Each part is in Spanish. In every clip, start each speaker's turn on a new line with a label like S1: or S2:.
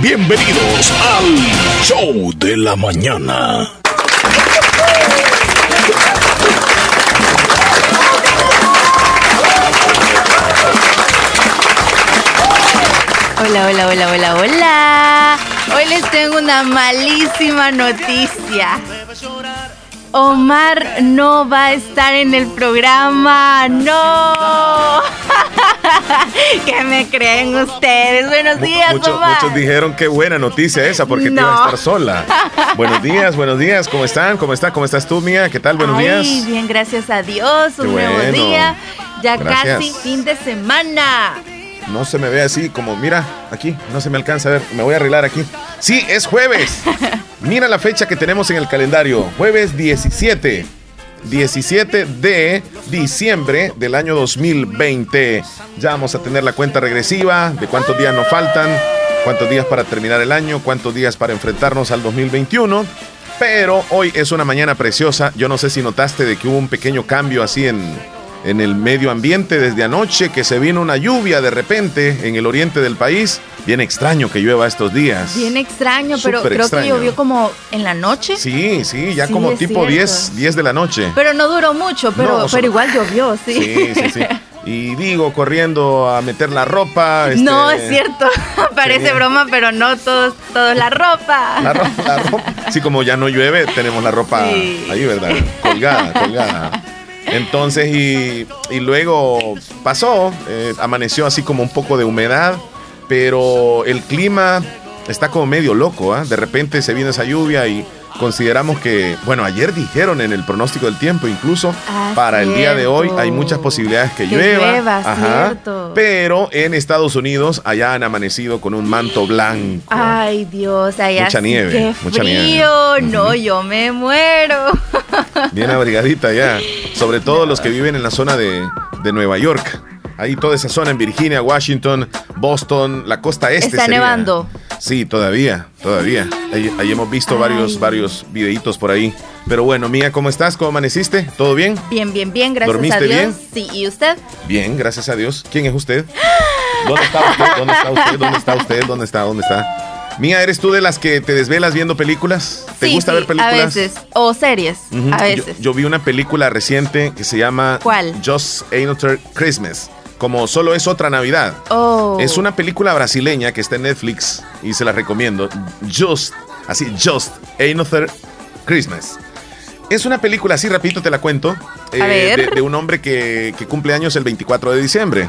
S1: Bienvenidos al Show de la Mañana.
S2: Hola, hola, hola, hola, hola. Hoy les tengo una malísima noticia. Omar no va a estar en el programa. No. ¿Qué me creen ustedes? Buenos días.
S3: Muchos dijeron qué buena noticia esa porque no. te a estar sola. buenos días, buenos días. ¿Cómo están? ¿Cómo está? ¿Cómo estás tú, Mía? ¿Qué tal? Buenos
S2: Ay,
S3: días.
S2: Bien, gracias a Dios. Un nuevo día. Ya casi fin de semana
S3: no se me ve así como, mira, aquí, no se me alcanza a ver, me voy a arreglar aquí. Sí, es jueves. Mira la fecha que tenemos en el calendario, jueves 17. 17 de diciembre del año 2020. Ya vamos a tener la cuenta regresiva de cuántos días nos faltan, cuántos días para terminar el año, cuántos días para enfrentarnos al 2021. Pero hoy es una mañana preciosa. Yo no sé si notaste de que hubo un pequeño cambio así en, en el medio ambiente desde anoche, que se vino una lluvia de repente en el oriente del país. Bien extraño que llueva estos días.
S2: Bien extraño, pero creo que llovió como en la noche.
S3: Sí, sí, ya como tipo 10, 10 de la noche.
S2: Pero no duró mucho, pero, pero igual llovió, sí.
S3: Sí, sí, sí. Y digo, corriendo a meter la ropa.
S2: Este, no, es cierto. Parece broma, pero no todos, todos la ropa.
S3: La ropa, la ropa. Sí, como ya no llueve, tenemos la ropa ahí, ¿verdad? Colgada, colgada. Entonces, y, luego pasó, eh, amaneció así como un poco de humedad, pero el clima está como medio loco, ¿ah? De repente se viene esa lluvia y consideramos que, bueno, ayer dijeron en el pronóstico del tiempo, incluso ah, para el día de hoy hay muchas posibilidades que, llueva. ajá, pero en Estados Unidos allá han amanecido con un manto blanco.
S2: Ay, Dios, allá
S3: mucha nieve,
S2: mucha frío, no, yo me muero.
S3: Bien abrigadita ya, sobre todo los que viven en la zona de, de Nueva York. Ahí toda esa zona en Virginia, Washington, Boston, la costa este.
S2: Está nevando.
S3: Sí, todavía, todavía. Ahí, hemos visto varios, varios videitos por ahí. Pero bueno, Mía, ¿cómo estás? ¿Cómo amaneciste? ¿Todo bien?
S2: Bien, bien, bien, gracias a Dios. bien? Sí, ¿y usted?
S3: Bien, gracias a Dios. ¿Quién es usted? ¿Dónde está usted? ¿Dónde está usted? ¿Dónde está usted? ¿Dónde está? ¿Dónde está? Mía, ¿eres tú de las que te desvelas viendo películas? ¿Te gusta ver películas?
S2: A veces. O series. A veces.
S3: Yo, vi una película reciente que se llama
S2: ¿Cuál?
S3: Just Another Christmas como Solo es otra Navidad.
S2: Oh.
S3: Es una película brasileña que está en Netflix y se la recomiendo. Just, así, Just Another Christmas. Es una película, así rapidito te la cuento,
S2: eh,
S3: de, un hombre que, cumple años el 24 de diciembre.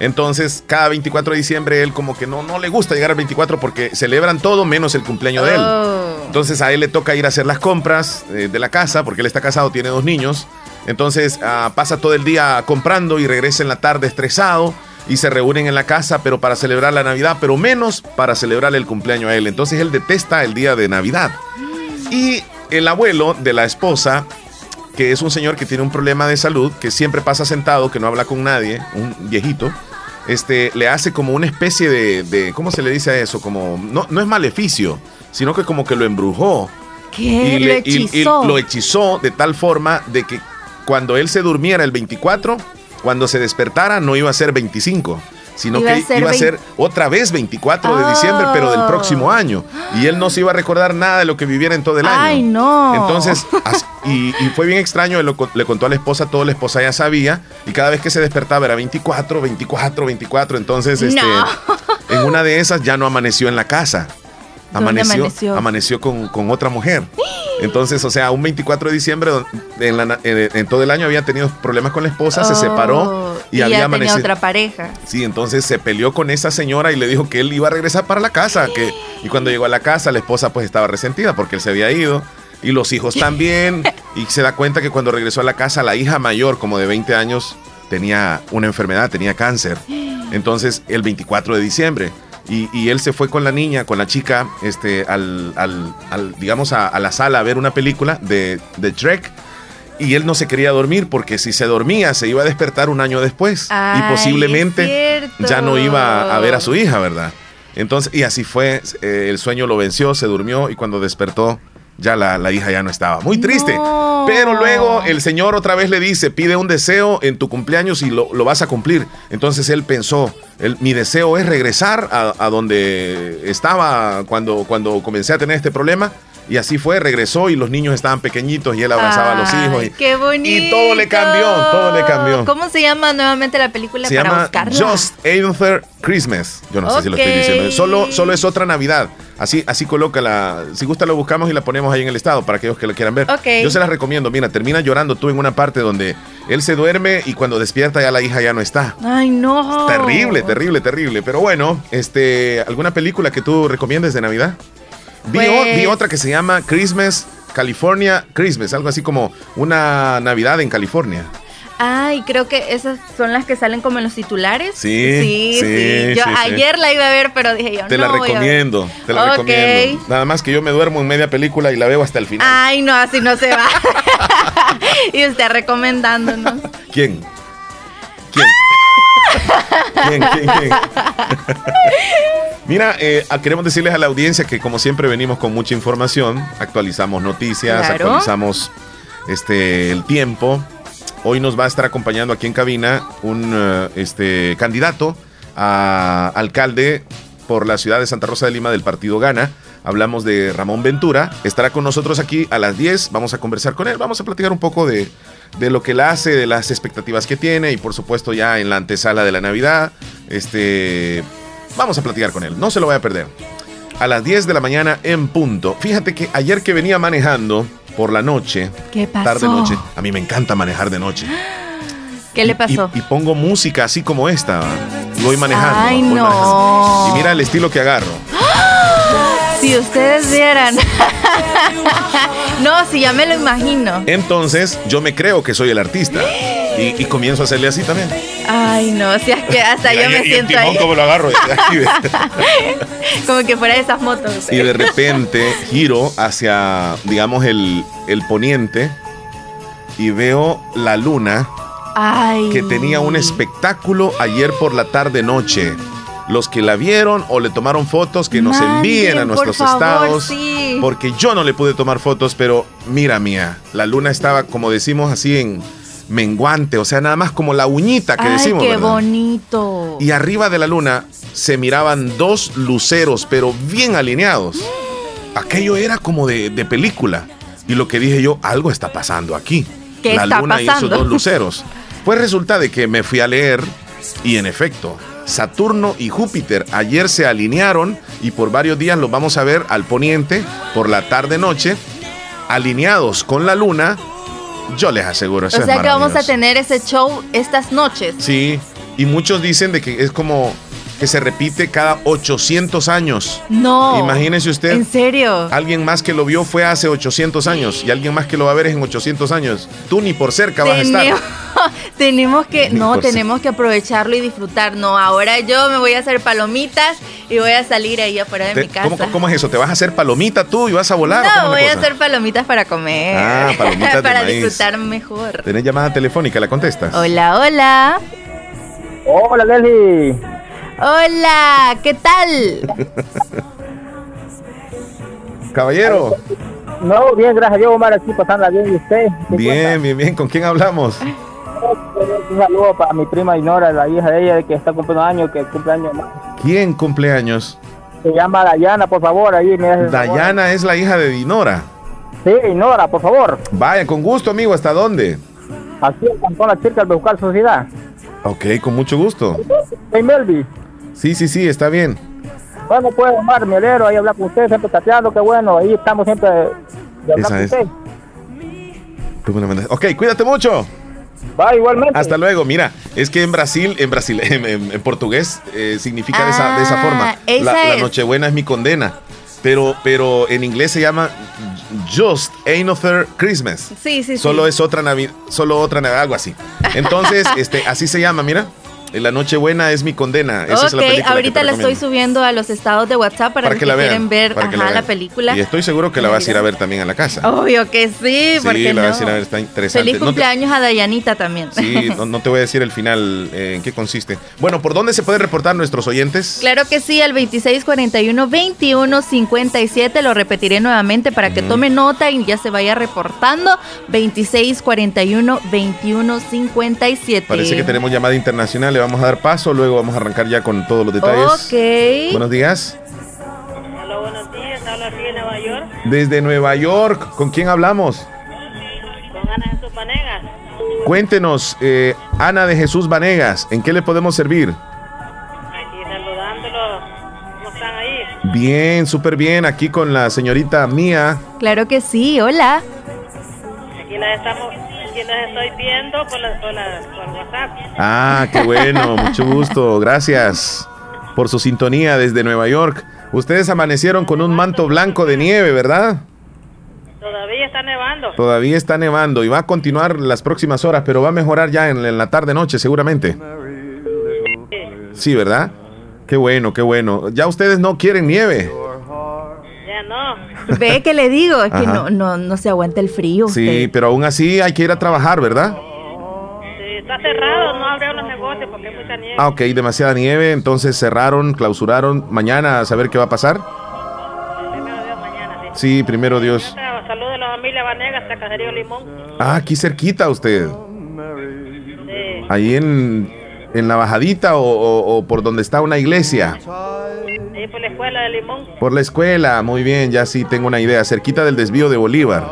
S3: Entonces, cada 24 de diciembre él como que no, no le gusta llegar al 24 porque celebran todo menos el cumpleaños de él.
S2: Oh.
S3: Entonces a él le toca ir a hacer las compras eh, de la casa porque él está casado, tiene dos niños. Entonces ah, pasa todo el día comprando y regresa en la tarde estresado y se reúnen en la casa, pero para celebrar la Navidad, pero menos para celebrar el cumpleaños a él. Entonces él detesta el día de Navidad. Y el abuelo de la esposa, que es un señor que tiene un problema de salud, que siempre pasa sentado, que no habla con nadie, un viejito, este, le hace como una especie de, ¿cómo se le dice a eso? Como, no, no es maleficio, sino que como que lo embrujó.
S2: ¿Qué?
S3: Y,
S2: lo hechizó.
S3: y lo hechizó de tal forma de que cuando él se durmiera el 24, cuando se despertara no iba a ser 25, sino que iba a ser otra vez 24 de diciembre, pero del próximo oh. año. Y él no se iba a recordar nada de lo que viviera en todo el año.
S2: Ay, no.
S3: Entonces, y, fue bien extraño, él le contó a la esposa, todo la esposa ya sabía, y cada vez que se despertaba era 24, 24, 24. Entonces, este, en una de esas ya no amaneció en la casa. Amaneció, amaneció? con, con otra mujer. Entonces, o sea, un 24 de diciembre en, todo el año había tenido problemas con la esposa, se separó
S2: oh, y, había amanecido. otra pareja.
S3: Sí, entonces se peleó con esa señora y le dijo que él iba a regresar para la casa. Que, y cuando llegó a la casa, la esposa pues estaba resentida porque él se había ido. Y los hijos también. y se da cuenta que cuando regresó a la casa, la hija mayor, como de 20 años, tenía una enfermedad, tenía cáncer. Entonces, el 24 de diciembre. Y, él se fue con la niña, con la chica, este, al, al, digamos, a, la sala a ver una película de, de Trek. Y él no se quería dormir porque si se dormía se iba a despertar un año después. y posiblemente ya no iba a ver a su hija, ¿verdad? Entonces, y así fue, eh, el sueño lo venció, se durmió y cuando despertó ya la, hija ya no estaba. Muy triste. Pero luego el Señor otra vez le dice, pide un deseo en tu cumpleaños y lo, vas a cumplir. Entonces él pensó, mi deseo es regresar a, a, donde estaba cuando, cuando comencé a tener este problema y así fue, regresó y los niños estaban pequeñitos y él abrazaba a los hijos. Y,
S2: ¡Qué bonito!
S3: Y todo le cambió, todo le cambió.
S2: ¿Cómo se llama nuevamente la película
S3: se llama Just Another Christmas. Yo no sé si lo estoy diciendo. Solo, solo es otra Navidad. Así, así coloca la. Si gusta, lo buscamos y la ponemos ahí en el estado para aquellos que lo quieran ver. Yo se las recomiendo. Mira, termina llorando tú en una parte donde él se duerme y cuando despierta ya la hija ya no está.
S2: Ay, no.
S3: Terrible, terrible, terrible. Pero bueno, este, ¿alguna película que tú recomiendes de Navidad? Vi, pues otra que se llama Christmas, California Christmas, algo así como una Navidad en California.
S2: Ay, creo que esas son las que salen como en los titulares.
S3: Sí,
S2: sí, sí. Yo ayer la iba a ver, pero dije yo
S3: te La recomiendo, te la recomiendo. Nada más que yo me duermo en media película y la veo hasta el final.
S2: Ay, no, así no se va. y usted recomendándonos.
S3: ¿Quién? ¿Quién? ¿Quién, quién, quién? Mira, eh, queremos decirles a la audiencia que como siempre venimos con mucha información, actualizamos noticias, actualizamos este el tiempo. Hoy nos va a estar acompañando aquí en cabina un eh, este candidato a alcalde por la ciudad de Santa Rosa de Lima del partido Gana. Hablamos de Ramón Ventura. Estará con nosotros aquí a las 10. Vamos a conversar con él. Vamos a platicar un poco de, de lo que él hace, de las expectativas que tiene y por supuesto ya en la antesala de la Navidad. Este, Vamos a platicar con él, no se lo vaya a perder. A las 10 de la mañana en punto. Fíjate que ayer que venía manejando por la noche,
S2: ¿Qué pasó?
S3: tarde noche, a mí me encanta manejar de noche.
S2: ¿Qué le pasó?
S3: Y, pongo música así como esta. voy manejando.
S2: Ay, no.
S3: Y mira el estilo que agarro.
S2: Si ustedes vieran. no, si ya me lo imagino.
S3: Entonces, yo me creo que soy el artista. Y, comienzo a hacerle así también.
S2: Ay, no, si es que hasta yo me siento ahí.
S3: como lo agarro.
S2: como que fuera de esas motos.
S3: Y de repente giro hacia, digamos, el, el poniente y veo la luna
S2: Ay.
S3: que tenía un espectáculo ayer por la tarde noche. Los que la vieron o le tomaron fotos, que nos envíen a nuestros estados. Porque yo no le pude tomar fotos, pero mira, mía, la luna estaba, como decimos así en, menguante, o sea, nada más como la uñita que
S2: Ay,
S3: decimos.
S2: ¡Qué bonito!
S3: Y arriba de la luna se miraban dos luceros, pero bien alineados. Aquello era como de, película. Y lo que dije yo, algo está pasando aquí.
S2: ¿Qué
S3: la luna
S2: y
S3: esos dos luceros. Pues resulta de que me fui a leer y en efecto, Saturno y Júpiter ayer se alinearon y por varios días los vamos a ver al poniente por la tarde-noche, alineados con la luna yo les aseguro.
S2: Eso o sea que vamos a tener ese show estas noches.
S3: Sí, y muchos dicen de que es como que se repite cada 800 años.
S2: No.
S3: Imagínese usted.
S2: ¿En serio?
S3: Alguien más que lo vio fue hace 800 años y alguien más que lo va a ver es en 800 años. Tú ni por cerca vas a estar.
S2: tenemos que, no, tenemos que aprovecharlo y disfrutar. No, ahora yo me voy a hacer palomitas y voy a salir ahí afuera de mi casa.
S3: ¿cómo, es eso? ¿Te vas a hacer palomita tú y vas a volar?
S2: No, voy a hacer palomitas para comer.
S3: Ah, palomitas
S2: Para disfrutar mejor.
S3: ¿Tenés llamada telefónica? ¿La contestas?
S2: Hola, hola.
S4: Hola, Leslie.
S2: Hola, ¿qué tal?
S3: Caballero.
S4: No, bien, gracias a Dios, Omar, aquí pasando bien, ¿y usted?
S3: Bien, bien, bien, ¿con quién hablamos?
S4: Un saludo para mi prima Inora, la hija de ella, que está cumpliendo años, que cumple años más.
S3: ¿Quién cumple años?
S4: Se llama Dayana, por favor, ahí me
S3: Dayana es la hija de Dinora.
S4: Sí, Dinora, por favor.
S3: Vaya, con gusto, amigo, ¿hasta dónde?
S4: Aquí en Cantón La Chica, al buscar sociedad.
S3: Ok, con mucho gusto.
S4: En Melvi.
S3: Sí, sí, sí, está bien.
S4: Bueno, puede Omar, mi alero, ahí hablar con usted, siempre tateando, qué bueno, ahí estamos siempre de
S3: Esa es. usted. Ok, cuídate mucho.
S4: Va, igualmente.
S3: Hasta luego. Mira, es que en Brasil, en Brasil, en, portugués eh, significa de, esa, de, esa, ah, forma. La, Nochebuena es mi condena. Pero, pero en inglés se llama Just Another Christmas.
S2: Sí, sí,
S3: Solo es otra Navidad, solo otra Navidad, algo así. Entonces, este, así se llama, mira. La Nochebuena es mi condena.
S2: Esa es la película ahorita la estoy subiendo a los estados de WhatsApp para, que, la quieren ver la, película.
S3: Y estoy seguro que la vas a ir a ver también a la casa.
S2: Obvio que sí,
S3: sí la vas a ir a ver, está interesante.
S2: Feliz cumpleaños a Dayanita también.
S3: Sí, no, te voy a decir el final eh, en qué consiste. Bueno, ¿por dónde se puede reportar nuestros oyentes?
S2: Claro que sí, al 2641-2157. Lo repetiré nuevamente para que tome nota y ya se vaya reportando. 2641-2157.
S3: Parece que tenemos llamada internacional. Vamos a dar paso. Luego vamos a arrancar ya con todos los detalles.
S2: Ok.
S3: Buenos días.
S5: Hola, buenos días. Habla aquí de Nueva York.
S3: Desde Nueva York. ¿Con quién hablamos?
S5: Con Ana Jesús Vanegas.
S3: Cuéntenos, eh, Ana de Jesús Vanegas, ¿en qué le podemos servir?
S5: Aquí saludándolo. ¿Cómo están ahí?
S3: Bien, súper bien. Aquí con la señorita Mía.
S2: Claro que sí. Hola.
S5: Aquí la estamos aquí estoy viendo por, la, por, la, por WhatsApp.
S3: Ah, qué bueno, mucho gusto. Gracias por su sintonía desde Nueva York. Ustedes amanecieron con un manto blanco de nieve, ¿verdad?
S5: Todavía está nevando.
S3: Todavía está nevando y va a continuar las próximas horas, pero va a mejorar ya en, la tarde-noche seguramente. Sí. ¿verdad? Qué bueno, qué bueno. Ya ustedes no quieren nieve.
S5: No.
S2: Ve que le digo, es que no, no, no se aguanta el frío.
S3: Sí, pero aún así hay que ir a trabajar, ¿verdad?
S5: Sí, está cerrado, no abrieron los negocios porque hay mucha nieve.
S3: Ah, ok, demasiada nieve, entonces cerraron, clausuraron. Mañana a saber qué va a pasar.
S5: Primero Dios, mañana,
S3: sí. Sí, primero Dios.
S5: Saludos a la familia Vanegas, Caserío Limón.
S3: Ah, aquí cerquita usted. Sí. Ahí en, en la bajadita o, por donde está una iglesia.
S5: Sí, por la escuela de Limón.
S3: Por la escuela, muy bien, ya sí tengo una idea. Cerquita del desvío de Bolívar.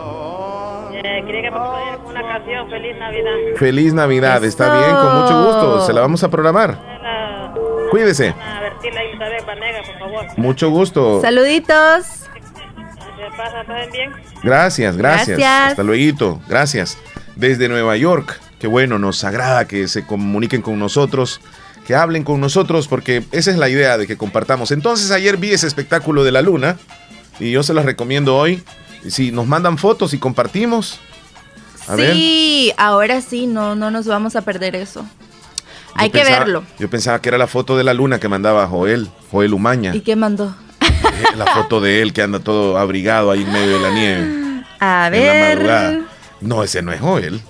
S5: Eh, quería que me una canción, Feliz Navidad.
S3: Feliz Navidad, está bien, con mucho gusto. Se la vamos a programar. Cuídese.
S5: A Vanega, por favor.
S3: Mucho gusto.
S2: Saluditos.
S3: Gracias, gracias, Hasta luego. Gracias. Desde Nueva York. Qué bueno, nos agrada que se comuniquen con nosotros, que hablen con nosotros, porque esa es la idea de que compartamos. Entonces, ayer vi ese espectáculo de la luna y yo se los recomiendo hoy. Si nos mandan fotos y compartimos.
S2: sí, ahora sí, no, no nos vamos a perder eso. Hay que verlo.
S3: Yo pensaba que era la foto de la luna que mandaba Joel, Joel Umaña.
S2: ¿Y qué mandó?
S3: la foto de él que anda todo abrigado ahí en medio de la nieve.
S2: A ver.
S3: No, ese no es Joel.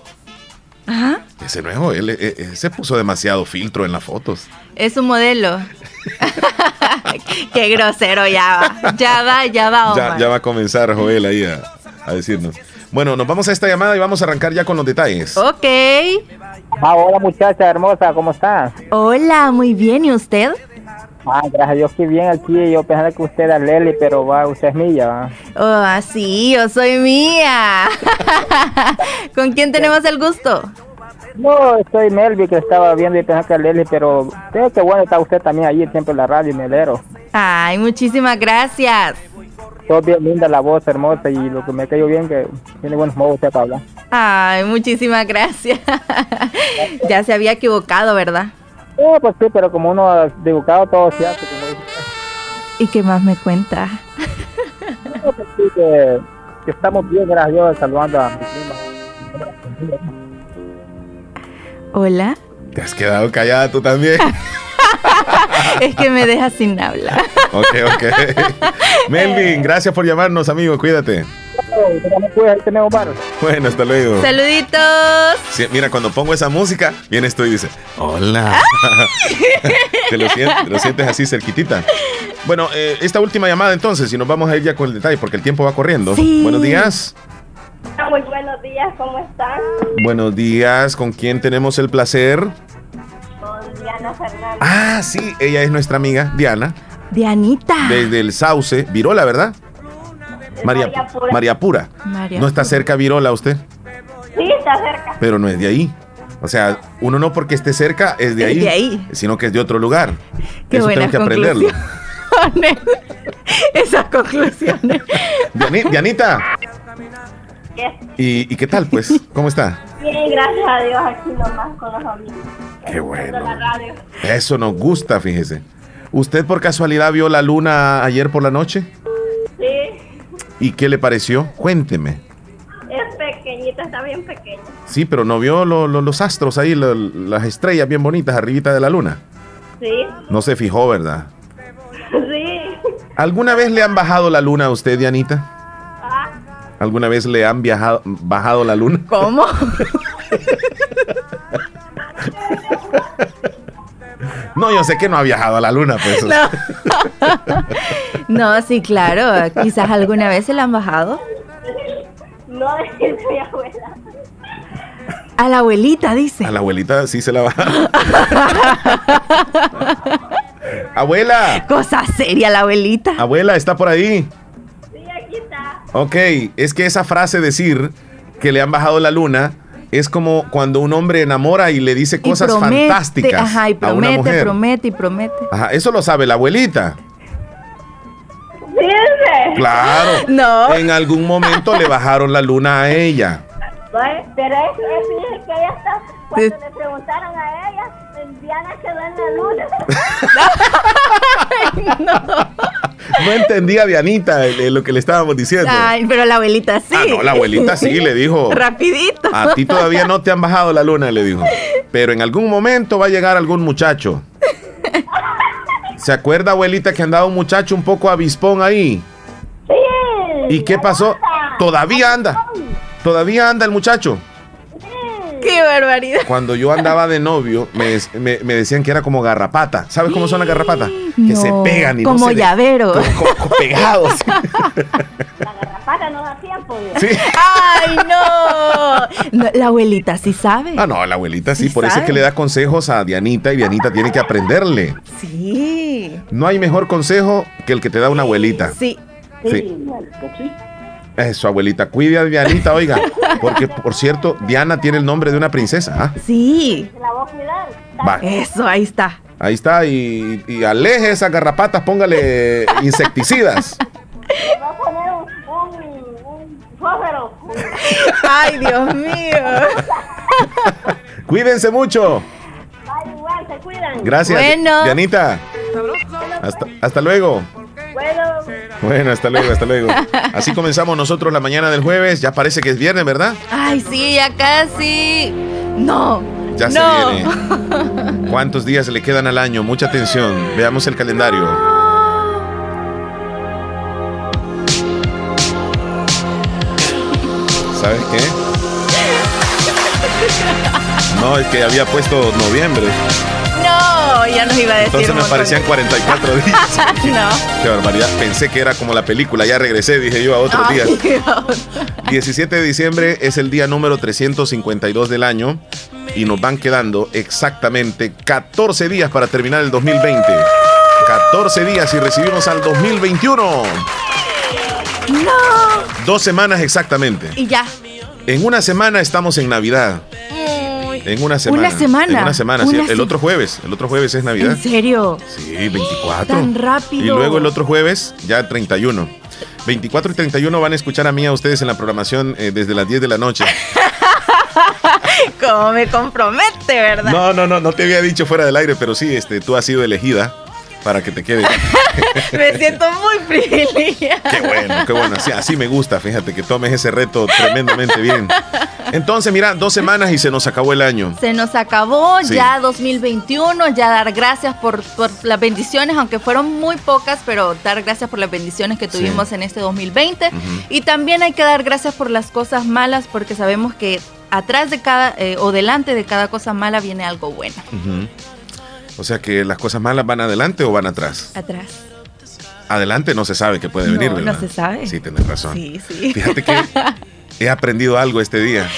S2: Ajá.
S3: Ese no es Joel. E, e, se puso demasiado filtro en las fotos.
S2: Es un modelo. Qué grosero, ya va. Ya va, ya va.
S3: Ya, va a comenzar Joel ahí a, a, decirnos. Bueno, nos vamos a esta llamada y vamos a arrancar ya con los detalles.
S2: Ok.
S4: Ah, hola muchacha hermosa, ¿cómo estás?
S2: Hola, muy bien, ¿y usted?
S4: Ah, gracias a Dios que bien aquí. Yo pensaba que usted era Leli, pero va, usted es mía.
S2: Oh, así, yo soy mía. ¿Con quién tenemos el gusto?
S4: No, soy Melvi que estaba viendo y pensaba que Leli, pero qué bueno está usted también allí siempre en la radio, Melero.
S2: Ay, muchísimas gracias.
S4: Todo bien linda la voz, hermosa, y lo que me cayó bien que tiene buenos modos usted para hablar.
S2: Ay, muchísimas gracias. ya se había equivocado, ¿verdad?
S4: pues sí, pero como uno ha dibujado todo se hace.
S2: ¿Y qué más me cuenta?
S4: pues sí, que, estamos bien, gracias a Dios, saludando a mi prima.
S2: Hola.
S3: Te has quedado callada tú también.
S2: es que me deja sin hablar.
S3: ok, ok. Melvin, gracias por llamarnos, amigo. Cuídate. Bueno, hasta luego.
S2: Saluditos.
S3: mira, cuando pongo esa música, vienes tú y dices, hola. te, lo sientes, así cerquitita. Bueno, eh, esta última llamada entonces, y nos vamos a ir ya con el detalle, porque el tiempo va corriendo. Buenos días.
S6: Muy buenos días, ¿cómo están?
S3: Buenos días, ¿con quién tenemos el placer?
S6: Con Diana Fernández.
S3: Ah, sí, ella es nuestra amiga, Diana.
S2: Dianita.
S3: Desde el Sauce, Virola, ¿verdad? María, María Pura. ¿No está cerca Virola usted?
S6: Sí, está cerca.
S3: Pero no es de ahí. O sea, uno no porque esté cerca es de, ahí, sino que es de otro lugar.
S2: Qué Eso tengo que aprenderlo. Esas conclusiones.
S3: Dianita.
S6: ¿Qué?
S3: ¿Y, qué tal, pues? ¿Cómo está?
S6: Bien, gracias a Dios, aquí nomás con los amigos.
S3: Qué bueno. Eso nos gusta, fíjese. ¿Usted por casualidad vio la luna ayer por la noche?
S6: Sí.
S3: ¿Y qué le pareció? Cuénteme.
S6: Es pequeñita, está bien pequeña.
S3: Sí, pero no vio lo- lo- los astros ahí, lo- las estrellas bien bonitas arribita de la luna.
S6: Sí,
S3: No se fijó, ¿verdad?
S6: sí.
S3: ¿Alguna vez le han bajado la luna a usted, Dianita? ¿Alguna vez le han viajado, bajado la luna?
S2: ¿Cómo?
S3: No, yo sé que no ha viajado a la luna, pues.
S2: No, sí, claro. Quizás alguna vez se la han bajado.
S6: no a mi abuela.
S2: A la abuelita, dice.
S3: A la abuelita sí se la baja. Abuela,
S2: Cosa seria, la abuelita.
S3: abuela, ¿está por ahí? Ok, es que esa frase decir que le han bajado la luna es como cuando un hombre enamora y le dice
S2: Y
S3: cosas
S2: promete,
S3: fantásticas
S2: Ajá, y
S3: a una
S2: promete,
S3: mujer.
S2: promete y promete.
S3: Ajá, eso lo sabe la abuelita.
S6: Fíjense.
S3: Claro.
S2: No.
S3: En algún momento le bajaron la luna a ella.
S6: Pero es, es que ella está. Cuando
S2: Sí.
S6: le preguntaron a ella, Diana quedó en la luna.
S3: No entendía Dianita lo que le estábamos diciendo.
S2: Ay, pero la abuelita sí.
S3: Ah, no, la abuelita sí le dijo.
S2: Rapidito.
S3: A ti todavía no te han bajado la luna, le dijo. Pero en algún momento va a llegar algún muchacho. ¿Se acuerda, abuelita, que andaba un muchacho un poco avispón ahí?
S6: Sí.
S3: ¿Y qué pasó? Todavía anda. Todavía anda el muchacho.
S2: Qué barbaridad.
S3: Cuando yo andaba de novio, me, me- me decían que era como garrapata. ¿Sabes cómo son las garrapatas? Que se
S2: No,
S3: pegan y no
S2: como
S3: se de-
S2: llavero.
S3: Como, como- como pegados.
S6: La garrapata no da tiempo.
S3: Sí.
S2: Ay, no. No, La abuelita sí sabe.
S3: Ah, no, la abuelita sí.
S2: Sí
S3: por eso es que le da consejos a Dianita y Dianita tiene que aprenderle.
S2: Sí.
S3: No hay mejor consejo que el que te da una abuelita.
S2: Sí.
S3: Sí. Eso, abuelita. Cuide a Dianita, oiga. Porque, por cierto, Diana tiene el nombre de una princesa. ¿ah?
S2: Sí.
S6: La voy a cuidar.
S3: Va,
S2: Eso, ahí está.
S3: ahí está. Y, y aleje esas garrapatas, póngale insecticidas.
S6: Voy a poner un, un, un fósforo.
S2: Ay, Dios mío.
S3: Cuídense mucho.
S6: Va igual, se cuidan.
S3: Gracias,
S2: Bueno.
S3: Dianita. Hasta, hasta luego.
S6: Bueno.
S3: Bueno, hasta luego, hasta luego. Así comenzamos nosotros la mañana del jueves. Ya parece que es viernes, ¿verdad?
S2: Ay, sí, ya casi. No.
S3: Ya
S2: no.
S3: se viene. ¿Cuántos días le quedan al año? Mucha atención. Veamos el calendario. ¿Sabes qué? No, es que había puesto noviembre.
S2: Ya nos iba a decir.
S3: Entonces me parecían 44 días.
S2: No.
S3: Qué barbaridad. Pensé que era como la película. Ya regresé, dije yo, a otros
S2: Ay,
S3: días.
S2: Dios.
S3: 17 de diciembre es el día número 352 del año y nos van quedando exactamente 14 días para terminar el 2020. 14 días y recibimos al 2021.
S2: No.
S3: Dos semanas exactamente.
S2: Y ya.
S3: En una semana estamos en Navidad. En una semana.
S2: Una semana.
S3: En una semana, sí. El otro jueves. El otro jueves es Navidad.
S2: ¿En serio?
S3: Sí, 24.
S2: Tan rápido.
S3: Y luego el otro jueves, ya 31. 24 y 31 van a escuchar a mí a ustedes en la programación eh, desde las 10 de la noche.
S2: Como me compromete, ¿verdad?
S3: No, no, no, no te había dicho fuera del aire, pero sí, este, tú has sido elegida para que te quede.
S2: Me siento muy privilegiada.
S3: Qué bueno, qué bueno. Así, así me gusta, fíjate, que tomes ese reto tremendamente bien. Entonces, mira, dos semanas y se nos acabó el año.
S2: Se nos acabó
S3: Sí.
S2: ya 2021, ya dar gracias por, por las bendiciones, aunque fueron muy pocas, pero dar gracias por las bendiciones que
S3: Sí.
S2: tuvimos en este 2020.
S3: Ujú.
S2: Y también hay que dar gracias por las cosas malas, porque sabemos que atrás de cada eh, o delante de cada cosa mala viene algo bueno.
S3: O sea que las cosas malas van adelante o van atrás.
S2: Atrás.
S3: Adelante no se sabe qué puede
S2: No,
S3: venir,
S2: no
S3: ¿verdad?
S2: se sabe.
S3: Sí, tienes razón.
S2: Sí, sí.
S3: Fíjate que he aprendido algo este día.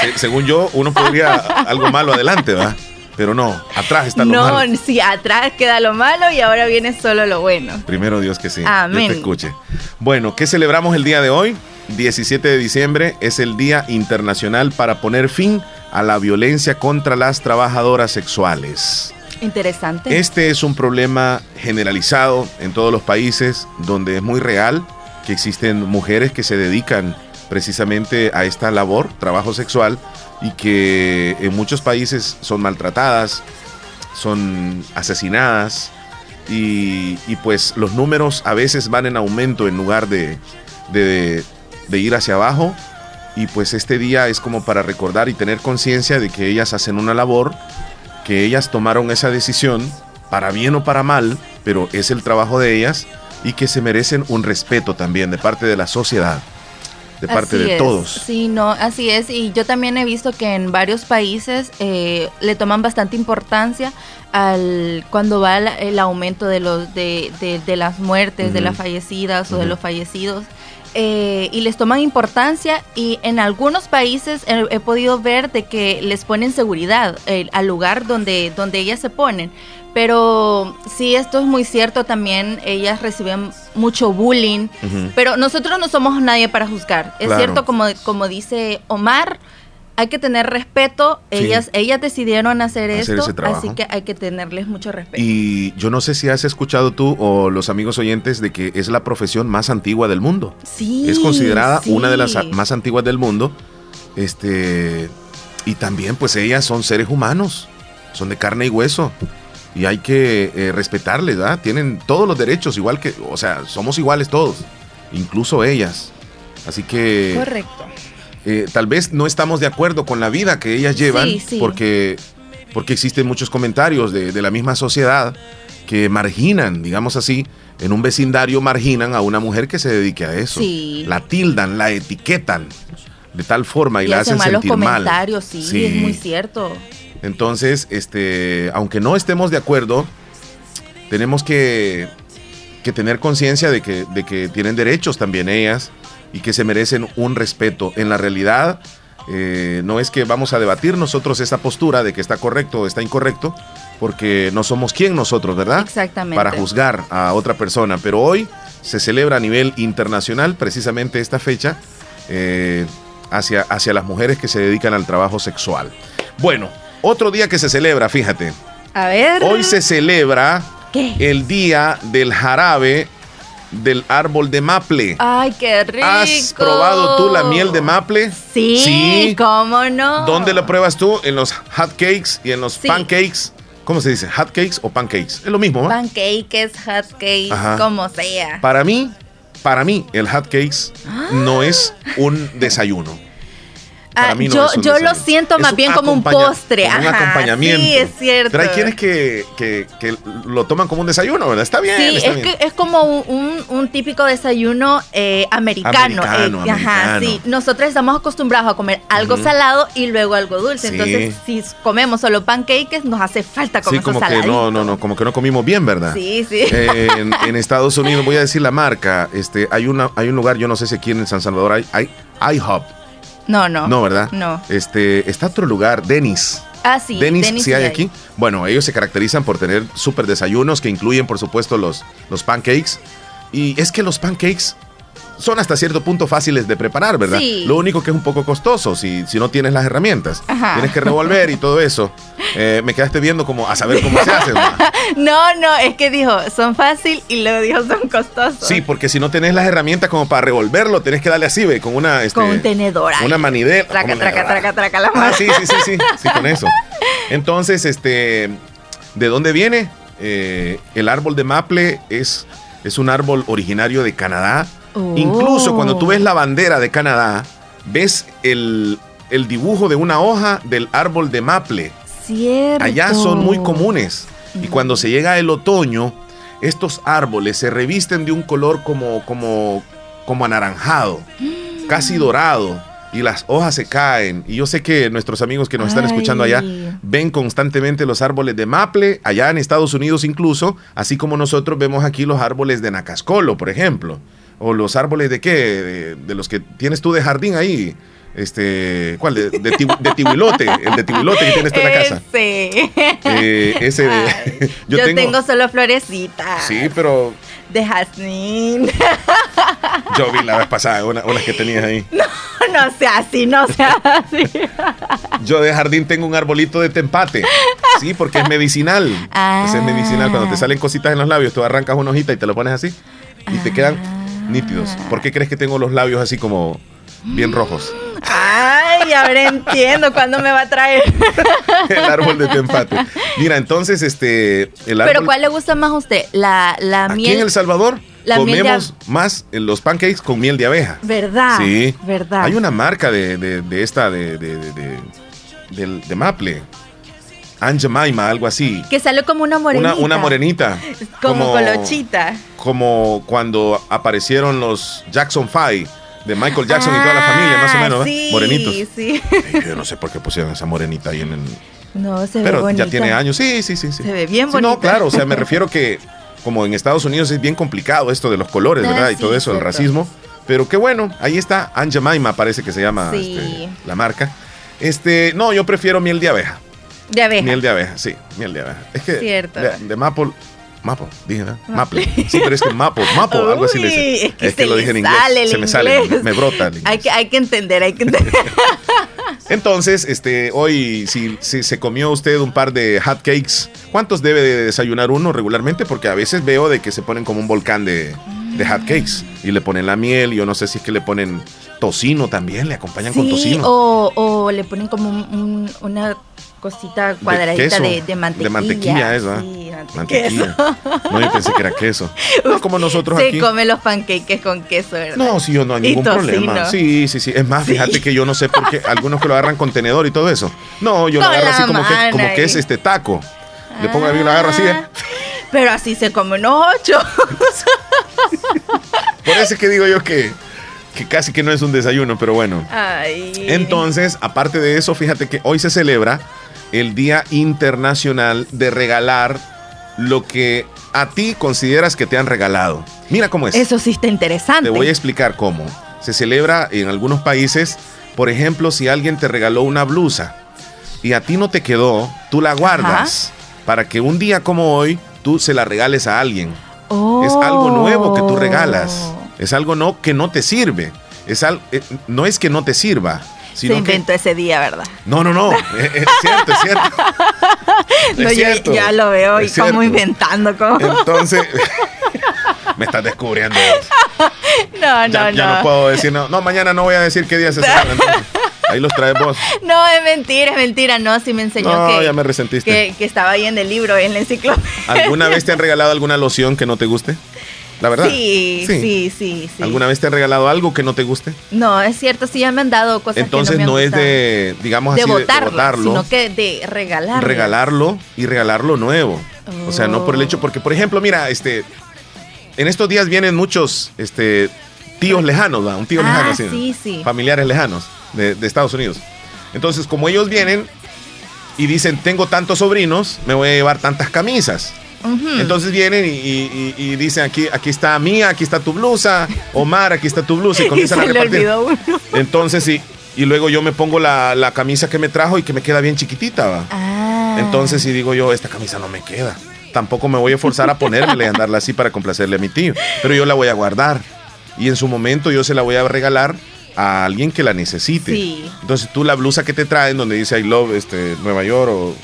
S3: Se- según yo, uno podría algo malo adelante, ¿verdad? Pero no, atrás está lo
S2: No,
S3: malo.
S2: sí, atrás queda lo malo y ahora viene solo lo bueno.
S3: Primero Dios que sí.
S2: Amén.
S3: Dios te escuche. Bueno, ¿qué celebramos el día de hoy? 17 de diciembre es el Día Internacional para poner fin a la violencia contra las trabajadoras sexuales.
S2: Interesante.
S3: Este es un problema generalizado en todos los países donde es muy real que existen mujeres que se dedican precisamente a esta labor, trabajo sexual, y que en muchos países son maltratadas, son asesinadas, y, pues los números a veces van en aumento en lugar de ir hacia abajo. Y pues este día es como para recordar y tener conciencia de que ellas hacen una labor, que ellas tomaron esa decisión, para bien o para mal, pero es el trabajo de ellas y que se merecen un respeto también de parte de la sociedad, de parte
S2: Así
S3: de
S2: es.
S3: todos.
S2: Sí, no, así es. Y yo también he visto que en varios países eh, le toman bastante importancia al cuando va el, el aumento de los de, de- de las muertes, de las fallecidas o de los fallecidos. Eh, y les toman importancia y en algunos países he, he podido ver de que les ponen seguridad eh, al lugar donde, donde ellas se ponen. Pero sí, esto es muy cierto también, ellas reciben mucho bullying, pero nosotros no somos nadie para juzgar. Es
S3: Claro.
S2: cierto, como, como dice Omar, hay que tener respeto.
S3: Sí.
S2: Ellas, ellas decidieron hacer,
S3: Hacer
S2: esto, así que hay que tenerles mucho respeto.
S3: Y yo no sé si has escuchado tú o los amigos oyentes de que es la profesión más antigua del mundo.
S2: sí,
S3: es considerada
S2: sí.
S3: una de las más antiguas del mundo. Este y también pues ellas son seres humanos, son de carne y hueso y hay que eh, respetarles, ¿verdad? Tienen todos los derechos igual que, o sea, somos iguales todos, incluso ellas. Así que
S2: Correcto.
S3: Eh, tal vez no estamos de acuerdo con la vida que ellas llevan,
S2: Sí, sí.
S3: porque porque existen muchos comentarios de, de la misma sociedad que marginan, digamos así, en un vecindario marginan a una mujer que se dedique a eso.
S2: Sí.
S3: La tildan, la etiquetan de tal forma y,
S2: Y
S3: la
S2: hacen malos
S3: sentir mal.
S2: comentarios, sí, es muy cierto.
S3: Entonces, este, aunque no estemos de acuerdo, tenemos que, que tener conciencia de que, de que tienen derechos también ellas y que se merecen un respeto. En la realidad, eh, no es que vamos a debatir nosotros esa postura de que está correcto o está incorrecto, porque no somos quien nosotros, ¿verdad?
S2: Exactamente.
S3: Para juzgar a otra persona. Pero hoy se celebra a nivel internacional precisamente esta fecha eh, hacia, hacia las mujeres que se dedican al trabajo sexual. Bueno, otro día que se celebra, fíjate.
S2: A ver.
S3: Hoy se celebra
S2: ¿Qué?
S3: el día del jarabe del árbol de maple.
S2: Ay, qué rico.
S3: ¿Has probado tú la miel de maple?
S2: Sí,
S3: Sí.
S2: ¿cómo no?
S3: ¿Dónde la pruebas tú? En los hot cakes y en los
S2: Sí.
S3: pancakes. ¿Cómo se dice? ¿Hot cakes o pancakes? Es lo mismo, ¿no?
S2: Pancakes, hot cakes,
S3: Ajá.
S2: como sea.
S3: Para mí, para mí, el hot cakes no es un desayuno. Para
S2: Ah,
S3: mí no
S2: yo
S3: es un
S2: yo lo siento más bien como un postre.
S3: como un
S2: ajá,
S3: acompañamiento.
S2: Sí, es cierto.
S3: Pero hay quienes que, que- que lo toman como un desayuno, ¿verdad? Está bien.
S2: Sí,
S3: está
S2: es,
S3: bien.
S2: que es como un, un- típico desayuno eh, americano.
S3: Americano,
S2: eh, Ajá, sí. Nosotros estamos acostumbrados a comer algo salado y luego algo dulce.
S3: Sí.
S2: Entonces, si comemos solo pancakes, nos hace falta
S3: Sí,
S2: comer
S3: como
S2: eso
S3: que no, no, no, como que no comimos bien, ¿verdad?
S2: Sí, sí.
S3: Eh, en, en Estados Unidos, voy a decir la marca, este, hay una, hay un lugar, yo no sé si aquí en San Salvador hay, hay IHOP,
S2: no, no.
S3: no, ¿verdad?
S2: No.
S3: Este, está otro lugar, Dennis.
S2: Ah, sí.
S3: Dennis,
S2: Dennis
S3: sí hay aquí. Bueno, ellos se caracterizan por tener súper desayunos que incluyen, por supuesto, los, los pancakes. Y es que los pancakes son hasta cierto punto fáciles de preparar, ¿verdad?
S2: Sí.
S3: Lo único que es un poco costoso si, si no tienes las herramientas.
S2: Ajá.
S3: Tienes que revolver y todo eso. Eh, me quedaste viendo como a saber cómo se hace.
S2: No, no, es que dijo, son fácil y luego dijo, son costosos.
S3: Sí, porque si no tenés las herramientas como para revolverlo, tenés que darle así, ve, con una... este,
S2: Con un tenedor. ahí.
S3: Una manidera.
S2: Traca,
S3: ¿cómo
S2: traca, traca, traca la
S3: Ah,
S2: mano.
S3: sí, sí, sí, sí, sí, con eso. Entonces, este, ¿de dónde viene? Eh, el árbol de maple es, es un árbol originario de Canadá.
S2: Oh.
S3: Incluso cuando tú ves la bandera de Canadá, ves el, el dibujo de una hoja del árbol de maple.
S2: Cierto.
S3: Allá son muy comunes. Y cuando se llega el otoño, estos árboles se revisten de un color como, como, como anaranjado, casi dorado. Y las hojas se caen. Y yo sé que nuestros amigos que nos están escuchando allá ven constantemente los árboles de maple, allá en Estados Unidos incluso, así como nosotros vemos aquí los árboles de Nacascolo, por ejemplo. O los árboles de qué, de, de los que tienes tú de jardín ahí. Este, ¿cuál? De, de, ti- de tibulote, el de tibulote que tienes tú en la casa.
S2: Ese.
S3: Eh, ese de-
S2: Ay,
S3: yo,
S2: yo,
S3: tengo,
S2: tengo... solo florecitas.
S3: Sí, pero
S2: De jazmín.
S3: yo vi la vez pasada una- unas que tenías ahí.
S2: no sea así, no sea así.
S3: Yo de jardín tengo un arbolito de tempate. Sí, porque es medicinal.
S2: Ah.
S3: Ese es medicinal. Cuando te salen cositas en los labios, tú arrancas una hojita y te lo pones así. Y te quedan nítidos. ¿Por qué crees que tengo los labios así como bien rojos?
S2: Ay, ahora entiendo cuándo me va a traer.
S3: El árbol de tempate. Mira, entonces, este. El árbol.
S2: Pero ¿cuál le gusta más a usted? ¿La, la
S3: Aquí
S2: miel?
S3: en El Salvador,
S2: La miel de
S3: comemos más los pancakes con miel de abeja.
S2: ¿Verdad?
S3: Sí.
S2: ¿Verdad?
S3: Hay una marca de, de- de esta, de, de, de, de- del- de Maple. Aunt Jemima, algo así.
S2: Que sale como una morenita.
S3: Una, una morenita.
S2: Como, colochita.
S3: Como cuando aparecieron los Jackson Five de Michael Jackson y toda la familia, más o
S2: Ah,
S3: menos, ¿verdad?
S2: sí,
S3: Morenitos.
S2: Sí,
S3: Yo no sé por qué pusieron esa morenita ahí en el.
S2: No, se ve
S3: Pero
S2: bonita.
S3: ya tiene años. Sí, sí, sí. sí.
S2: Se ve bien
S3: Sí, No, claro, o sea, me refiero que como en Estados Unidos es bien complicado esto de los colores,
S2: Ah,
S3: ¿verdad? y todo eso, el
S2: cierto.
S3: racismo. Pero qué bueno, ahí está, Aunt Jemima parece que se llama este, la marca. Este, no, yo prefiero miel de abeja.
S2: De abeja.
S3: Miel de abeja, sí, miel de abeja. Es que
S2: Cierto.
S3: de, de maple, maple, dije, ¿verdad? Maple. Sí, pero es que maple, maple, algo así le
S2: Uy,
S3: dice.
S2: Es que, se
S3: lo
S2: le
S3: dije en inglés.
S2: sale
S3: se me sale, me brota el inglés.
S2: Hay que, hay que entender, hay que entender.
S3: Entonces, este, hoy, si, si se comió usted un par de hot cakes, ¿cuántos debe de desayunar uno regularmente? Porque a veces veo de que se ponen como un volcán de, de hot cakes y le ponen la miel. Yo no sé si es que le ponen tocino también, le acompañan con tocino.
S2: o, o le ponen como un- un- una cosita cuadradita
S3: queso,
S2: de, de mantequilla.
S3: De mantequilla, eso.
S2: Sí,
S3: Mantequilla. No, yo pensé que era queso. No, como nosotros
S2: Se
S3: aquí.
S2: come los pancakes con queso, ¿verdad?
S3: No, sí, yo no hay ningún problema. Sí, sí, sí. Es más, fíjate que yo no sé por qué algunos que lo agarran con tenedor y todo eso. No, yo lo agarro así como que, como es este taco. Le pongo ahí, lo agarro así. ¿eh?
S2: Ah, Pero así se come unos ocho.
S3: Por eso es que digo yo que, que casi que no es un desayuno, pero bueno.
S2: Ay.
S3: Entonces, aparte de eso, fíjate que hoy se celebra el Día Internacional de Regalar lo que a ti consideras que te han regalado. Mira cómo es.
S2: Eso sí está interesante.
S3: Te voy a explicar cómo. Se celebra en algunos países, por ejemplo, si alguien te regaló una blusa y a ti no te quedó, tú la guardas para que un día como hoy tú se la regales a alguien. Es algo nuevo que tú regalas.
S2: Oh.
S3: Es algo no, que no te sirve. Es al- eh, no es que no te sirva,
S2: Se
S3: que...
S2: inventó ese día, ¿verdad?
S3: No, no, no. Es, es cierto, es cierto. Es
S2: No, yo
S3: cierto,
S2: ya lo veo y como inventando. Como...
S3: Entonces, me estás descubriendo.
S2: No, no,
S3: Ya, ya no
S2: no.
S3: puedo decir, no, no, mañana no voy a decir qué día se celebra. Ahí los traes vos.
S2: No, es mentira, es mentira. No, sí me enseñó
S3: No,
S2: que,
S3: ya me resentiste.
S2: que, que estaba ahí en el libro, en la enciclopedia.
S3: ¿Alguna vez te han regalado alguna loción que no te guste? La verdad.
S2: Sí, sí, sí, sí.
S3: ¿Alguna vez te han regalado algo que no te guste?
S2: No, es cierto, sí ya me han dado cosas
S3: Entonces
S2: que no, me
S3: no
S2: han
S3: es de, digamos
S2: de
S3: así, de- de
S2: botarlo,
S3: botarlo,
S2: sino que de regalarlo.
S3: regalarlo y regalarlo nuevo. O sea, no por el hecho, porque por ejemplo, mira, este, en estos días vienen muchos, este, tíos lejanos, ¿va? un tío
S2: Ah,
S3: lejano, así,
S2: sí, sí.
S3: familiares lejanos de, de Estados Unidos. Entonces, como ellos vienen y dicen, tengo tantos sobrinos, me voy a llevar tantas camisas. Entonces vienen y, y- y- y dicen, aquí, aquí está mía, aquí está tu blusa, Omar, aquí está tu blusa, y
S2: y
S3: comienzan
S2: se
S3: a
S2: le
S3: repartir.
S2: olvidó uno.
S3: Entonces sí, y luego yo me pongo la, la camisa que me trajo y que me queda bien chiquitita, ¿va?
S2: Ah.
S3: Entonces si digo yo, esta camisa no me queda. Tampoco me voy a forzar a ponérmela y andarla así para complacerle a mi tío. Pero yo la voy a guardar. Y en su momento yo se la voy a regalar a alguien que la necesite.
S2: Sí.
S3: Entonces tú la blusa que te traen donde dice I love este, Nueva York o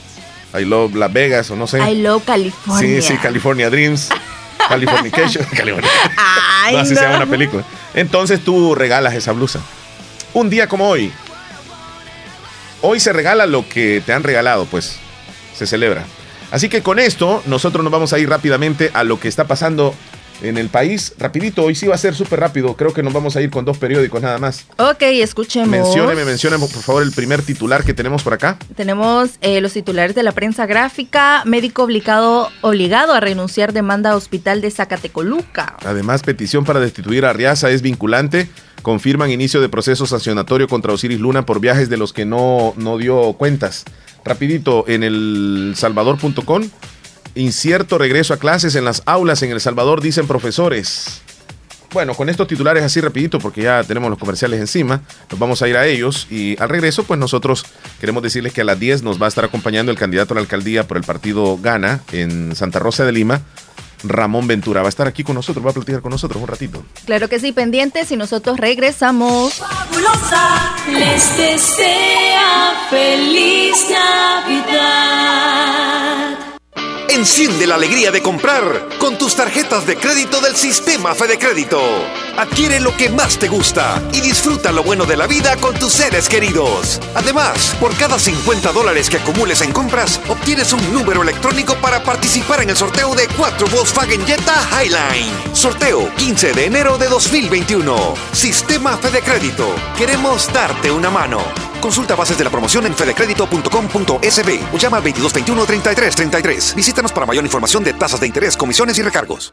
S3: I love Las Vegas o no sé.
S2: I love California.
S3: Sí, sí, California Dreams. Californication. California.
S2: Ay,
S3: No, así
S2: no.
S3: se llama una película. Entonces tú regalas esa blusa. Un día como hoy. Hoy se regala lo que te han regalado, pues. Se celebra. Así que con esto, nosotros nos vamos a ir rápidamente a lo que está pasando en el país. Rapidito, hoy sí va a ser súper rápido. Creo que nos vamos a ir con dos periódicos nada más.
S2: Ok, escuchemos.
S3: Mencióneme, mencióneme por favor el primer titular que tenemos por acá.
S2: Tenemos eh, los titulares de la prensa gráfica. Médico obligado, obligado a renunciar demanda a hospital de Zacatecoluca.
S3: Además, petición para destituir a Arriaza es vinculante. Confirman inicio de proceso sancionatorio contra Osiris Luna por viajes de los que no, no dio cuentas. Rapidito, en el salvador.com, incierto regreso a clases en las aulas en El Salvador, dicen profesores. Bueno, con estos titulares así rapidito, porque ya tenemos los comerciales encima, nos vamos a ir a ellos y al regreso, pues nosotros queremos decirles que a las 10 nos va a estar acompañando el candidato a la alcaldía por el partido Gana en Santa Rosa de Lima, Ramón Ventura. Va a estar aquí con nosotros, va a platicar con nosotros un ratito.
S2: Claro que sí, pendientes y nosotros regresamos.
S7: fabulosa les desea feliz Navidad.
S8: Enciende la alegría de comprar con tus tarjetas de crédito del sistema Fede Crédito. Adquiere lo que más te gusta y disfruta lo bueno de la vida con tus seres queridos. Además, por cada 50 dólares que acumules en compras, obtienes un número electrónico para participar en el sorteo de 4 Volkswagen Jetta Highline. Sorteo 15 de enero de 2021. Sistema Fede Crédito. Queremos darte una mano. Consulta bases de la promoción en fedecredito.com.sb o llama al 2221 3333. Visítanos para mayor información de tasas de interés, comisiones y recargos.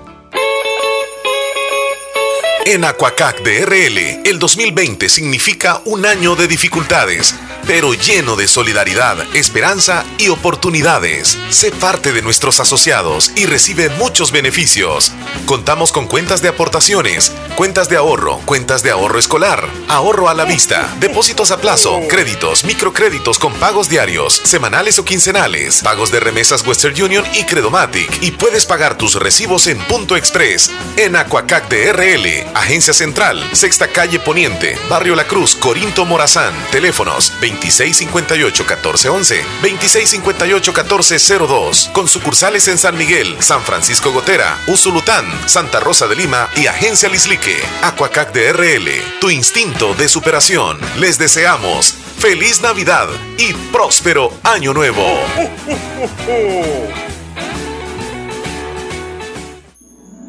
S3: En Aquacac DRL, el 2020 significa un año de dificultades, pero lleno de solidaridad, esperanza y oportunidades. Sé parte de nuestros asociados y recibe muchos beneficios. Contamos con cuentas de aportaciones, cuentas de ahorro, cuentas de ahorro escolar, ahorro a la vista, depósitos a plazo, créditos, microcréditos con pagos diarios, semanales o quincenales, pagos de remesas Western Union y Credomatic y puedes pagar tus recibos en Punto Express en Aquacac DRL. Agencia Central, Sexta Calle Poniente, Barrio La Cruz, Corinto Morazán. Teléfonos 2658-1411, 2658-1402. Con sucursales en San Miguel, San Francisco Gotera, Usulután, Santa Rosa de Lima y Agencia Lislique. Aquacac DRL, tu instinto de superación. Les deseamos feliz Navidad y próspero Año Nuevo.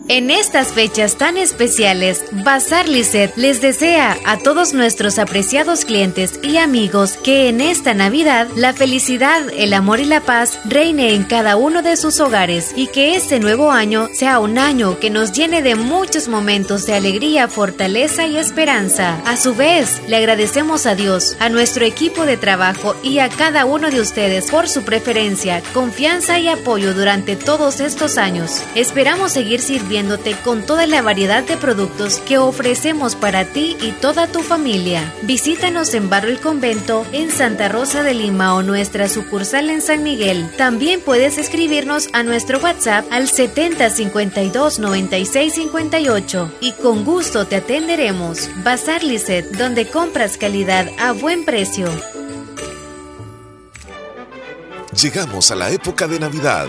S9: En estas fechas tan especiales, Bazar Lisset les desea a todos nuestros apreciados clientes y amigos que en esta Navidad la felicidad, el amor y la paz reine en cada uno de sus hogares y que este nuevo año sea un año que nos llene de muchos momentos de alegría, fortaleza y esperanza. A su vez, le agradecemos a Dios, a nuestro equipo de trabajo y a cada uno de ustedes por su preferencia, confianza y apoyo durante todos estos años. Esperamos seguir sirviendo con toda la variedad de productos que ofrecemos para ti y toda tu familia. Visítanos en Barrio El Convento, en Santa Rosa de Lima o nuestra sucursal en San Miguel. También puedes escribirnos a nuestro WhatsApp al 7052 9658 y con gusto te atenderemos. Bazar Lisset, donde compras calidad a buen precio.
S3: Llegamos a la época de Navidad.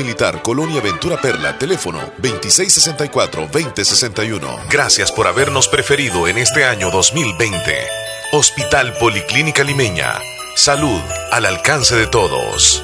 S3: Militar, Colonia Ventura Perla, teléfono 2664-2061. Gracias por habernos preferido en este año 2020. Hospital Policlínica Limeña. Salud al alcance de todos.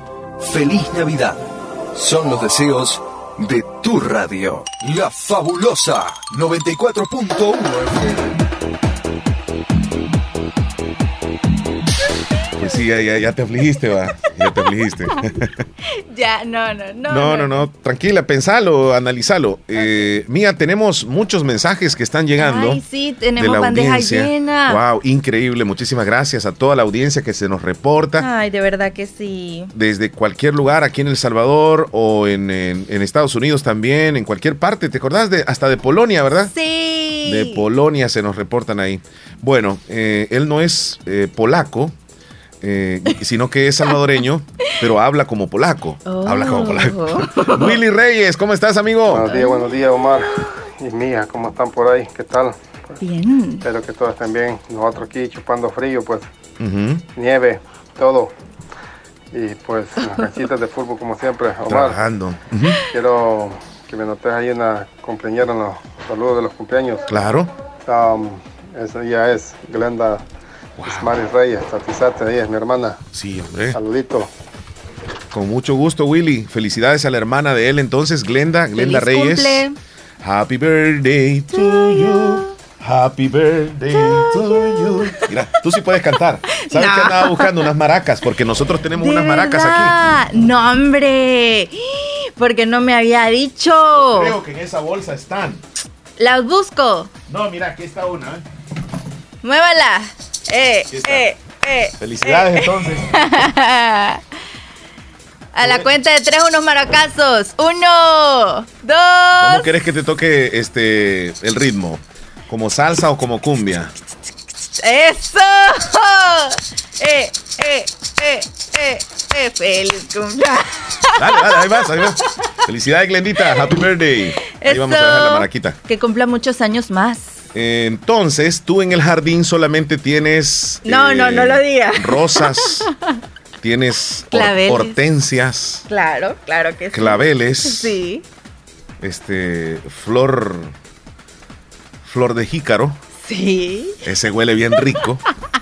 S10: Feliz Navidad. Son los deseos de tu radio. La fabulosa 94.1
S11: Pues sí, ya, ya, ya te afligiste, va. Ya te afligiste.
S2: ya, no, no, no.
S11: No, no, no. Tranquila, pensalo, analizalo. Eh, Mía, tenemos muchos mensajes que están llegando.
S2: Ay, sí, tenemos bandeja llena.
S11: Wow, increíble. Muchísimas gracias a toda la audiencia que se nos reporta.
S2: Ay, de verdad que sí.
S11: Desde cualquier lugar, aquí en El Salvador o en, en, en Estados Unidos también, en cualquier parte. ¿Te acordás de hasta de Polonia, verdad?
S2: Sí.
S11: De Polonia se nos reportan ahí. Bueno, eh, él no es eh, polaco,
S3: eh, sino que es salvadoreño, pero habla como polaco. Habla como polaco. Willy Reyes, ¿cómo estás, amigo?
S12: Buenos días, buenos días, Omar y Mía, ¿cómo están por ahí? ¿Qué tal?
S2: Bien.
S12: Espero que todos estén bien. Nosotros aquí chupando frío, pues nieve, todo. Y pues las canchitas de fútbol como siempre. Omar,
S3: Trabajando.
S12: Quiero que me notes ahí una cumpleañera en los saludos de los cumpleaños.
S3: Claro.
S12: Um, esa ya es Glenda Ismaris Reyes, Tatizate, ella es mi hermana.
S3: Sí, hombre.
S12: Saludito.
S3: Con mucho gusto, Willy. Felicidades a la hermana de él, entonces, Glenda, Glenda
S2: Feliz
S3: Reyes.
S2: cumple.
S3: Happy birthday to you. Happy birthday to you. Mira, tú sí puedes cantar. ¿Sabes
S2: No.
S3: que andaba buscando unas maracas? Porque nosotros tenemos
S2: ¿De
S3: unas maracas aquí.
S2: verdad? No, hombre. Porque no me había dicho.
S3: Creo que en esa bolsa están.
S2: Las busco.
S3: No, mira, aquí está una. ¿eh?
S2: Muévala. Eh,
S3: está.
S2: eh, eh.
S3: Felicidades,
S2: eh.
S3: entonces.
S2: A la cuenta de tres, unos maracazos. Uno, dos.
S3: ¿Cómo quieres que te toque este el ritmo? ¿Como salsa o como cumbia?
S2: ¡Eso! ¡Eh, eh, eh, eh, eh! ¡Feliz cumpleaños!
S3: Dale, dale, ahí vas, ahí vas. Felicidades, Glendita. Happy birthday. Ahí vamos a
S2: Eso.
S3: dejar la maraquita.
S2: Que cumpla muchos años más.
S3: Eh, Entonces, tú en el jardín solamente tienes.
S2: No,
S3: eh,
S2: no, no lo diga.
S3: Rosas, tienes
S2: Claveles.
S3: hortensias,
S2: Claro, claro que sí.
S3: Claveles.
S2: Sí.
S3: este, flor. Flor de jícaro.
S2: Sí.
S3: Ese huele bien rico.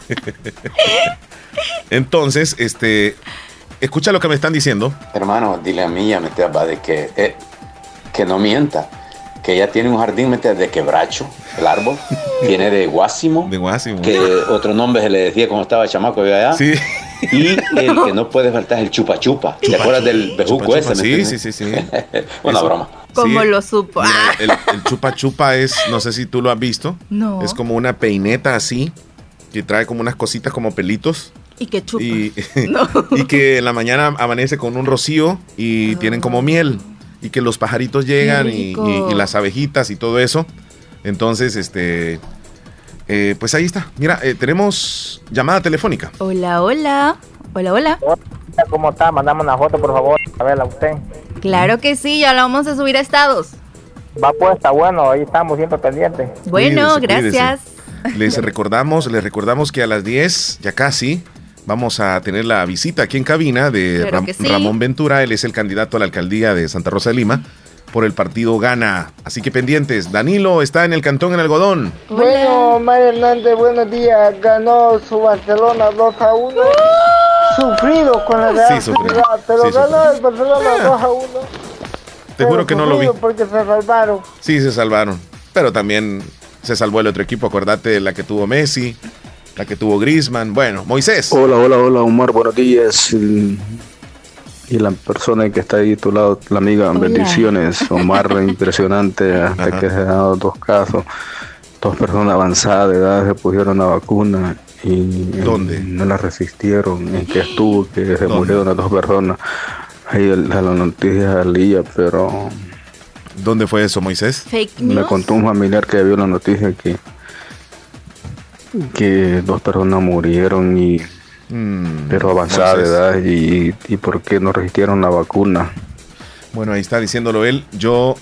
S3: Entonces, este. Escucha lo que me están diciendo.
S13: Hermano, dile a Milla, ¿me entiendes? va, de que, eh, que no mienta. Que ella tiene un jardín ¿me entiendes? de quebracho, el árbol. tiene de guásimo.
S3: De guásimo.
S13: Que otro nombre se le decía cuando estaba chamaco allá.
S3: Sí.
S13: Y el que no puede faltar es el chupa chupa. ¿Te acuerdas del bejuco
S3: Chupa
S13: ese?
S3: sí, sí, sí, sí.
S13: Una
S3: Eso.
S13: broma.
S2: Como
S3: Sí.
S2: lo supo.
S3: Mira,
S2: Ah,
S3: el, el chupa chupa es, no sé si tú lo has visto.
S2: No.
S3: Es como una peineta así, que trae como unas cositas como pelitos.
S2: y que chupa.
S3: Y, y que en la mañana amanece con un rocío y tienen como miel. Y que los pajaritos llegan y,
S2: rico.
S3: y- y las abejitas y todo eso. Entonces, este. eh, pues ahí está. Mira, eh, tenemos llamada telefónica.
S2: Hola, hola. Hola, hola.
S4: ¿Cómo está? Mandame una foto, por favor. A verla usted.
S2: Claro que sí, ya la vamos a subir a estados.
S4: Va pues, está bueno. Ahí estamos siempre pendientes.
S2: Bueno,
S3: Cuídese, cuídese.
S2: gracias.
S3: Les recordamos, les recordamos que a las 10, ya casi, vamos a tener la visita aquí en cabina de Ram-
S2: sí.
S3: Ramón Ventura. Él es el candidato a la alcaldía de Santa Rosa de Lima por el partido Gana. Así que pendientes. Danilo está en el Cantón en Algodón.
S14: Bueno, Mario Hernández, buenos días. Ganó su Barcelona 2 a 1. Sufrido con la Real
S3: Sí, sufrido.
S14: Sociedad, pero
S3: Sí,
S14: ganó
S3: sufrido.
S14: el Barcelona 2 a 1.
S3: Te juro que no lo vi.
S14: Porque se salvaron.
S3: Sí, se salvaron. Pero también se salvó el otro equipo. Acuérdate de la que tuvo Messi, la que tuvo Griezmann. Bueno, Moisés.
S15: Hola, hola, hola, Omar, buenos días. Y la persona que está ahí a tu lado, la amiga, bendiciones. Omar, impresionante, hasta que se han dado dos casos. Dos personas avanzadas de edad se pusieron la vacuna y
S3: ¿Dónde?
S15: no la resistieron. En que estuvo, que se murieron las dos personas. Ahí el- a la noticia al día, pero
S3: ¿Dónde fue eso, Moisés?
S2: Fake
S15: me contó un familiar que vio la noticia que que dos personas murieron y pero avanzada de edad y, y por qué no resistieron la vacuna.
S3: Bueno, ahí está diciéndolo él. Yo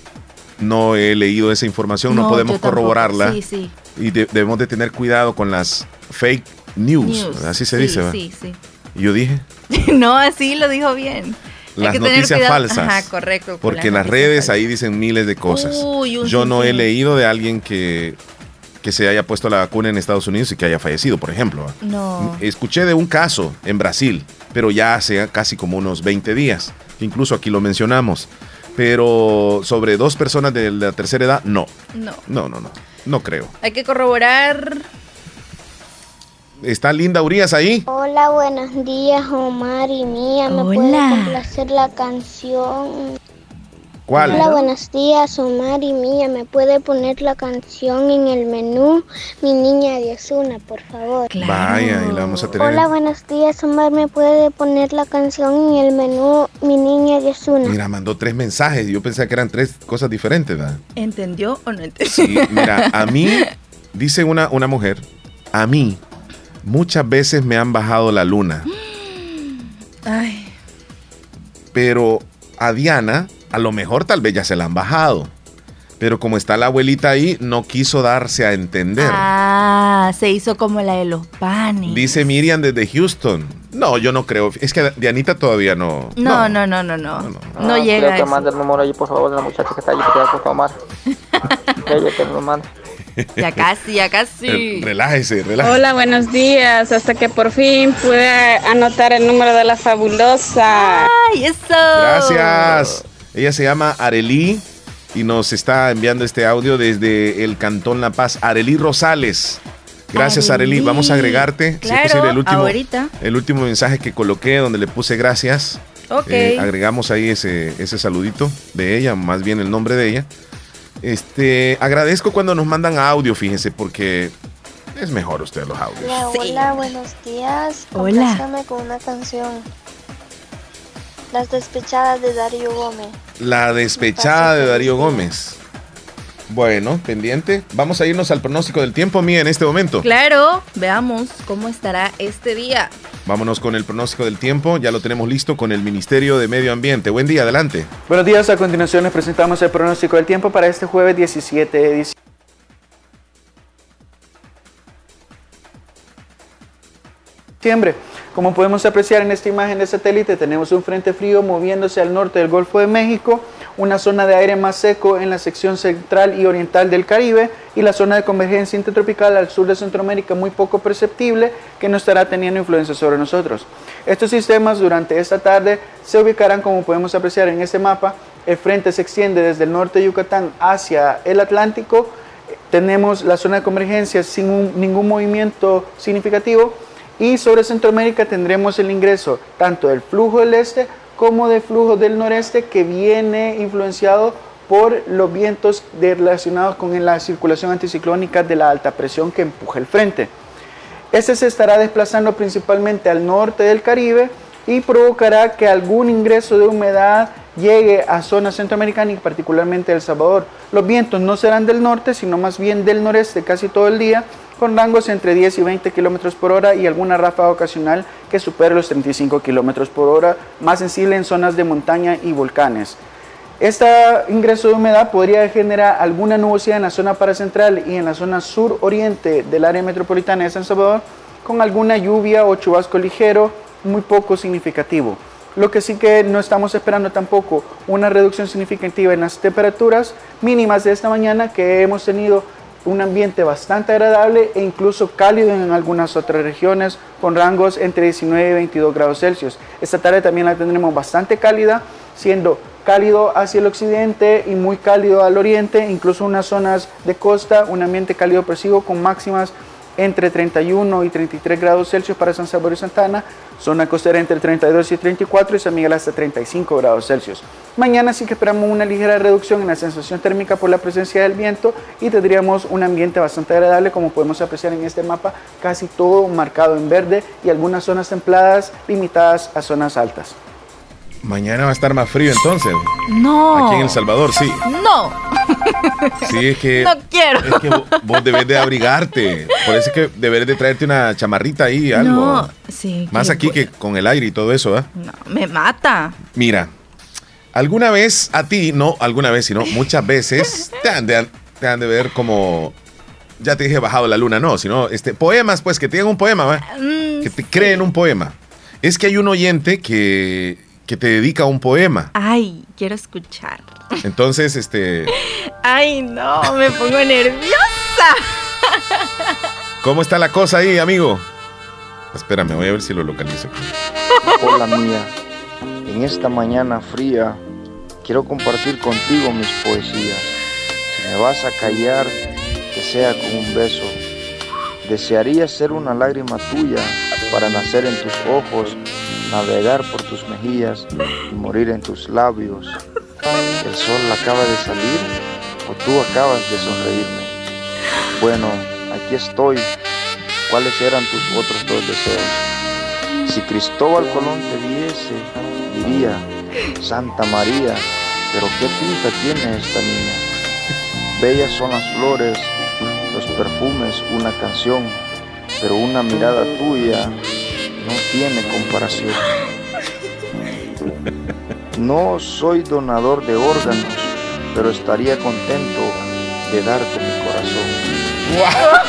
S3: no he leído esa información, no,
S2: No,
S3: podemos corroborarla.
S2: Sí, sí.
S3: Y de- debemos de tener cuidado con las fake news.
S2: News.
S3: Así se
S2: Sí,
S3: dice. ¿verdad?
S2: Sí, sí.
S3: Y yo dije,
S2: no, así lo dijo bien. Hay
S3: las
S2: que
S3: noticias falsas.
S2: Ajá, correcto.
S3: Porque en las redes ahí dicen miles de cosas.
S2: Uy,
S3: Yo no he leído de alguien que, que se haya puesto la vacuna en Estados Unidos y que haya fallecido, por ejemplo.
S2: No.
S3: Escuché de un caso en Brasil, pero ya hace casi como unos 20 días. Incluso aquí lo mencionamos. Pero sobre dos personas de la tercera edad, no.
S2: No.
S3: No, no, no. No creo.
S2: Hay que corroborar.
S3: ¿Está Linda Urias ahí?
S6: Hola, buenos días, Omar y Mía. ¿Me puede
S2: Hola.
S6: complacer la canción?
S3: ¿Cuál?
S6: Hola, buenos días, Omar y Mía. ¿Me puede poner la canción en el menú? Mi niña de Osuna, por favor.
S3: Vaya, y la vamos a tener.
S6: Hola, buenos días, Omar. ¿Me puede poner la canción en el menú? Mi niña de Osuna.
S3: Mira, mandó tres mensajes. Yo pensé que eran tres cosas diferentes, ¿verdad?
S2: ¿Entendió o no entendió?
S3: Sí, mira, a mí, dice una, una mujer, a mí, Muchas veces me han bajado la luna,
S2: Ay,
S3: pero a Diana a lo mejor tal vez ya se la han bajado. Pero como está la abuelita ahí, no quiso darse a entender.
S2: ah, se hizo como la de los panes.
S3: Dice Miriam desde Houston. No, yo no creo. Es que Dianita todavía no.
S2: No, no, no, no, no. No,
S4: Ah,
S2: llega
S4: Creo que mande el número allí, por favor, de la muchacha que está allí, que te va a Omar. Ella que lo mande.
S2: Ya casi, ya casi.
S3: Eh, Relájese, relájese.
S16: Hola, buenos días. Hasta que por fin pude anotar el número de la fabulosa.
S2: ¡Ay, eso!
S3: Gracias. Ella se llama Arelí y nos está enviando este audio desde el Cantón La Paz. Arelí Rosales. Gracias, Arelí.
S2: Arelí.
S3: Vamos a agregarte. si es posible, el último,
S2: ahorita.
S3: el último mensaje que coloqué donde le puse gracias.
S2: Ok.
S3: Eh, agregamos ahí ese, ese saludito de ella, más bien el nombre de ella. Este, agradezco cuando nos mandan audio, fíjense, porque es mejor usted los audios.
S6: Hola, hola, buenos días.
S2: Hola.
S6: Con una canción. Las despechadas de Darío Gómez.
S3: La despechada de Darío Gómez. Bueno, pendiente. Vamos a irnos al pronóstico del tiempo, mía, en este momento.
S2: Claro, veamos cómo estará este día.
S3: Vámonos con el pronóstico del tiempo. Ya lo tenemos listo con el Ministerio de Medio Ambiente. Buen día, adelante.
S17: Buenos días, a continuación les presentamos el pronóstico del tiempo para este jueves 17 de diciembre. diciembre. Como podemos apreciar en esta imagen de satélite, tenemos un frente frío moviéndose al norte del Golfo de México, una zona de aire más seco en la sección central y oriental del Caribe y la zona de convergencia intertropical al sur de Centroamérica muy poco perceptible que no estará teniendo influencia sobre nosotros. Estos sistemas durante esta tarde se ubicarán como podemos apreciar en este mapa. El frente se extiende desde el norte de Yucatán hacia el Atlántico. Tenemos la zona de convergencia sin un- ningún movimiento significativo y sobre Centroamérica tendremos el ingreso tanto del flujo del este como del flujo del noreste que viene influenciado por los vientos relacionados con la circulación anticiclónica de la alta presión que empuja el frente. Este se estará desplazando principalmente al norte del Caribe y provocará que algún ingreso de humedad llegue a zonas centroamericanas y particularmente El Salvador. Los vientos no serán del norte, sino más bien del noreste casi todo el día, con rangos entre 10 y 20 kilómetros por hora y alguna ráfaga ocasional que supere los 35 kilómetros por hora, más sensible en zonas de montaña y volcanes. Este ingreso de humedad podría generar alguna nubosidad en la zona paracentral y en la zona sur-oriente del área metropolitana de San Salvador, con alguna lluvia o chubasco ligero, muy poco significativo. Lo que sí que no estamos esperando tampoco una reducción significativa en las temperaturas mínimas de esta mañana que hemos tenido un ambiente bastante agradable e incluso cálido en algunas otras regiones con rangos entre 19 y 22 grados Celsius. Esta tarde también la tendremos bastante cálida, siendo cálido hacia el occidente y muy cálido al oriente, incluso unas zonas de costa, un ambiente cálido opresivo con máximas entre 31 y 33 grados Celsius para San Salvador y Santana, zona costera entre 32 y 34 y San Miguel hasta 35 grados Celsius. Mañana sí que esperamos una ligera reducción en la sensación térmica por la presencia del viento y tendríamos un ambiente bastante agradable como podemos apreciar en este mapa, casi todo marcado en verde y algunas zonas templadas limitadas a zonas altas.
S3: Mañana va a estar más frío entonces.
S2: No.
S3: Aquí en El Salvador, sí.
S2: No.
S3: Sí, es que.
S2: No quiero.
S3: Es que vos, debes de abrigarte. Por eso es que debes de traerte una chamarrita ahí, algo.
S2: No, sí.
S3: Más
S2: que-
S3: aquí que con el aire y todo eso, ¿eh?
S2: No, me mata.
S3: Mira, alguna vez a ti, no alguna vez, sino muchas veces, te han de, te han de ver como. Ya te dije bajado la luna, no, sino este, poemas, pues que digan un poema.
S2: Mm,
S3: que te creen un poema. Es que hay un oyente que, que te dedica un poema.
S2: Ay, quiero escuchar.
S3: Entonces, este.
S2: Ay, no, me pongo nerviosa.
S3: ¿Cómo está la cosa ahí, amigo? Espérame, voy a ver si lo localizo.
S18: Hola mía, en esta mañana fría quiero compartir contigo mis poesías. Si me vas a callar, que sea con un beso. Desearía ser una lágrima tuya para nacer en tus ojos, navegar por tus mejillas y morir en tus labios. El sol acaba de salir o tú acabas de sonreírme. Bueno, aquí estoy. ¿Cuáles eran tus otros dos deseos? Si Cristóbal Colón te viese, diría, Santa María, pero qué pinta tiene esta niña. Bellas son las flores, los perfumes, una canción. pero una mirada tuya tiene comparación. No soy donador de órganos, pero estaría contento de darte mi corazón.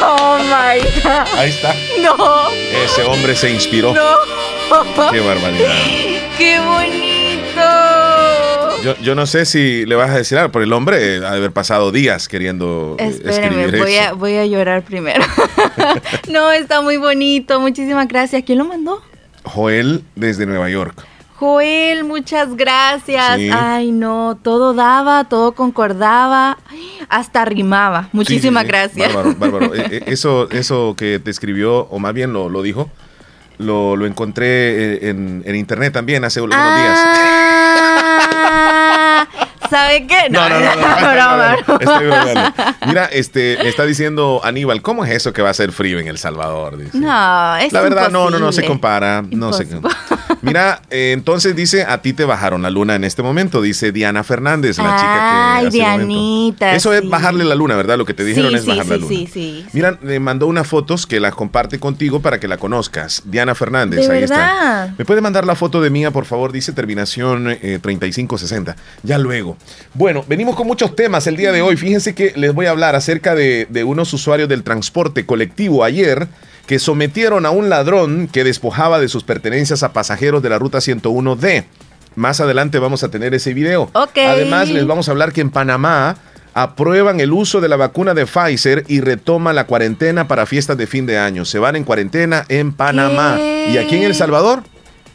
S2: Oh my God.
S3: Ahí está.
S2: No.
S3: Ese hombre se inspiró.
S2: No.
S3: Qué barbaridad.
S2: ¡Qué bonito!
S3: Yo, yo no sé si le vas a decir algo, pero el hombre ha de haber pasado días queriendo eh,
S2: Espérame,
S3: escribir
S2: voy
S3: eso.
S2: a, voy a llorar primero. no, está muy bonito. Muchísimas gracias. ¿Quién lo mandó?
S3: Joel desde Nueva York.
S2: Joel, muchas gracias.
S3: Sí.
S2: Ay, no, todo daba, todo concordaba, hasta rimaba. Muchísimas
S3: Sí, sí, sí.
S2: gracias.
S3: Bárbaro, bárbaro. Eh, eh, eso, eso que te escribió, o más bien lo, lo dijo, lo, lo encontré eh, en, en internet también hace unos días.
S2: ¿Sabe qué?
S3: No, no, no. Mira, este, me está diciendo Aníbal, ¿cómo es eso que va a ser frío en El Salvador? Dice.
S2: No, es
S3: La verdad, no, no, no se compara. No se, mira, eh, entonces dice, a ti te bajaron la luna en este momento, dice Diana Fernández, la chica que...
S2: Ay, Dianita.
S3: Eso
S2: sí.
S3: es bajarle la luna, ¿verdad? Lo que te dijeron
S2: sí,
S3: es
S2: sí,
S3: bajar la luna.
S2: sí, sí.
S3: Mira, me mandó unas fotos que las comparte contigo para que la conozcas. Diana Fernández,
S2: ¿De
S3: ahí
S2: verdad?
S3: está. ¿Me puede mandar la foto de mía, por favor? Dice terminación eh, 3560. Ya luego. Bueno, venimos con muchos temas el día de hoy. Fíjense que les voy a hablar acerca de, de unos usuarios del transporte colectivo ayer que sometieron a un ladrón que despojaba de sus pertenencias a pasajeros de la ruta 101D. Más adelante vamos a tener ese video. Además, les vamos a hablar que en Panamá aprueban el uso de la vacuna de Pfizer y retoman la cuarentena para fiestas de fin de año. Se van en cuarentena en Panamá.
S2: ¿Qué?
S3: ¿Y aquí en El Salvador?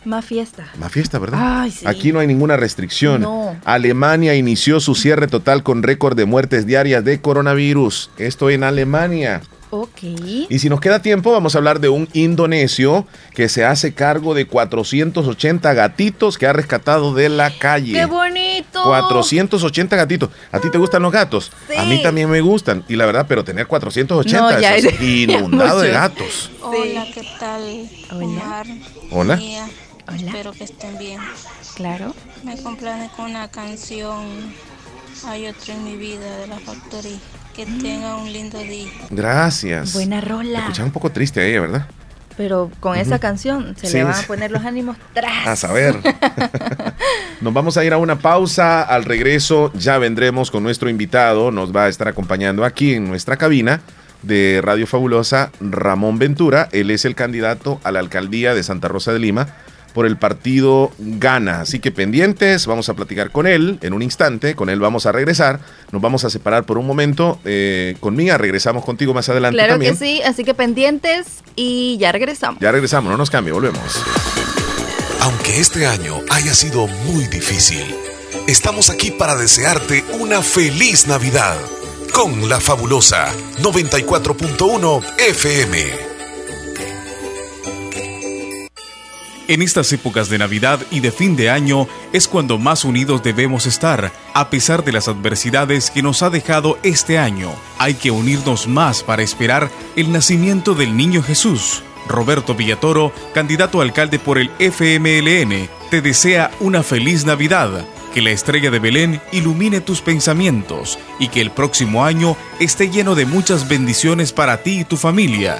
S2: Más fiesta.
S3: Más fiesta, ¿verdad?
S2: Ay, sí.
S3: Aquí no hay ninguna restricción.
S2: No.
S3: Alemania inició su cierre total con récord de muertes diarias de coronavirus. Esto en Alemania.
S2: Ok.
S3: Y si nos queda tiempo, vamos a hablar de un indonesio que se hace cargo de 480 gatitos que ha rescatado de la calle.
S2: ¡Qué bonito!
S3: 480 gatitos. ¿A ti te gustan los gatos?
S2: Sí.
S3: A mí también me gustan. Y la verdad, pero tener 480
S2: No, ya
S3: es inundado de gatos.
S19: Hola, ¿qué tal? Omar,
S3: Hola.
S19: Mía, Espero que estén bien.
S2: Claro.
S19: Me complace con una canción Hay otro en mi vida de la Factory. Que tenga un lindo día.
S3: Gracias.
S2: Buena rola.
S3: Escuchaba un poco triste a ella, ¿verdad?
S2: Pero con esa canción se
S3: Sí,
S2: le van a poner los ánimos tras.
S3: A saber. Nos vamos a ir a una pausa. Al regreso ya vendremos con nuestro invitado. Nos va a estar acompañando aquí en nuestra cabina de Radio Fabulosa, Ramón Ventura. Él es el candidato a la alcaldía de Santa Rosa de Lima por el partido Gana. Así que pendientes, vamos a platicar con él en un instante. Con él vamos a regresar. Nos vamos a separar por un momento. Eh, con Mía regresamos contigo más adelante
S2: Claro
S3: también.
S2: que sí, así que pendientes y ya regresamos.
S3: Ya regresamos, no nos cambie, volvemos.
S20: Aunque este año haya sido muy difícil, estamos aquí para desearte una feliz Navidad con la fabulosa 94.1 FM.
S21: En estas épocas de Navidad y de fin de año es cuando más unidos debemos estar, a pesar de las adversidades que nos ha dejado este año. Hay que unirnos más para esperar el nacimiento del niño Jesús. Roberto Villatoro, candidato a alcalde por el FMLN, te desea una feliz Navidad. Que la estrella de Belén ilumine tus pensamientos y que el próximo año esté lleno de muchas bendiciones para ti y tu familia.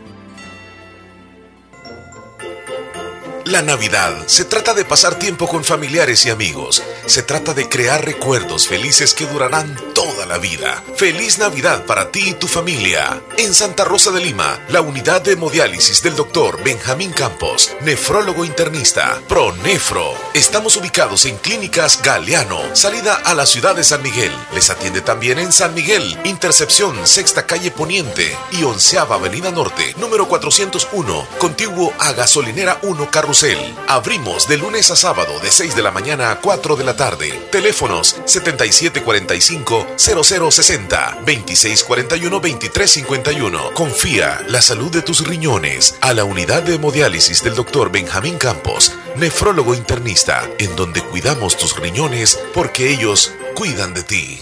S3: La Navidad se trata de pasar tiempo con familiares y amigos. Se trata de crear recuerdos felices que durarán toda la vida. Feliz Navidad para ti y tu familia. En Santa Rosa de Lima, la unidad de hemodiálisis del doctor Benjamín Campos, nefrólogo internista, Pronefro. Estamos ubicados en Clínicas Galeano, salida a la ciudad de San Miguel. Les atiende también en San Miguel, Intercepción, Sexta Calle Poniente y Onceava Avenida Norte, número 401, contiguo a Gasolinera 1 Abrimos de lunes a sábado de 6 de la mañana a 4 de la tarde. Teléfonos 7745-0060, 2641-2351. Confía la salud de tus riñones a la unidad de hemodiálisis del doctor Benjamín Campos, nefrólogo internista, en donde cuidamos tus riñones porque ellos cuidan de ti.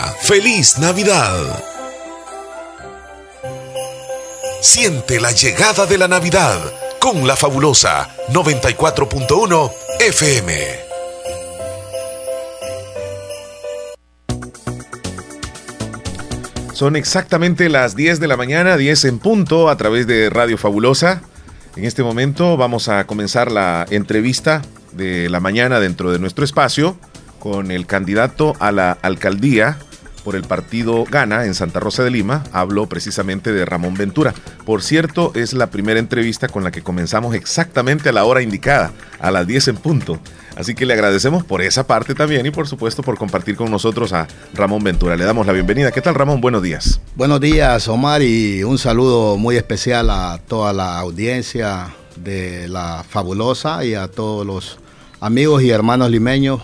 S3: ¡Feliz Navidad! Siente la llegada de la Navidad con la fabulosa 94.1 FM.
S22: Son exactamente las 10 de la mañana, 10 en punto, a través de Radio Fabulosa. En este momento vamos a comenzar la entrevista de la mañana dentro de nuestro espacio con el candidato a la alcaldía por el partido Gana en Santa Rosa de Lima. Hablo precisamente de Ramón Ventura. Por cierto, es la primera entrevista con la que comenzamos exactamente a la hora indicada, a las 10 en punto. Así que le agradecemos por esa parte también y por supuesto por compartir con nosotros a Ramón Ventura. Le damos la bienvenida. ¿Qué tal Ramón? Buenos días.
S23: Buenos días Omar y un saludo muy especial a toda la audiencia de la fabulosa y a todos los amigos y hermanos limeños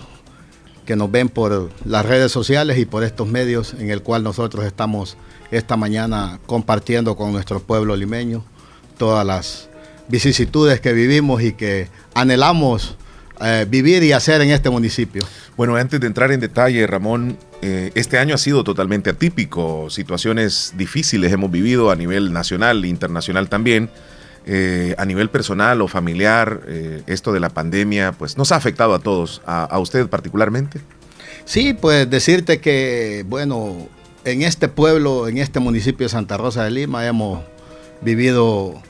S23: que nos ven por las redes sociales y por estos medios en el cual nosotros estamos esta mañana compartiendo con nuestro pueblo limeño todas las vicisitudes que vivimos y que anhelamos eh, vivir y hacer en este municipio.
S22: Bueno, antes de entrar en detalle, Ramón, eh, este año ha sido totalmente atípico, situaciones difíciles hemos vivido a nivel nacional e internacional también. Eh, a nivel personal o familiar, eh, esto de la pandemia, pues nos ha afectado a todos, a, usted particularmente.
S23: Sí, pues decirte que, bueno, en este pueblo, en este municipio de Santa Rosa de Lima, hemos vivido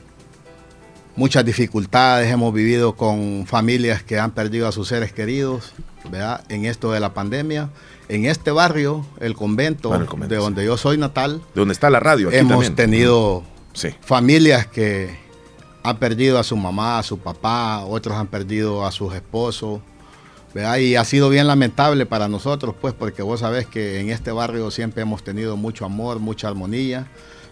S23: muchas dificultades, hemos vivido con familias que han perdido a sus seres queridos, ¿verdad? En esto de la pandemia. En este barrio, el convento, de donde yo soy natal.
S22: De donde está la radio.
S23: hemos tenido familias que han perdido a su mamá, a su papá, otros han perdido a sus esposos. Y ha sido bien lamentable para nosotros, pues, porque vos sabés que en este barrio siempre hemos tenido mucho amor, mucha armonía.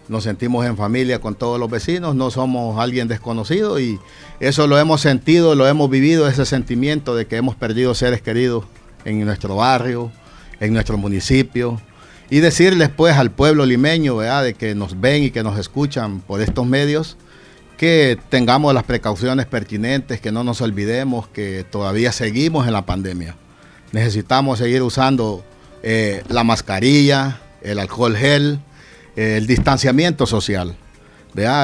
S23: Nos sentimos en familia con todos los vecinos, no somos alguien desconocido y eso lo hemos sentido, lo hemos vivido, ese sentimiento de que hemos perdido seres queridos en nuestro barrio, en nuestro municipio. Y decirles pues al pueblo limeño, de que nos ven y que nos escuchan por estos medios, que tengamos las precauciones pertinentes, que no nos olvidemos que todavía seguimos en la pandemia. Necesitamos seguir usando eh, la mascarilla, el alcohol gel, el distanciamiento social.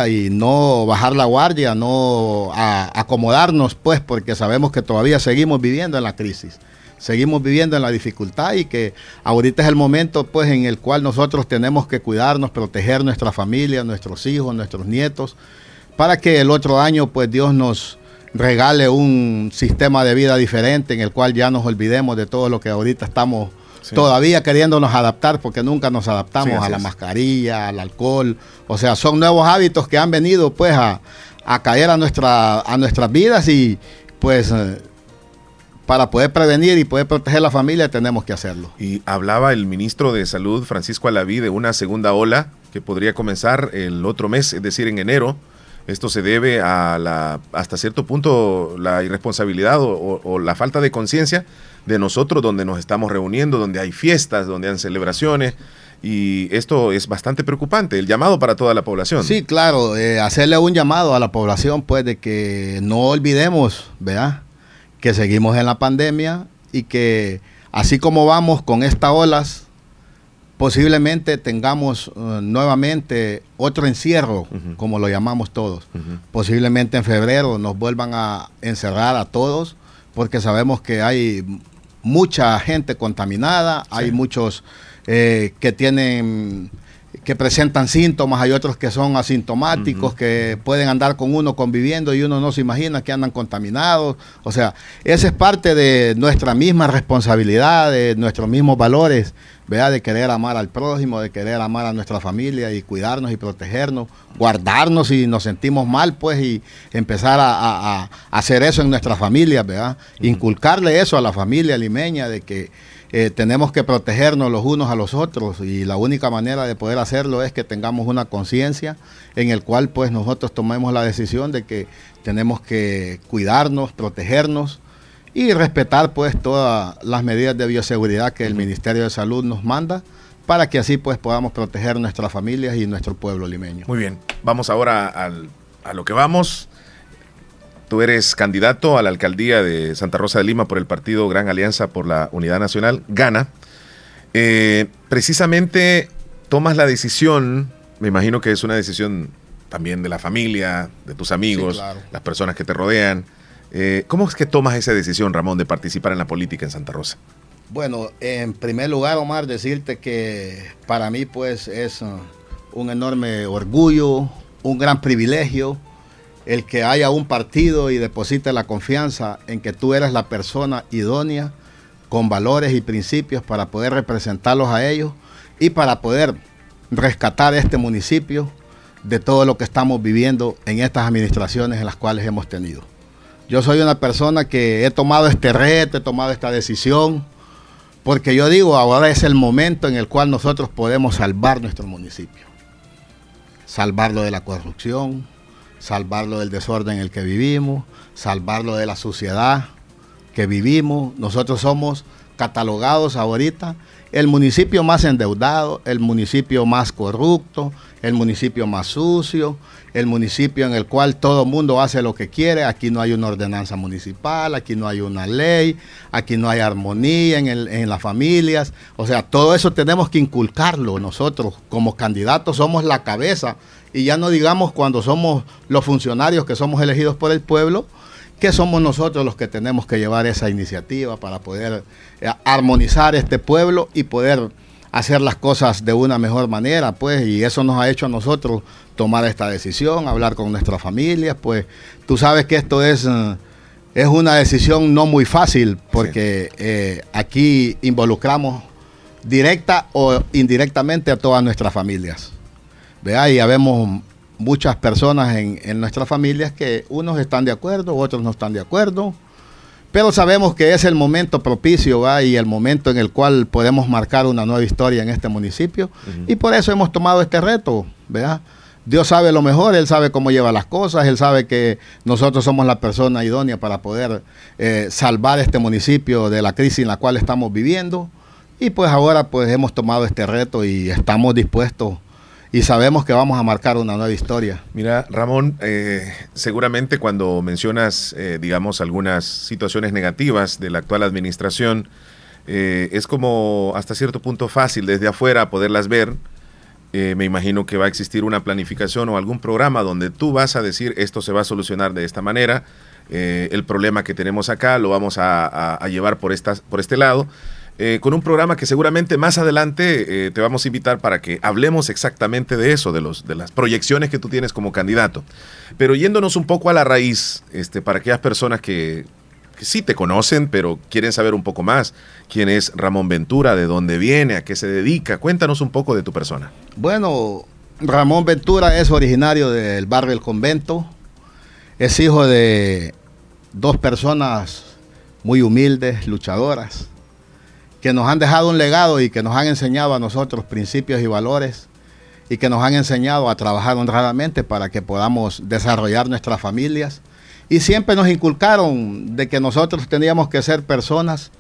S23: Y no bajar la guardia, no acomodarnos, pues, porque sabemos que todavía seguimos viviendo en la crisis seguimos viviendo en la dificultad y que ahorita es el momento pues en el cual nosotros tenemos que cuidarnos, proteger nuestra familia, nuestros hijos, nuestros nietos para que el otro año pues Dios nos regale un sistema de vida diferente en el cual ya nos olvidemos de todo lo que ahorita estamos todavía queriéndonos adaptar porque nunca nos adaptamos a la mascarilla, al alcohol, o sea, son nuevos hábitos que han venido pues a, caer a, nuestra, a nuestras vidas y pues... Eh, para poder prevenir y poder proteger la familia tenemos que hacerlo.
S22: Y hablaba el ministro de Salud, Francisco Alaví, de una segunda ola
S3: que podría comenzar el otro mes, es decir, en enero. Esto se debe a la, hasta cierto punto, la irresponsabilidad o, la falta de conciencia de nosotros donde nos estamos reuniendo, donde hay fiestas, donde hay celebraciones. Y esto es bastante preocupante, el llamado para toda la población.
S23: Sí, claro, eh, hacerle un llamado a la población, pues, de que no olvidemos, ¿verdad? Que seguimos en la pandemia y que así como vamos con estas olas, posiblemente tengamos uh, nuevamente otro encierro, como lo llamamos todos. Posiblemente en febrero nos vuelvan a encerrar a todos, porque sabemos que hay mucha gente contaminada, hay muchos eh, que tienen que presentan síntomas, hay otros que son asintomáticos, que pueden andar con uno conviviendo y uno no se imagina que andan contaminados. O sea, esa es parte de nuestra misma responsabilidad, de nuestros mismos valores, ¿vea? de querer amar al prójimo, de querer amar a nuestra familia y cuidarnos y protegernos, guardarnos si nos sentimos mal, pues, y empezar a, hacer eso en nuestra familia, ¿verdad? Inculcarle eso a la familia limeña de que eh, tenemos que protegernos los unos a los otros y la única manera de poder hacerlo es que tengamos una conciencia en el cual pues nosotros tomemos la decisión de que tenemos que cuidarnos, protegernos y respetar pues todas las medidas de bioseguridad que el Ministerio de Salud nos manda para que así pues podamos proteger nuestras familias y nuestro pueblo limeño.
S3: Muy bien, vamos ahora a lo que vamos. Tú eres candidato a la alcaldía de Santa Rosa de Lima por el partido Gran Alianza por la Unidad Nacional, gana. Eh, precisamente tomas la decisión, me imagino que es una decisión también de la familia, de tus amigos, las personas que te rodean. Eh, ¿Cómo es que tomas esa decisión, Ramón, de participar en la política en Santa Rosa?
S23: Bueno, en primer lugar, Omar, decirte que para mí pues es uh, un enorme orgullo, un gran privilegio el que haya un partido y deposite la confianza en que tú eres la persona idónea con valores y principios para poder representarlos a ellos y para poder rescatar este municipio de todo lo que estamos viviendo en estas administraciones en las cuales hemos tenido. Yo soy una persona que he tomado este reto, he tomado esta decisión, porque yo digo, ahora es el momento en el cual nosotros podemos salvar nuestro municipio, salvarlo de la corrupción, salvarlo del desorden en el que vivimos, salvarlo de la suciedad que vivimos. Nosotros somos catalogados ahorita el municipio más endeudado, el municipio más corrupto, el municipio más sucio, el municipio en el cual todo el mundo hace lo que quiere. Aquí no hay una ordenanza municipal, aquí no hay una ley, aquí no hay armonía en, en las familias. O sea, todo eso tenemos que inculcarlo nosotros como candidatos, somos la cabeza y ya no digamos cuando somos los funcionarios que somos elegidos por el pueblo, que somos nosotros los que tenemos que llevar esa iniciativa para poder eh, armonizar este pueblo y poder hacer las cosas de una mejor manera, pues, y eso nos ha hecho a nosotros tomar esta decisión, hablar con nuestras familias, pues, tú sabes que esto es, eh, es una decisión no muy fácil, porque eh, aquí involucramos directa o indirectamente a todas nuestras familias. ¿Vea? Y habemos muchas personas en, en nuestras familias que unos están de acuerdo, otros no están de acuerdo, pero sabemos que es el momento propicio ¿va? y el momento en el cual podemos marcar una nueva historia en este municipio y por eso hemos tomado este reto, ¿verdad? Dios sabe lo mejor, Él sabe cómo lleva las cosas, Él sabe que nosotros somos la persona idónea para poder eh, salvar este municipio de la crisis en la cual estamos viviendo. Y pues ahora pues hemos tomado este reto y estamos dispuestos y sabemos que vamos a marcar una nueva historia.
S3: Mira, Ramón, eh, seguramente cuando mencionas, eh, digamos, algunas situaciones negativas de la actual administración, eh, es como hasta cierto punto fácil desde afuera poderlas ver. me imagino que va a existir una planificación o algún programa donde tú vas a decir esto se va a solucionar de esta manera, el problema que tenemos acá lo vamos a, a llevar por, estas, por este lado. Eh, con un programa que seguramente más adelante eh, te vamos a invitar para que hablemos exactamente de eso, de, los, de las proyecciones que tú tienes como candidato. Pero yéndonos un poco a la raíz, este, para aquellas personas que, sí te conocen, pero quieren saber un poco más, quién es Ramón Ventura, de dónde viene, a qué se dedica, cuéntanos un poco de tu persona.
S23: Bueno, Ramón Ventura es originario del barrio El Convento, es hijo de dos personas muy humildes, luchadoras que nos han dejado un legado y que nos han enseñado a nosotros principios y valores y que nos han enseñado a trabajar honradamente para que podamos desarrollar nuestras familias. Y siempre nos inculcaron de que nosotros teníamos que ser personas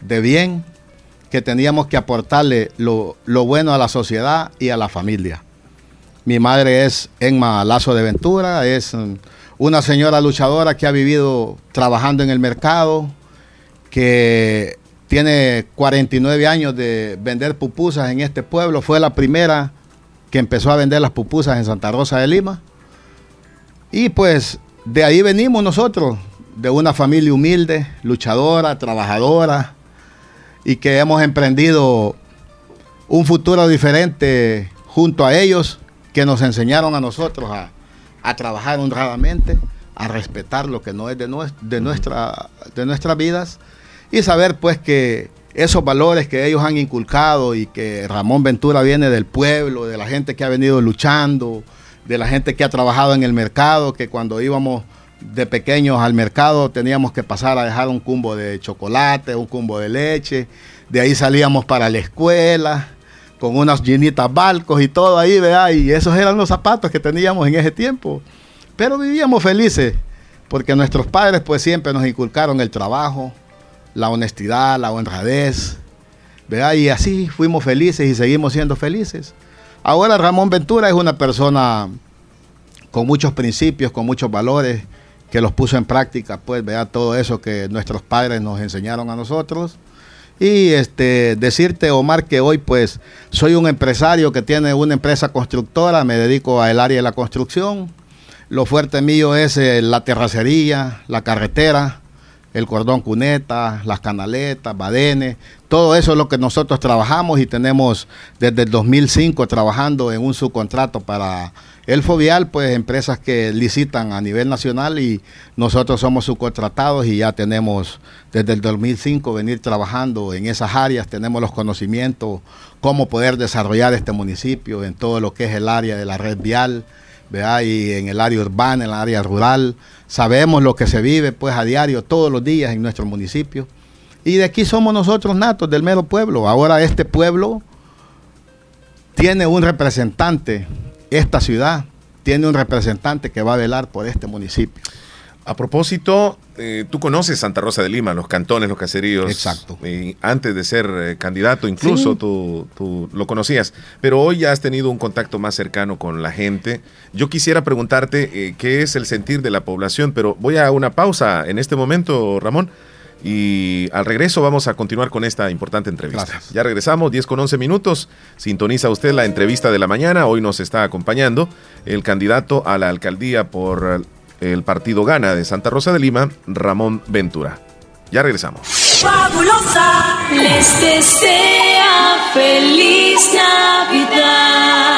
S23: de bien, que teníamos que aportarle lo, lo bueno a la sociedad y a la familia. Mi madre es Enma Lazo de Ventura, es mm, una señora luchadora que ha vivido trabajando en el mercado, que tiene 49 años de vender pupusas en este pueblo. Fue la primera que empezó a vender las pupusas en Santa Rosa de Lima. Y pues de ahí venimos nosotros, de una familia humilde, luchadora, trabajadora, y que hemos emprendido un futuro diferente junto a ellos, que nos enseñaron a nosotros a, trabajar honradamente, a respetar lo que no es de, de, nuestra, de nuestras vidas y saber pues que esos valores que ellos han inculcado y que Ramón Ventura viene del pueblo, de la gente que ha venido luchando, de la gente que ha trabajado en el mercado, que cuando íbamos de pequeños al mercado teníamos que pasar a dejar un cumbo de chocolate, un cumbo de leche, de ahí salíamos para la escuela con unas llenitas balcos y todo ahí, vea, y esos eran los zapatos que teníamos en ese tiempo. Pero vivíamos felices porque nuestros padres pues siempre nos inculcaron el trabajo, la honestidad, la honradez, ¿verdad? Y así fuimos felices y seguimos siendo felices. Ahora Ramón Ventura es una persona con muchos principios, con muchos valores, que los puso en práctica, pues, vea todo eso que nuestros padres nos enseñaron a nosotros. Y este decirte, Omar, que hoy pues soy un empresario que tiene una empresa constructora, me dedico al área de la construcción. Lo fuerte mío es eh, la terracería, la carretera, el cordón cuneta, las canaletas, badenes, todo eso es lo que nosotros trabajamos y tenemos desde el 2005 trabajando en un subcontrato para el Fovial, pues empresas que licitan a nivel nacional y nosotros somos subcontratados y ya tenemos desde el 2005 venir trabajando en esas áreas, tenemos los conocimientos, cómo poder desarrollar este municipio en todo lo que es el área de la red vial, y en el área urbana, en el área rural. Sabemos lo que se vive pues a diario, todos los días en nuestro municipio. Y de aquí somos nosotros natos del mero pueblo. Ahora este pueblo tiene un representante, esta ciudad tiene un representante que va a velar por este municipio.
S24: A propósito, eh, tú conoces Santa Rosa de Lima, los cantones, los caseríos.
S23: Exacto.
S24: Y antes de ser eh, candidato, incluso tú, tú, lo conocías. Pero hoy ya has tenido un contacto más cercano con la gente. Yo quisiera preguntarte eh, qué es el sentir de la población, pero voy a una pausa en este momento, Ramón. Y al regreso vamos a continuar con esta importante entrevista. Ya regresamos, 10 con 11 minutos. Sintoniza usted la entrevista de la mañana. Hoy nos está acompañando el candidato a la alcaldía por el partido Gana de Santa Rosa de Lima, Ramón Ventura. Ya regresamos.
S7: Fabulosa les desea feliz Navidad.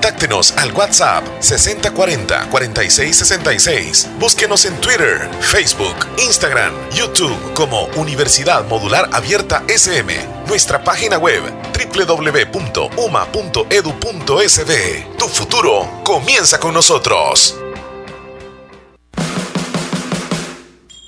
S3: Contáctenos al WhatsApp 6040-4666. Búsquenos en Twitter, Facebook, Instagram, YouTube como Universidad Modular Abierta SM. Nuestra página web www.uma.edu.sb. Tu futuro comienza con nosotros.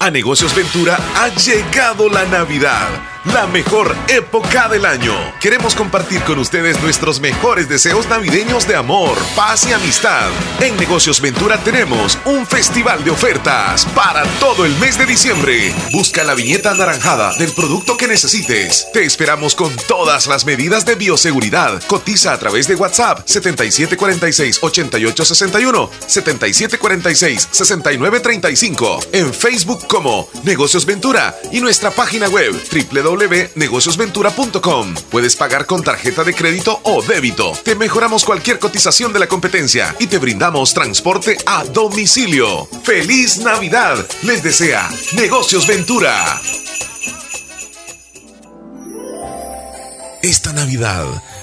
S3: A Negocios Ventura ha llegado la Navidad la mejor época del año. Queremos compartir con ustedes nuestros mejores deseos navideños de amor, paz y amistad. En Negocios Ventura tenemos un festival de ofertas para todo el mes de diciembre. Busca la viñeta anaranjada del producto que necesites. Te esperamos con todas las medidas de bioseguridad. Cotiza a través de WhatsApp 7746-8861, 7746-6935. En Facebook como Negocios Ventura y nuestra página web www www.negociosventura.com. Puedes pagar con tarjeta de crédito o débito. Te mejoramos cualquier cotización de la competencia y te brindamos transporte a domicilio. ¡Feliz Navidad! Les desea Negocios Ventura. Esta Navidad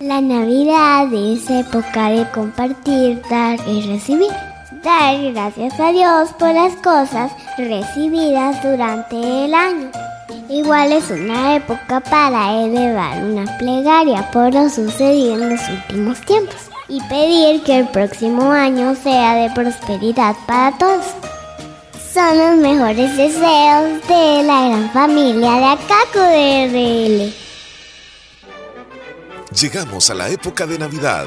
S6: La Navidad es época de compartir, dar y recibir. Dar gracias a Dios por las cosas recibidas durante el año. Igual es una época para elevar una plegaria por lo sucedido en los últimos tiempos y pedir que el próximo año sea de prosperidad para todos. Son los mejores deseos de la gran familia de Acaco de RL.
S3: Llegamos a la época de Navidad.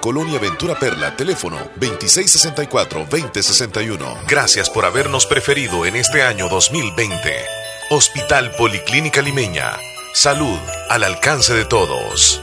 S3: Colonia Ventura Perla, teléfono 2664-2061. Gracias por habernos preferido en este año 2020. Hospital Policlínica Limeña. Salud al alcance de todos.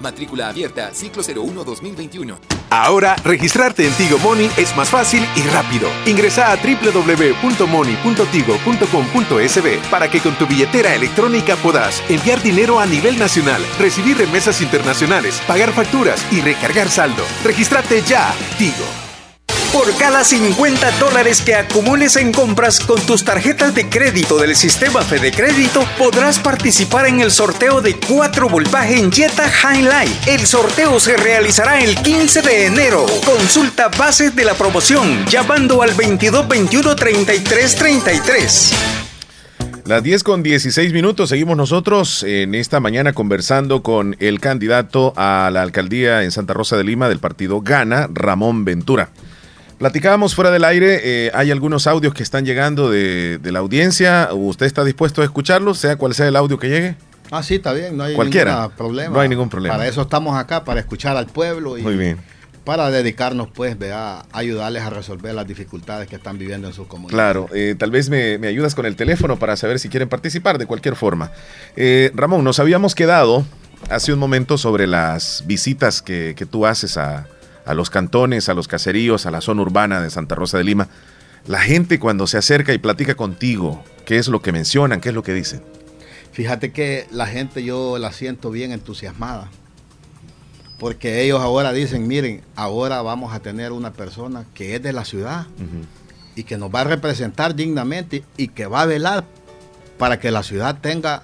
S25: Matrícula abierta, ciclo 01-2021.
S26: Ahora, registrarte en Tigo Money es más fácil y rápido. Ingresa a www.money.tigo.com.sb para que con tu billetera electrónica puedas enviar dinero a nivel nacional, recibir remesas internacionales, pagar facturas y recargar saldo. Regístrate ya, Tigo.
S27: Por cada 50 dólares que acumules en compras con tus tarjetas de crédito del sistema Fede Crédito, podrás participar en el sorteo de 4 Volkswagen en Jetta Highlight. El sorteo se realizará el 15 de enero. Consulta bases de la promoción llamando al 2221 3333.
S28: Las 10 con 16 minutos, seguimos nosotros en esta mañana conversando con el candidato a la alcaldía en Santa Rosa de Lima del partido Gana, Ramón Ventura. Platicábamos fuera del aire, eh, hay algunos audios que están llegando de, de, la audiencia. ¿Usted está dispuesto a escucharlos, sea cual sea el audio que llegue?
S23: Ah, sí, está bien, no hay
S28: Cualquiera.
S23: ningún problema.
S28: No hay ningún problema.
S23: Para eso estamos acá, para escuchar al pueblo y
S28: Muy bien.
S23: para dedicarnos, pues, a ayudarles a resolver las dificultades que están viviendo en sus comunidades.
S28: Claro, eh, tal vez me, me, ayudas con el teléfono para saber si quieren participar de cualquier forma. Eh, Ramón, nos habíamos quedado hace un momento sobre las visitas que, que tú haces a a los cantones, a los caseríos, a la zona urbana de Santa Rosa de Lima. La gente cuando se acerca y platica contigo, ¿qué es lo que mencionan? ¿Qué es lo que dicen?
S23: Fíjate que la gente yo la siento bien entusiasmada. Porque ellos ahora dicen, miren, ahora vamos a tener una persona que es de la ciudad uh -huh. y que nos va a representar dignamente y que va a velar para que la ciudad tenga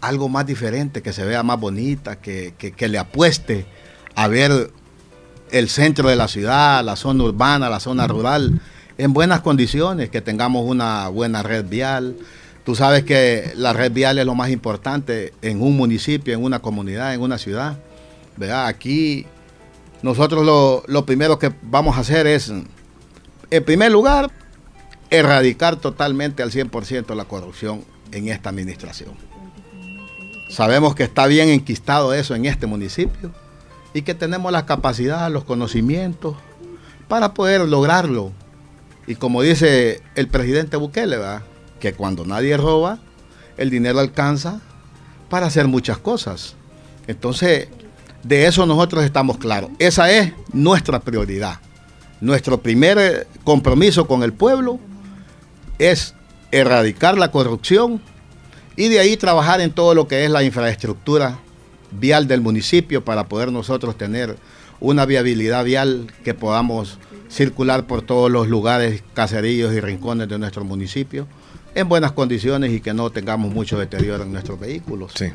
S23: algo más diferente, que se vea más bonita, que, que, que le apueste a ver el centro de la ciudad, la zona urbana, la zona rural, en buenas condiciones, que tengamos una buena red vial. Tú sabes que la red vial es lo más importante en un municipio, en una comunidad, en una ciudad. ¿verdad? Aquí nosotros lo, lo primero que vamos a hacer es, en primer lugar, erradicar totalmente al 100% la corrupción en esta administración. Sabemos que está bien enquistado eso en este municipio y que tenemos la capacidad, los conocimientos para poder lograrlo. Y como dice el presidente Bukele, ¿verdad? que cuando nadie roba, el dinero alcanza para hacer muchas cosas. Entonces, de eso nosotros estamos claros. Esa es nuestra prioridad. Nuestro primer compromiso con el pueblo es erradicar la corrupción y de ahí trabajar en todo lo que es la infraestructura vial del municipio para poder nosotros tener una viabilidad vial que podamos circular por todos los lugares, caseríos y rincones de nuestro municipio en buenas condiciones y que no tengamos mucho deterioro en nuestros vehículos.
S3: Sí.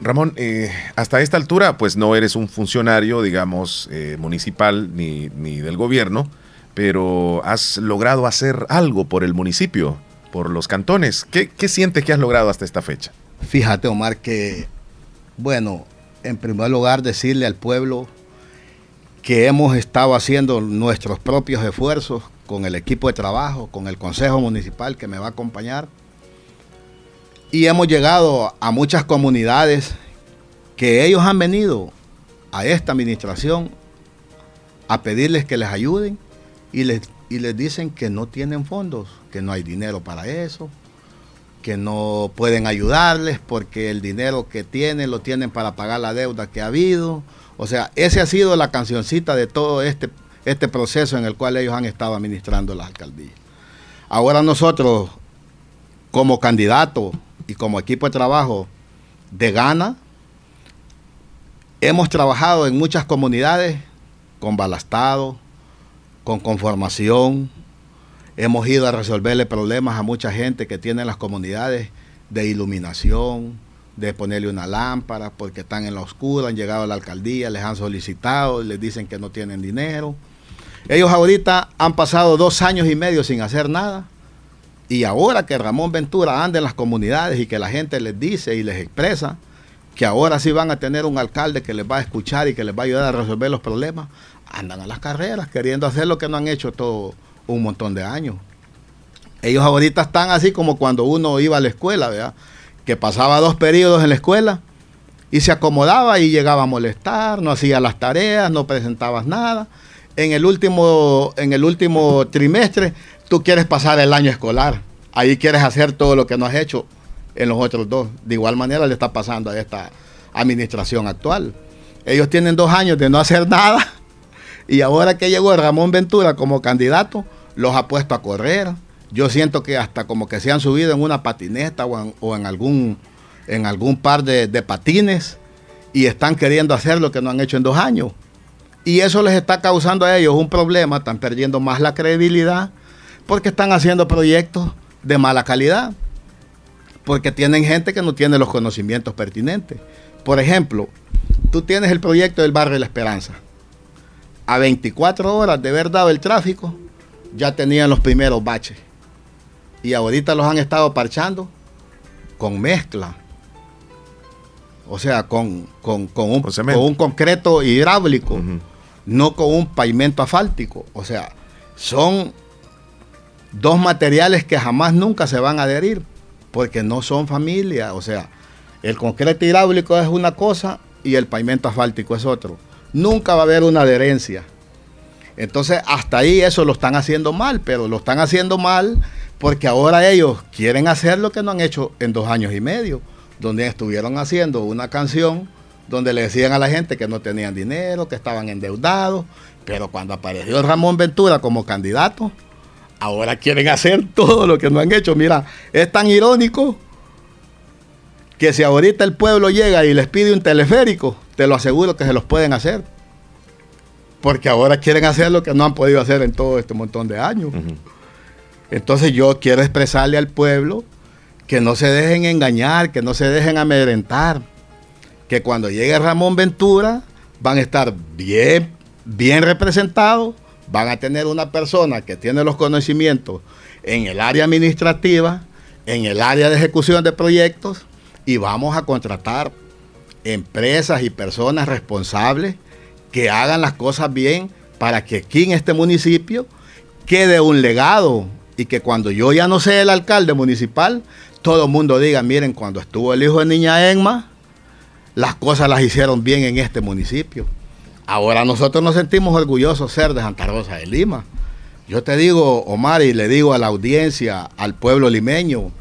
S3: Ramón, eh, hasta esta altura, pues no eres un funcionario, digamos, eh, municipal ni, ni del gobierno, pero has logrado hacer algo por el municipio, por los cantones. ¿Qué, qué sientes que has logrado hasta esta fecha?
S23: Fíjate, Omar, que, bueno, en primer lugar decirle al pueblo que hemos estado haciendo nuestros propios esfuerzos con el equipo de trabajo, con el Consejo Municipal que me va a acompañar. Y hemos llegado a muchas comunidades que ellos han venido a esta administración a pedirles que les ayuden y les, y les dicen que no tienen fondos, que no hay dinero para eso, que no pueden ayudarles porque el dinero que tienen lo tienen para pagar la deuda que ha habido. O sea, esa ha sido la cancioncita de todo este, este proceso en el cual ellos han estado administrando las alcaldías. Ahora nosotros, como candidato y como equipo de trabajo de Gana, hemos trabajado en muchas comunidades con balastado, con conformación, hemos ido a resolverle problemas a mucha gente que tiene las comunidades de iluminación, de ponerle una lámpara porque están en la oscura, han llegado a la alcaldía, les han solicitado, les dicen que no tienen dinero. Ellos ahorita han pasado dos años y medio sin hacer nada. Y ahora que Ramón Ventura anda en las comunidades y que la gente les dice y les expresa que ahora sí van a tener un alcalde que les va a escuchar y que les va a ayudar a resolver los problemas, andan a las carreras queriendo hacer lo que no han hecho todo un montón de años. Ellos ahorita están así como cuando uno iba a la escuela, ¿verdad? Que pasaba dos periodos en la escuela y se acomodaba y llegaba a molestar, no hacía las tareas, no presentabas nada. En el último, en el último trimestre, tú quieres pasar el año escolar. Ahí quieres hacer todo lo que no has hecho en los otros dos. De igual manera le está pasando a esta administración actual. Ellos tienen dos años de no hacer nada y ahora que llegó Ramón Ventura como candidato, los ha puesto a correr. Yo siento que hasta como que se han subido en una patineta o en, algún, en algún par de, de patines y están queriendo hacer lo que no han hecho en dos años. Y eso les está causando a ellos un problema, están perdiendo más la credibilidad porque están haciendo proyectos de mala calidad, porque tienen gente que no tiene los conocimientos pertinentes. Por ejemplo, tú tienes el proyecto del barrio de la Esperanza a 24 horas de haber dado el tráfico, ya tenían los primeros baches. Y ahorita los han estado parchando con mezcla. O sea, con, con, un, un, concreto hidráulico, no con un pavimento asfáltico. O sea, son dos materiales que jamás nunca se van a adherir, porque no son familia. O sea, el concreto hidráulico es una cosa y el pavimento asfáltico es otro nunca va a haber una adherencia. Entonces, hasta ahí eso lo están haciendo mal, pero lo están haciendo mal porque ahora ellos quieren hacer lo que no han hecho en dos años y medio, donde estuvieron haciendo una canción donde le decían a la gente que no tenían dinero, que estaban endeudados, pero cuando apareció Ramón Ventura como candidato, ahora quieren hacer todo lo que no han hecho. Mira, es tan irónico que si ahorita el pueblo llega y les pide un teleférico, te lo aseguro que se los pueden hacer. Porque ahora quieren hacer lo que no han podido hacer en todo este montón de años. Entonces yo quiero expresarle al pueblo que no se dejen engañar, que no se dejen amedrentar, que cuando llegue Ramón Ventura van a estar bien, bien representados, van a tener una persona que tiene los conocimientos en el área administrativa, en el área de ejecución de proyectos, y vamos a contratar empresas y personas responsables que hagan las cosas bien para que aquí en este municipio quede un legado y que cuando yo ya no sea el alcalde municipal, todo el mundo diga, miren, cuando estuvo el hijo de Niña Enma, las cosas las hicieron bien en este municipio. Ahora nosotros nos sentimos orgullosos ser de Santa Rosa de Lima. Yo te digo, Omar, y le digo a la audiencia, al pueblo limeño,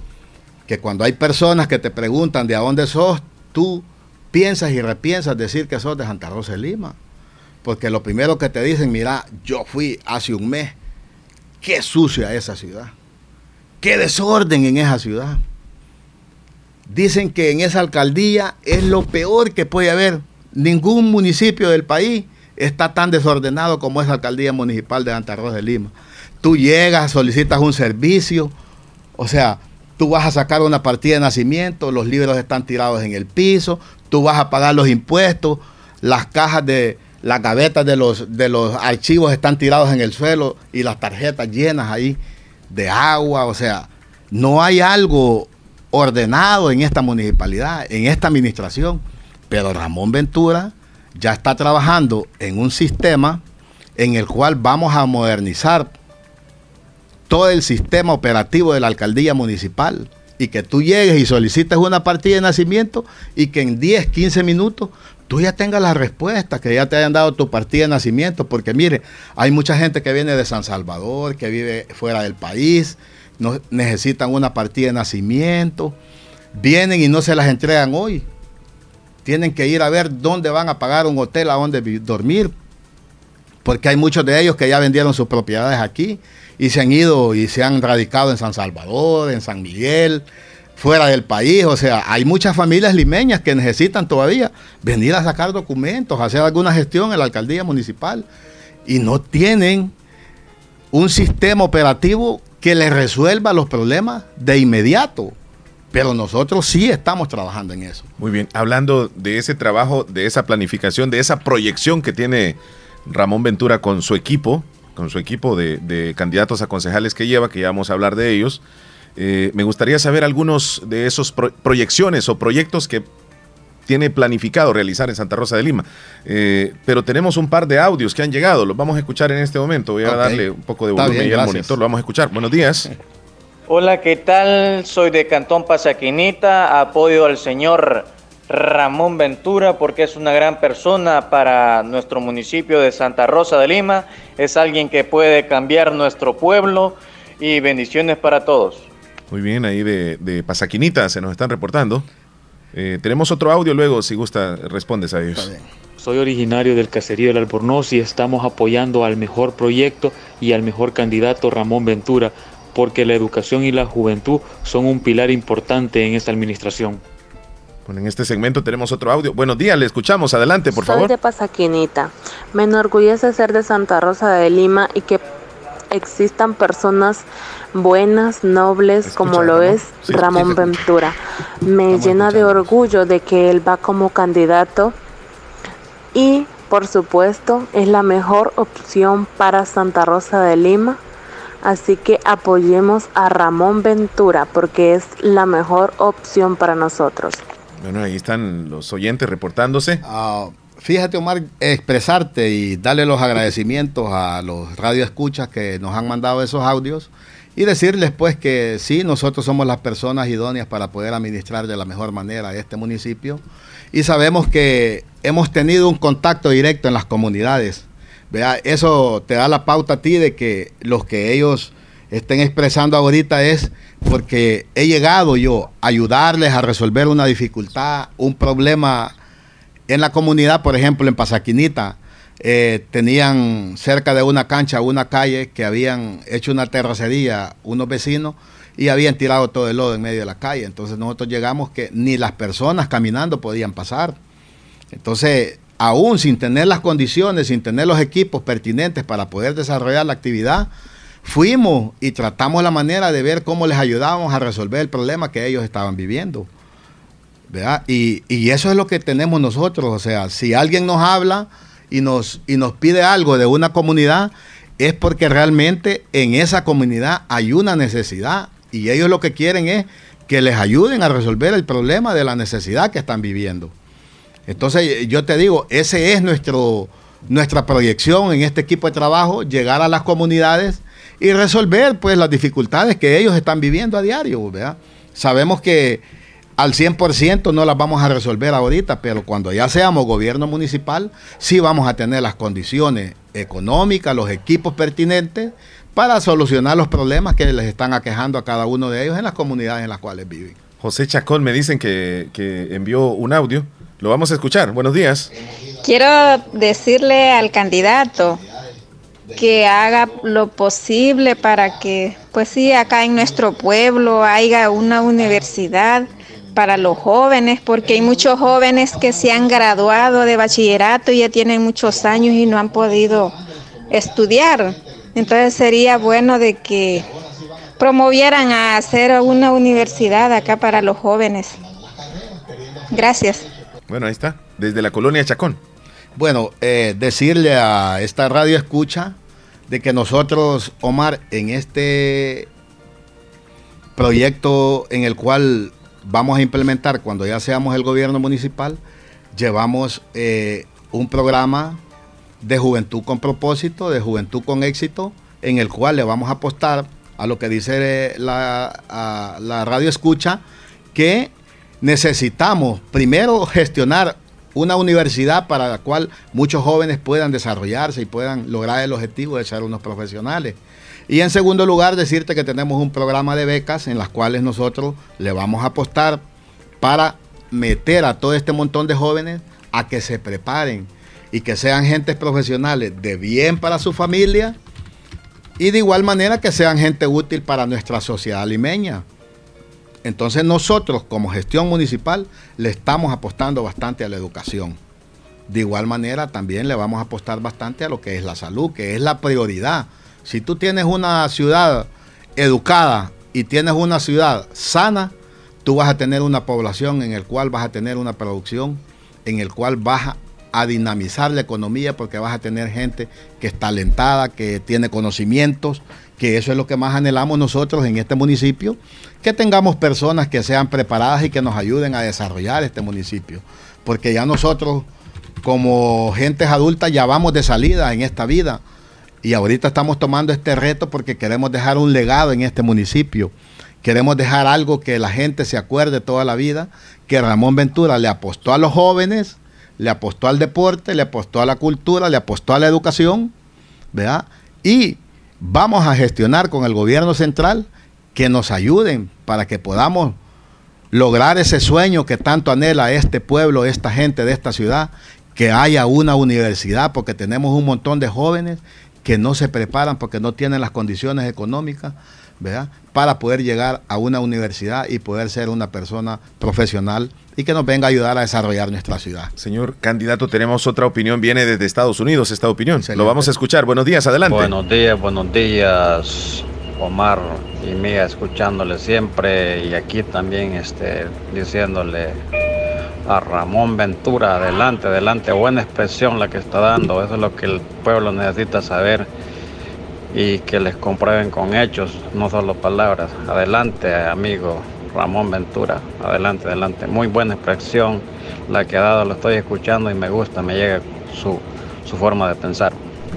S23: que cuando hay personas que te preguntan de a dónde sos, tú piensas y repiensas decir que sos de Santa Rosa de Lima. Porque lo primero que te dicen, mira, yo fui hace un mes, qué sucia esa ciudad, qué desorden en esa ciudad. dicen que en esa alcaldía es lo peor que puede haber. Ningún municipio del país está tan desordenado como esa alcaldía municipal de Santa Rosa de Lima. Tú llegas, solicitas un servicio, o sea, tú vas a sacar una partida de nacimiento, los libros están tirados en el piso, tú vas a pagar los impuestos, las cajas de las gavetas de los, de los archivos están tirados en el suelo y las tarjetas llenas ahí de agua, o sea, no hay algo ordenado en esta municipalidad, en esta administración, pero Ramón Ventura ya está trabajando en un sistema en el cual vamos a modernizar todo el sistema operativo de la alcaldía municipal y que tú llegues y solicites una partida de nacimiento y que en 10, 15 minutos tú ya tengas la respuesta, que ya te hayan dado tu partida de nacimiento, porque mire, hay mucha gente que viene de San Salvador, que vive fuera del país, no, necesitan una partida de nacimiento, vienen y no se las entregan hoy. Tienen que ir a ver dónde van a pagar un hotel, a dónde dormir, porque hay muchos de ellos que ya vendieron sus propiedades aquí y se han ido y se han radicado en San Salvador, en San Miguel, fuera del país. O sea, hay muchas familias limeñas que necesitan todavía venir a sacar documentos, hacer alguna gestión en la alcaldía municipal y no tienen un sistema operativo que les resuelva los problemas de inmediato. Pero nosotros sí estamos trabajando en eso.
S3: Muy bien, hablando de ese trabajo, de esa planificación, de esa proyección que tiene Ramón Ventura con su equipo, con su equipo de, candidatos a concejales que lleva, que ya vamos a hablar de ellos. Eh, me gustaría saber algunos de esos proyecciones o proyectos que tiene planificado realizar en Santa Rosa de Lima. Eh, pero tenemos un par de audios que han llegado, los vamos a escuchar en este momento. Voy a darle un poco de volumen al monitor, lo vamos a escuchar. Buenos días.
S29: Hola, ¿qué tal? Soy de Cantón Pasaquinita, apoyo al señor Ramón Ventura porque es una gran persona para nuestro municipio de Santa Rosa de Lima, es alguien que puede cambiar nuestro pueblo y bendiciones para todos.
S3: Muy bien, ahí de, Pasaquinita se nos están reportando. Eh, tenemos otro audio luego, si gusta, respondes a ellos.
S30: Soy originario del caserío del Albornoz y estamos apoyando al mejor proyecto y al mejor candidato Ramón Ventura, porque la educación y la juventud son un pilar importante en esta administración
S3: en este segmento tenemos otro audio. Buenos días, le escuchamos. Adelante, por favor.
S31: Soy de Pasaquinita. Me enorgullece ser de Santa Rosa de Lima y que existan personas buenas, nobles, como lo es Ramón Ventura. Me llena de orgullo de que él va como candidato y, por supuesto, es la mejor opción para Santa Rosa de Lima. Así que apoyemos a Ramón Ventura porque es la mejor opción para nosotros.
S3: Bueno, ahí están los oyentes reportándose.
S23: Ah, fíjate, Omar, expresarte y darle los agradecimientos a los radioescuchas que nos han mandado esos audios y decirles pues que sí, nosotros somos las personas idóneas para poder administrar de la mejor manera este municipio y sabemos que hemos tenido un contacto directo en las comunidades. Vea, eso te da la pauta a ti de que los que ellos estén expresando ahorita es porque he llegado yo a ayudarles a resolver una dificultad, un problema en la comunidad, por ejemplo, en Pasaquinita. Eh, tenían cerca de una cancha, una calle que habían hecho una terracería unos vecinos y habían tirado todo el lodo en medio de la calle. Entonces nosotros llegamos que ni las personas caminando podían pasar. Entonces, aún sin tener las condiciones, sin tener los equipos pertinentes para poder desarrollar la actividad, fuimos y tratamos la manera de ver cómo les ayudábamos a resolver el problema que ellos estaban viviendo. Y, y, eso es lo que tenemos nosotros. O sea, si alguien nos habla y nos, y nos pide algo de una comunidad, es porque realmente en esa comunidad hay una necesidad y ellos lo que quieren es que les ayuden a resolver el problema de la necesidad que están viviendo. Entonces yo te digo, ese es nuestro, nuestra proyección en este equipo de trabajo, llegar a las comunidades y resolver pues las dificultades que ellos están viviendo a diario. ¿verdad? Sabemos que al 100% no las vamos a resolver ahorita, pero cuando ya seamos gobierno municipal, sí vamos a tener las condiciones económicas, los equipos pertinentes para solucionar los problemas que les están aquejando a cada uno de ellos en las comunidades en las cuales viven.
S3: José Chacón me dicen que, que envió un audio. Lo vamos a escuchar. Buenos días.
S32: Quiero decirle al candidato que haga lo posible para que, pues sí, acá en nuestro pueblo haya una universidad para los jóvenes, porque hay muchos jóvenes que se han graduado de bachillerato y ya tienen muchos años y no han podido estudiar. Entonces sería bueno de que promovieran a hacer una universidad acá para los jóvenes. Gracias.
S3: Bueno, ahí está, desde la colonia Chacón.
S23: Bueno, eh, decirle a esta radio escucha de que nosotros, Omar, en este proyecto en el cual vamos a implementar cuando ya seamos el gobierno municipal, llevamos eh, un programa de juventud con propósito, de juventud con éxito, en el cual le vamos a apostar a lo que dice la, la radio escucha, que necesitamos primero gestionar una universidad para la cual muchos jóvenes puedan desarrollarse y puedan lograr el objetivo de ser unos profesionales. Y en segundo lugar, decirte que tenemos un programa de becas en las cuales nosotros le vamos a apostar para meter a todo este montón de jóvenes a que se preparen y que sean gentes profesionales de bien para su familia y de igual manera que sean gente útil para nuestra sociedad limeña. Entonces nosotros como gestión municipal le estamos apostando bastante a la educación. De igual manera también le vamos a apostar bastante a lo que es la salud, que es la prioridad. Si tú tienes una ciudad educada y tienes una ciudad sana, tú vas a tener una población en el cual vas a tener una producción, en el cual vas a dinamizar la economía porque vas a tener gente que es talentada, que tiene conocimientos, que eso es lo que más anhelamos nosotros en este municipio, que tengamos personas que sean preparadas y que nos ayuden a desarrollar este municipio, porque ya nosotros como gentes adultas ya vamos de salida en esta vida y ahorita estamos tomando este reto porque queremos dejar un legado en este municipio. Queremos dejar algo que la gente se acuerde toda la vida, que Ramón Ventura le apostó a los jóvenes, le apostó al deporte, le apostó a la cultura, le apostó a la educación, ¿verdad? Y vamos a gestionar con el gobierno central que nos ayuden para que podamos lograr ese sueño que tanto anhela este pueblo, esta gente de esta ciudad, que haya una universidad, porque tenemos un montón de jóvenes que no se preparan porque no tienen las condiciones económicas, ¿verdad? Para poder llegar a una universidad y poder ser una persona profesional y que nos venga a ayudar a desarrollar nuestra ciudad.
S3: Señor candidato, tenemos otra opinión, viene desde Estados Unidos esta opinión. Lo vamos a escuchar. Buenos días, adelante.
S33: Buenos días, buenos días, Omar y Mía, escuchándole siempre y aquí también este, diciéndole a Ramón Ventura, adelante, adelante, buena expresión la que está dando, eso es lo que el pueblo necesita saber y que les comprueben con hechos, no solo palabras. Adelante, amigo Ramón Ventura. Adelante, adelante. Muy buena expresión la que ha dado, lo estoy escuchando y me gusta, me llega su, su forma de pensar.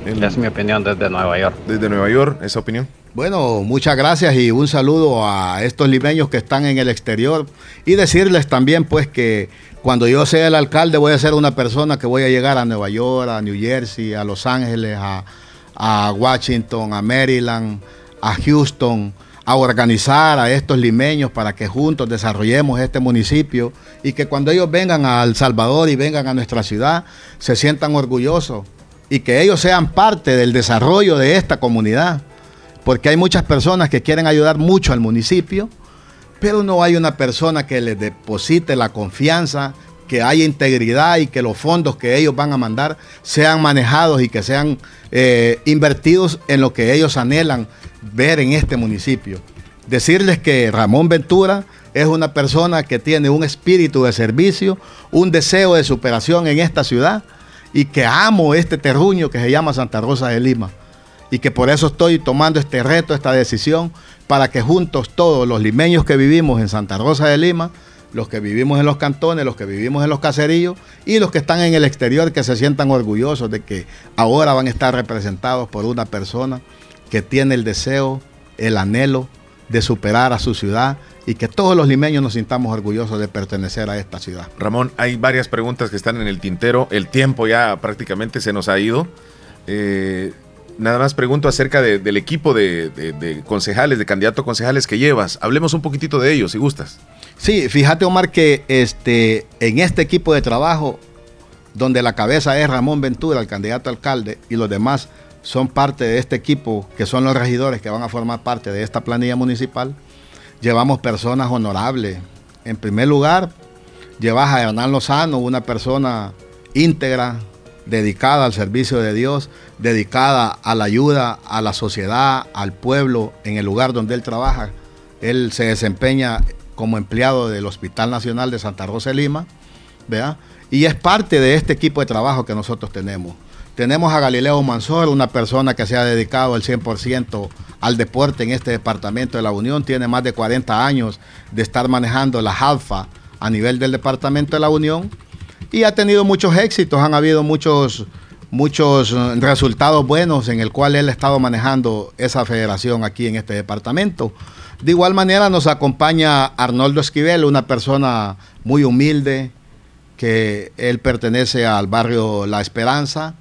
S33: es mi opinión desde Nueva York.
S3: Desde Nueva York, esa opinión.
S23: Bueno, muchas gracias y un saludo a estos limeños que están en el exterior y decirles también pues que cuando yo sea el alcalde voy a ser una persona que voy a llegar a Nueva York, a New Jersey, a Los Ángeles, a, Washington, a Maryland, a Houston, a organizar a estos limeños para que juntos desarrollemos este municipio y que cuando ellos vengan a El Salvador y vengan a nuestra ciudad se sientan orgullosos y que ellos sean parte del desarrollo de esta comunidad. Porque hay muchas personas que quieren ayudar mucho al municipio, pero no hay una persona que les deposite la confianza, que haya integridad y que los fondos que ellos van a mandar sean manejados y que sean eh, invertidos en lo que ellos anhelan ver en este municipio. Decirles que Ramón Ventura es una persona que tiene un espíritu de servicio, un deseo de superación en esta ciudad y que amo este terruño que se llama Santa Rosa de Lima. Y que por eso estoy tomando este reto, esta decisión, para que juntos todos los limeños que vivimos en Santa Rosa de Lima, los que vivimos en los cantones, los que vivimos en los caseríos y los que están en el exterior, que se sientan orgullosos de que ahora van a estar representados por una persona que tiene el deseo, el anhelo de superar a su ciudad y que todos los limeños nos sintamos orgullosos de pertenecer a esta ciudad.
S3: Ramón, hay varias preguntas que están en el tintero. El tiempo ya prácticamente se nos ha ido. Eh, nada más pregunto acerca del equipo de, concejales, de candidatos concejales que llevas. Hablemos un poquitito de ellos, si gustas.
S23: Sí, fíjate Omar que este, en este equipo de trabajo, donde la cabeza es Ramón Ventura, el candidato alcalde, y los demás son parte de este equipo, que son los regidores que van a formar parte de esta planilla municipal, llevamos personas honorables, en primer lugar, llevas a Hernán Lozano, una persona íntegra, dedicada al servicio de Dios, dedicada a la ayuda a la sociedad, al pueblo, en el lugar donde él trabaja. Él se desempeña como empleado del Hospital Nacional de Santa Rosa de Lima, y es parte de este equipo de trabajo que nosotros tenemos. Tenemos a Galileo Mansor, una persona que se ha dedicado al 100% al deporte en este departamento de la Unión, tiene más de 40 años de estar manejando la alfa a nivel del departamento de la Unión y ha tenido muchos éxitos, han habido muchos, muchos eh, resultados buenos en el cual él ha estado manejando esa federación aquí en este departamento. De igual manera nos acompaña Arnoldo Esquivel, una persona muy humilde, que él pertenece al barrio La Esperanza.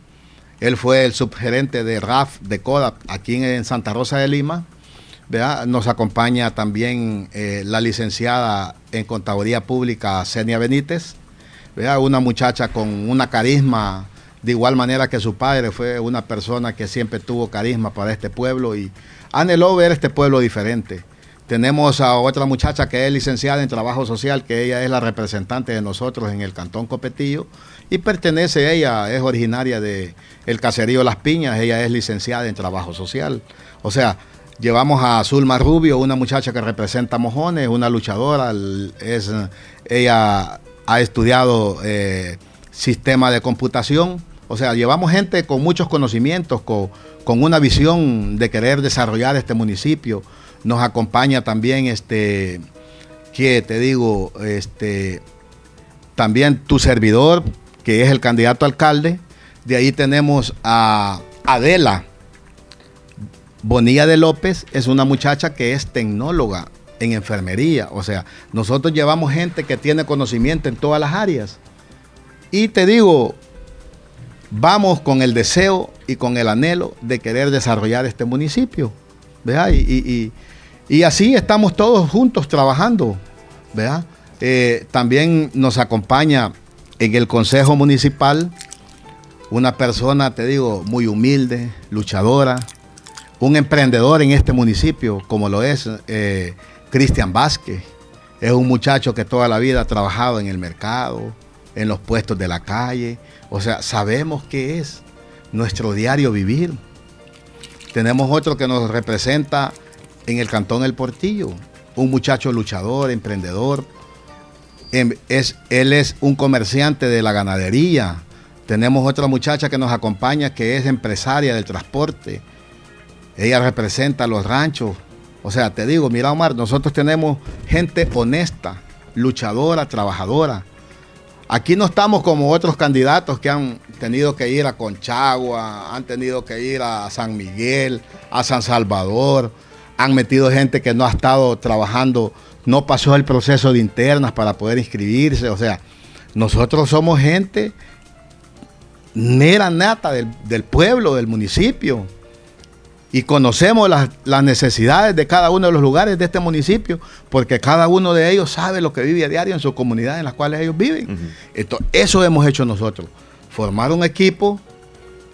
S23: Él fue el subgerente de RAF de CODA aquí en Santa Rosa de Lima. Nos acompaña también eh, la licenciada en Contaduría Pública, Senia Benítez. Una muchacha con una carisma, de igual manera que su padre fue una persona que siempre tuvo carisma para este pueblo y anheló ver este pueblo diferente. Tenemos a otra muchacha que es licenciada en trabajo social, que ella es la representante de nosotros en el Cantón Copetillo y pertenece, ella es originaria de el caserío Las Piñas, ella es licenciada en trabajo social. O sea, llevamos a Zulma Rubio, una muchacha que representa Mojones, una luchadora, es, ella ha estudiado eh, sistema de computación. O sea, llevamos gente con muchos conocimientos, con, una visión de querer desarrollar este municipio. Nos acompaña también este, que te digo, este, también tu servidor, que es el candidato alcalde. De ahí tenemos a Adela Bonilla de López, es una muchacha que es tecnóloga en enfermería. O sea, nosotros llevamos gente que tiene conocimiento en todas las áreas. Y te digo, vamos con el deseo y con el anhelo de querer desarrollar este municipio. Y, y, así estamos todos juntos trabajando. Eh, también nos acompaña en el Consejo Municipal una persona, te digo, muy humilde, luchadora, un emprendedor en este municipio, como lo es eh, Cristian Vázquez es un muchacho que toda la vida ha trabajado en el mercado, en los puestos de la calle. O sea, sabemos qué es nuestro diario vivir. Tenemos otro que nos representa en el Cantón El Portillo, un muchacho luchador, emprendedor. Em, es, él es un comerciante de la ganadería. Tenemos otra muchacha que nos acompaña que es empresaria del transporte. Ella representa los ranchos, o sea, te digo, mira Omar, nosotros tenemos gente honesta, luchadora, trabajadora. Aquí no estamos como otros candidatos que han tenido que ir a Conchagua, han tenido que ir a San Miguel, a San Salvador, han metido gente que no ha estado trabajando, no pasó el proceso de internas para poder inscribirse. O sea, nosotros somos gente mera nata del, del pueblo, del municipio y conocemos las, necesidades de cada uno de los lugares de este municipio, porque cada uno de ellos sabe lo que vive a diario en sus comunidades en las cuales ellos viven. Entonces, eso hemos hecho nosotros, formar un equipo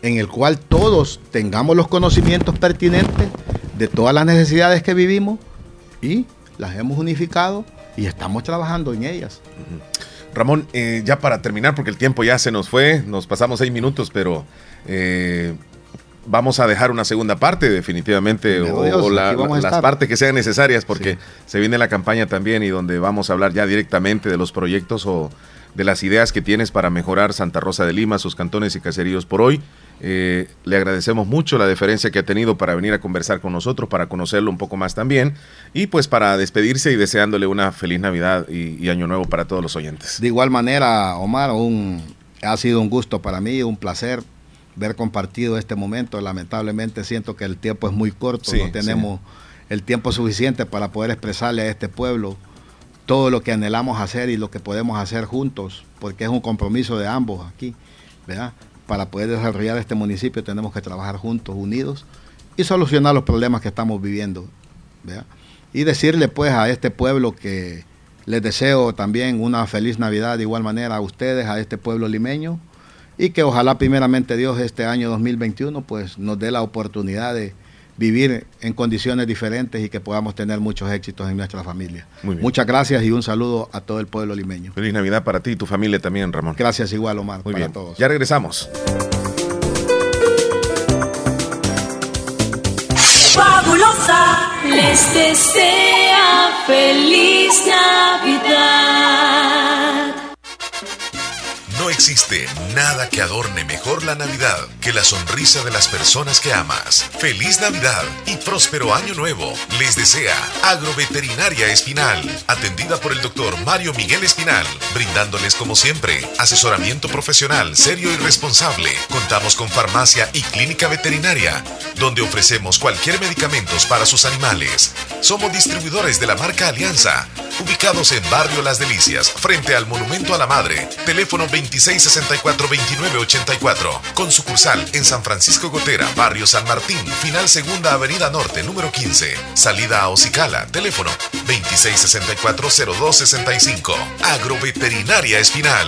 S23: en el cual todos tengamos los conocimientos pertinentes de todas las necesidades que vivimos y las hemos unificado y estamos trabajando en ellas.
S3: Ramón, eh, ya para terminar, porque el tiempo ya se nos fue, nos pasamos seis minutos, pero eh, vamos a dejar una segunda parte definitivamente o, las partes que sean necesarias porque se viene la campaña también y donde vamos a hablar ya directamente de los proyectos o de las ideas que tienes para mejorar Santa Rosa de Lima, sus cantones y caseríos por hoy. Eh, le agradecemos mucho la deferencia que ha tenido para venir a conversar con nosotros, para conocerlo un poco más también y pues para despedirse y deseándole una feliz Navidad y, Año Nuevo para todos los oyentes.
S23: De igual manera, Omar, un, ha sido un gusto para mí, un placer ver compartido este momento. Lamentablemente siento que el tiempo es muy corto, no tenemos el tiempo suficiente para poder expresarle a este pueblo todo lo que anhelamos hacer y lo que podemos hacer juntos, porque es un compromiso de ambos aquí, ¿verdad? Para poder desarrollar este municipio tenemos que trabajar juntos, unidos y solucionar los problemas que estamos viviendo, ¿verdad? Y decirle pues a este pueblo que les deseo también una feliz Navidad de igual manera a ustedes, a este pueblo limeño, y que ojalá primeramente Dios este año 2021 pues nos dé la oportunidad de vivir en condiciones diferentes y que podamos tener muchos éxitos en nuestra familia.
S34: Muy bien.
S23: Muchas gracias y un saludo a todo el pueblo limeño.
S34: Feliz Navidad para ti y tu familia también, Ramón.
S23: Gracias igual, Omar,
S34: Muy
S23: para
S34: bien.
S23: todos.
S34: Ya regresamos.
S7: Fabulosa les desea feliz Navidad.
S3: No existe nada que adorne mejor la Navidad que la sonrisa de las personas que amas. Feliz Navidad y próspero año nuevo. Les desea Agroveterinaria Espinal, atendida por el doctor Mario Miguel Espinal, brindándoles como siempre asesoramiento profesional serio y responsable. Contamos con farmacia y clínica veterinaria, donde ofrecemos cualquier medicamentos para sus animales. Somos distribuidores de la marca Alianza, ubicados en Barrio Las Delicias, frente al Monumento a la Madre. Teléfono 2664-2984. Con sucursal en San Francisco Gotera, Barrio San Martín, final Segunda Avenida Norte, número 15. Salida a Ocicala, teléfono 2664-0265. Agroveterinaria Espinal.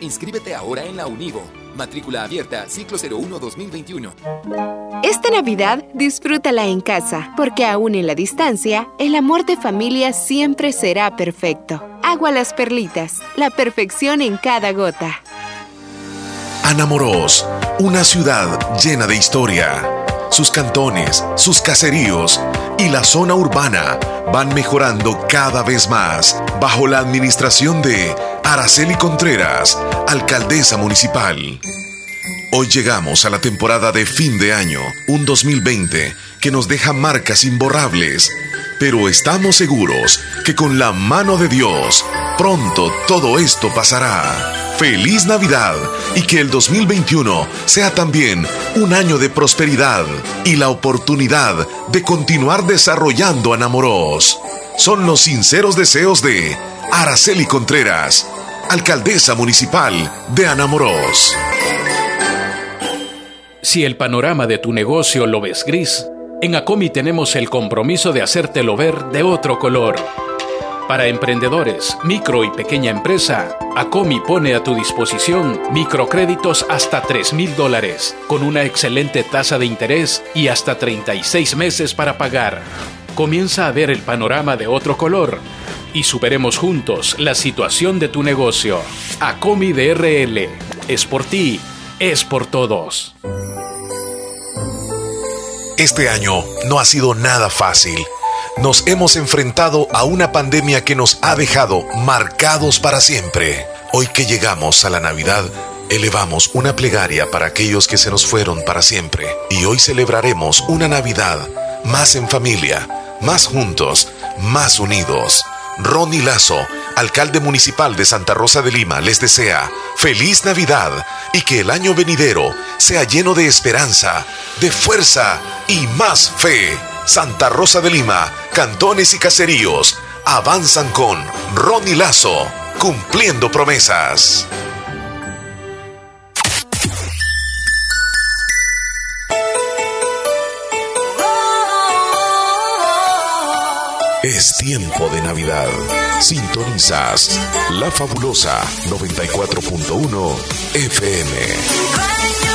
S25: Inscríbete ahora en la Univo. Matrícula abierta, ciclo 01-2021.
S35: Esta Navidad disfrútala en casa, porque aún en la distancia, el amor de familia siempre será perfecto. Agua las perlitas, la perfección en cada gota.
S3: Anamoros, una ciudad llena de historia. Sus cantones, sus caseríos y la zona urbana van mejorando cada vez más bajo la administración de Araceli Contreras, alcaldesa municipal. Hoy llegamos a la temporada de fin de año, un 2020 que nos deja marcas imborrables, pero estamos seguros que con la mano de Dios pronto todo esto pasará. Feliz Navidad y que el 2021 sea también un año de prosperidad y la oportunidad de continuar desarrollando Anamoros. Son los sinceros deseos de Araceli Contreras, alcaldesa municipal de Anamoros.
S36: Si el panorama de tu negocio lo ves gris, en Acomi tenemos el compromiso de hacértelo ver de otro color. Para emprendedores, micro y pequeña empresa, Acomi pone a tu disposición microcréditos hasta 3 mil dólares, con una excelente tasa de interés y hasta 36 meses para pagar. Comienza a ver el panorama de otro color y superemos juntos la situación de tu negocio. Acomi DRL. Es por ti, es por todos.
S3: Este año no ha sido nada fácil. Nos hemos enfrentado a una pandemia que nos ha dejado marcados para siempre. Hoy que llegamos a la Navidad, elevamos una plegaria para aquellos que se nos fueron para siempre. Y hoy celebraremos una Navidad más en familia, más juntos, más unidos. Ronnie Lazo, alcalde municipal de Santa Rosa de Lima, les desea feliz Navidad y que el año venidero sea lleno de esperanza, de fuerza y más fe. Santa Rosa de Lima, cantones y caseríos avanzan con Ronnie Lazo, cumpliendo promesas. Es tiempo de Navidad. Sintonizas La Fabulosa 94.1 FM.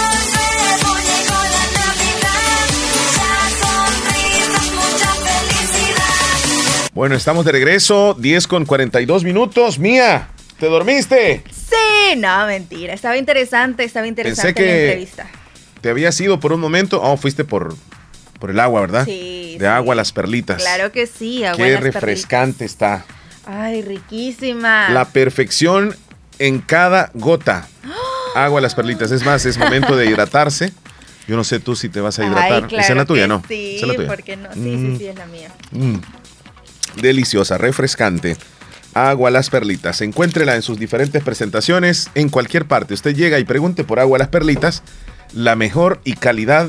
S34: Bueno, estamos de regreso, 10 con 42 minutos. Mía, ¿te dormiste?
S2: Sí, no, mentira. Estaba interesante, estaba interesante
S34: Pensé
S2: la
S34: que-
S2: entrevista.
S34: ¿Te habías ido por un momento? Oh, fuiste por, por el agua, ¿verdad?
S2: Sí,
S34: De agua a las perlitas.
S2: Claro que sí, agua
S34: Qué
S2: las perlitas.
S34: refrescante está.
S2: Ay, riquísima.
S34: La perfección en cada gota. Agua a las perlitas. Es más, es momento de hidratarse. Yo no sé tú si te vas a hidratar.
S2: Ay,
S34: Esa es la tuya, ¿no?
S2: Sí,
S34: Esa es la tuya.
S2: ¿por qué no? Sí,
S34: Mm.
S2: sí, sí, es la mía.
S34: Mm. Deliciosa, refrescante. Agua a las perlitas. Encuéntrela en sus diferentes presentaciones en cualquier parte. Usted llega y pregunte por agua a las perlitas, la mejor y calidad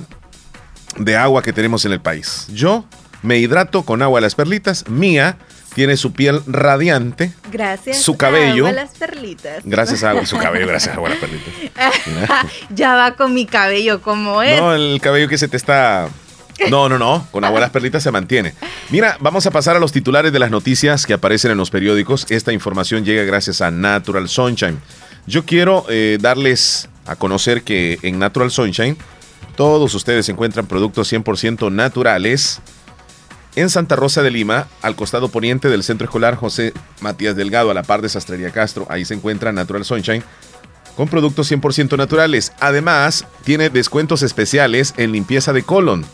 S34: de agua que tenemos en el país. Yo me hidrato con agua a las perlitas, mía,
S3: tiene su piel radiante.
S2: Gracias.
S3: Su cabello.
S2: A las perlitas.
S3: Gracias a su cabello, gracias a las perlitas.
S2: ya va con mi cabello como es.
S3: No, el cabello que se te está no, no, no. Con abuelas perlitas se mantiene. Mira, vamos a pasar a los titulares de las noticias que aparecen en los periódicos. Esta información llega gracias a Natural Sunshine. Yo quiero eh, darles a conocer que en Natural Sunshine todos ustedes encuentran productos 100% naturales. En Santa Rosa de Lima, al costado poniente del Centro Escolar José Matías Delgado, a la par de Sastrería Castro, ahí se encuentra Natural Sunshine con productos 100% naturales. Además, tiene descuentos especiales en limpieza de colon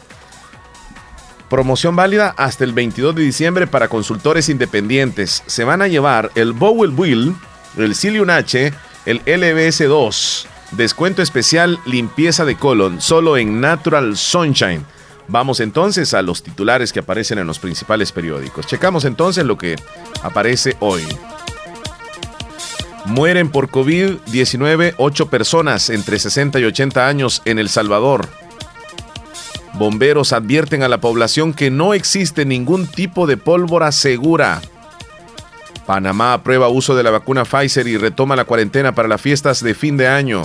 S3: Promoción válida hasta el 22 de diciembre para consultores independientes. Se van a llevar el Bowel Wheel, el Cilium H, el LBS2. Descuento especial limpieza de colon solo en Natural Sunshine. Vamos entonces a los titulares que aparecen en los principales periódicos. Checamos entonces lo que aparece hoy. Mueren por COVID-19 8 personas entre 60 y 80 años en El Salvador. Bomberos advierten a la población que no existe ningún tipo de pólvora segura. Panamá aprueba uso de la vacuna Pfizer y retoma la cuarentena para las fiestas de fin de año.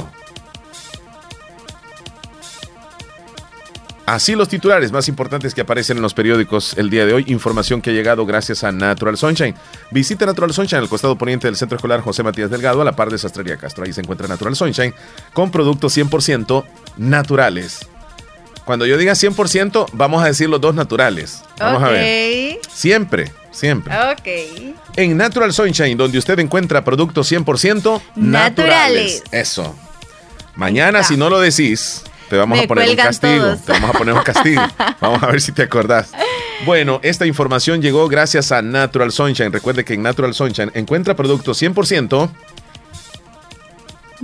S3: Así los titulares más importantes que aparecen en los periódicos el día de hoy. Información que ha llegado gracias a Natural Sunshine. Visita Natural Sunshine al costado poniente del Centro Escolar José Matías Delgado a la par de Sastrería Castro. Ahí se encuentra Natural Sunshine con productos 100% naturales. Cuando yo diga 100%, vamos a decir los dos naturales. Vamos a ver. Siempre, siempre.
S2: Ok.
S3: En Natural Sunshine, donde usted encuentra productos 100% naturales. Eso. Mañana, si no lo decís, te vamos a poner un castigo. Te vamos a poner un castigo. vamos a ver si te acordás. Bueno, esta información llegó gracias a Natural Sunshine. Recuerde que en Natural Sunshine encuentra productos 100%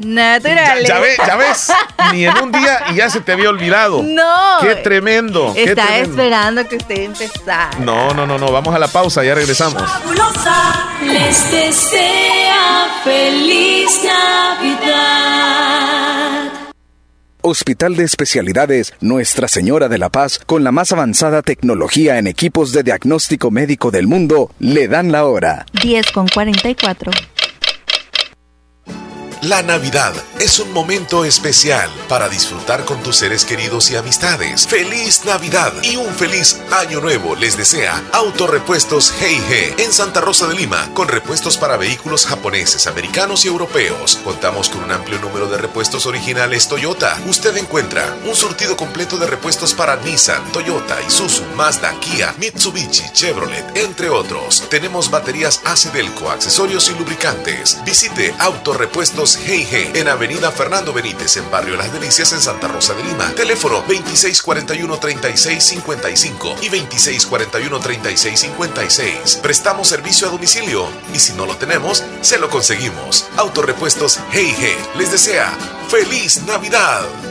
S2: naturales.
S3: Ya, ves, ya ves, ni en un día y ya se te había olvidado.
S2: No.
S3: Qué tremendo.
S2: Está esperando que usted empezara.
S3: No, no, no, no, vamos a la pausa, ya regresamos.
S37: Fabulosa les desea feliz Navidad.
S38: Hospital de Especialidades Nuestra Señora de la Paz, con la más avanzada tecnología en equipos de diagnóstico médico del mundo, le dan la hora.
S2: 10 con 44.
S20: La Navidad es un momento especial para disfrutar con tus seres queridos y amistades. Feliz Navidad y un feliz año nuevo les desea Autorepuestos Heige en Santa Rosa de Lima con repuestos para vehículos japoneses, americanos y europeos. Contamos con un amplio número de repuestos originales Toyota. Usted encuentra un surtido completo de repuestos para Nissan, Toyota, Isuzu, Mazda, Kia, Mitsubishi, Chevrolet, entre otros. Tenemos baterías Acedelco, accesorios y lubricantes. Visite Autorepuestos Heige en Avenida Fernando Benítez en Barrio Las Delicias en Santa Rosa de Lima. Teléfono 2641-3655 y 2641-3656. Prestamos servicio a domicilio y si no lo tenemos, se lo conseguimos. Autorepuestos Heige les desea ¡Feliz Navidad!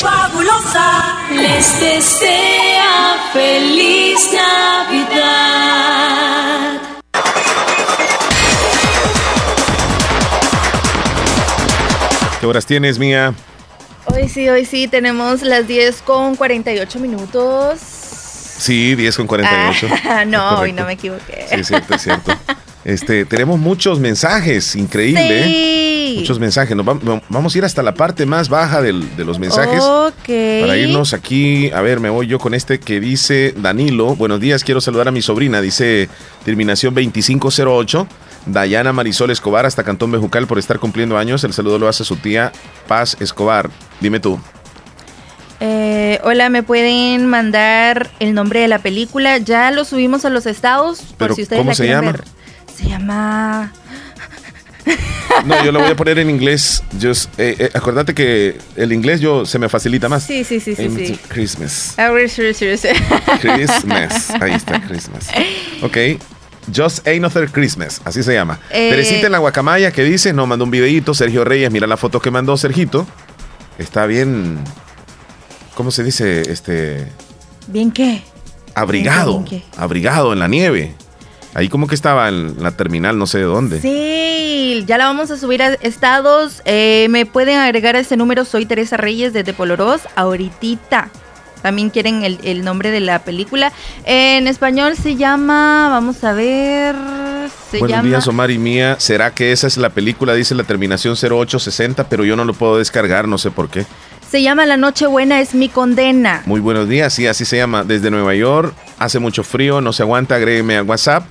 S37: Fabulosa les desea feliz Navidad.
S3: ¿Qué horas tienes, Mía?
S2: Hoy sí, hoy sí, tenemos las 10 con 48 minutos.
S3: Sí, 10 con 48.
S2: Ah, no, hoy no me equivoqué.
S3: Sí, es cierto, es cierto. Este, tenemos muchos mensajes, increíble. ¿eh? Muchos mensajes. Nos vam- vamos a ir hasta la parte más baja del- de los mensajes. Para irnos aquí, a ver, me voy yo con este que dice Danilo. Buenos días, quiero saludar a mi sobrina, dice terminación 2508. Dayana Marisol Escobar hasta Cantón Bejucal por estar cumpliendo años. El saludo lo hace su tía Paz Escobar. Dime tú.
S2: Eh, hola, ¿me pueden mandar el nombre de la película? Ya lo subimos a los estados, por si ustedes
S3: ¿cómo
S2: la
S3: se llama?
S2: ver. Se llama...
S3: No, yo lo voy a poner en inglés. Just, eh, eh, acordate que el inglés yo se me facilita más.
S2: Sí, sí, sí, sí, sí.
S3: Christmas. Christmas. Ahí está, Christmas. Ok. Just Another Christmas, así se llama.
S2: Eh,
S3: Teresita en la guacamaya que dice, no, mandó un videíto, Sergio Reyes, mira la foto que mandó Sergito. Está bien, ¿cómo se dice? Este,
S2: ¿Bien qué?
S3: abrigado,
S2: Bien, bien,
S3: abrigado en la nieve. Ahí como que estaba en la terminal, no sé de dónde.
S2: Sí, ya la vamos a subir a estados. Eh, me pueden agregar a ese número. Soy Teresa Reyes desde Polorós. Ahorita. También quieren el, el nombre de la película. En español se llama, vamos a ver, se
S3: Buenos
S2: llama...
S3: días, Omar y Mía. ¿Será que esa es la película? Dice la terminación 0860, pero yo no lo puedo descargar, no sé por qué.
S2: Se llama La Noche Buena es mi condena.
S3: Muy buenos días, sí, así se llama. Desde Nueva York, hace mucho frío, no se aguanta, agrégueme a WhatsApp.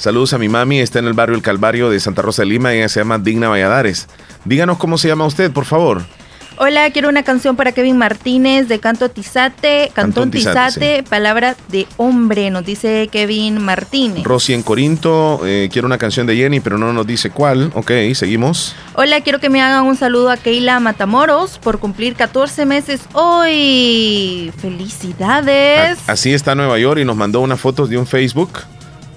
S3: Saludos a mi mami, está en el barrio El Calvario de Santa Rosa de Lima, ella se llama Digna Valladares. Díganos cómo se llama usted, por favor.
S2: Hola, quiero una canción para Kevin Martínez de Canto Tizate, Cantón
S3: Tizate,
S2: palabra de hombre, nos dice Kevin Martínez.
S3: Rosy en Corinto, eh, quiero una canción de Jenny, pero no nos dice cuál. Ok, seguimos.
S2: Hola, quiero que me hagan un saludo a Keila Matamoros por cumplir 14 meses hoy. Felicidades.
S3: A- así está Nueva York y nos mandó unas fotos de un Facebook.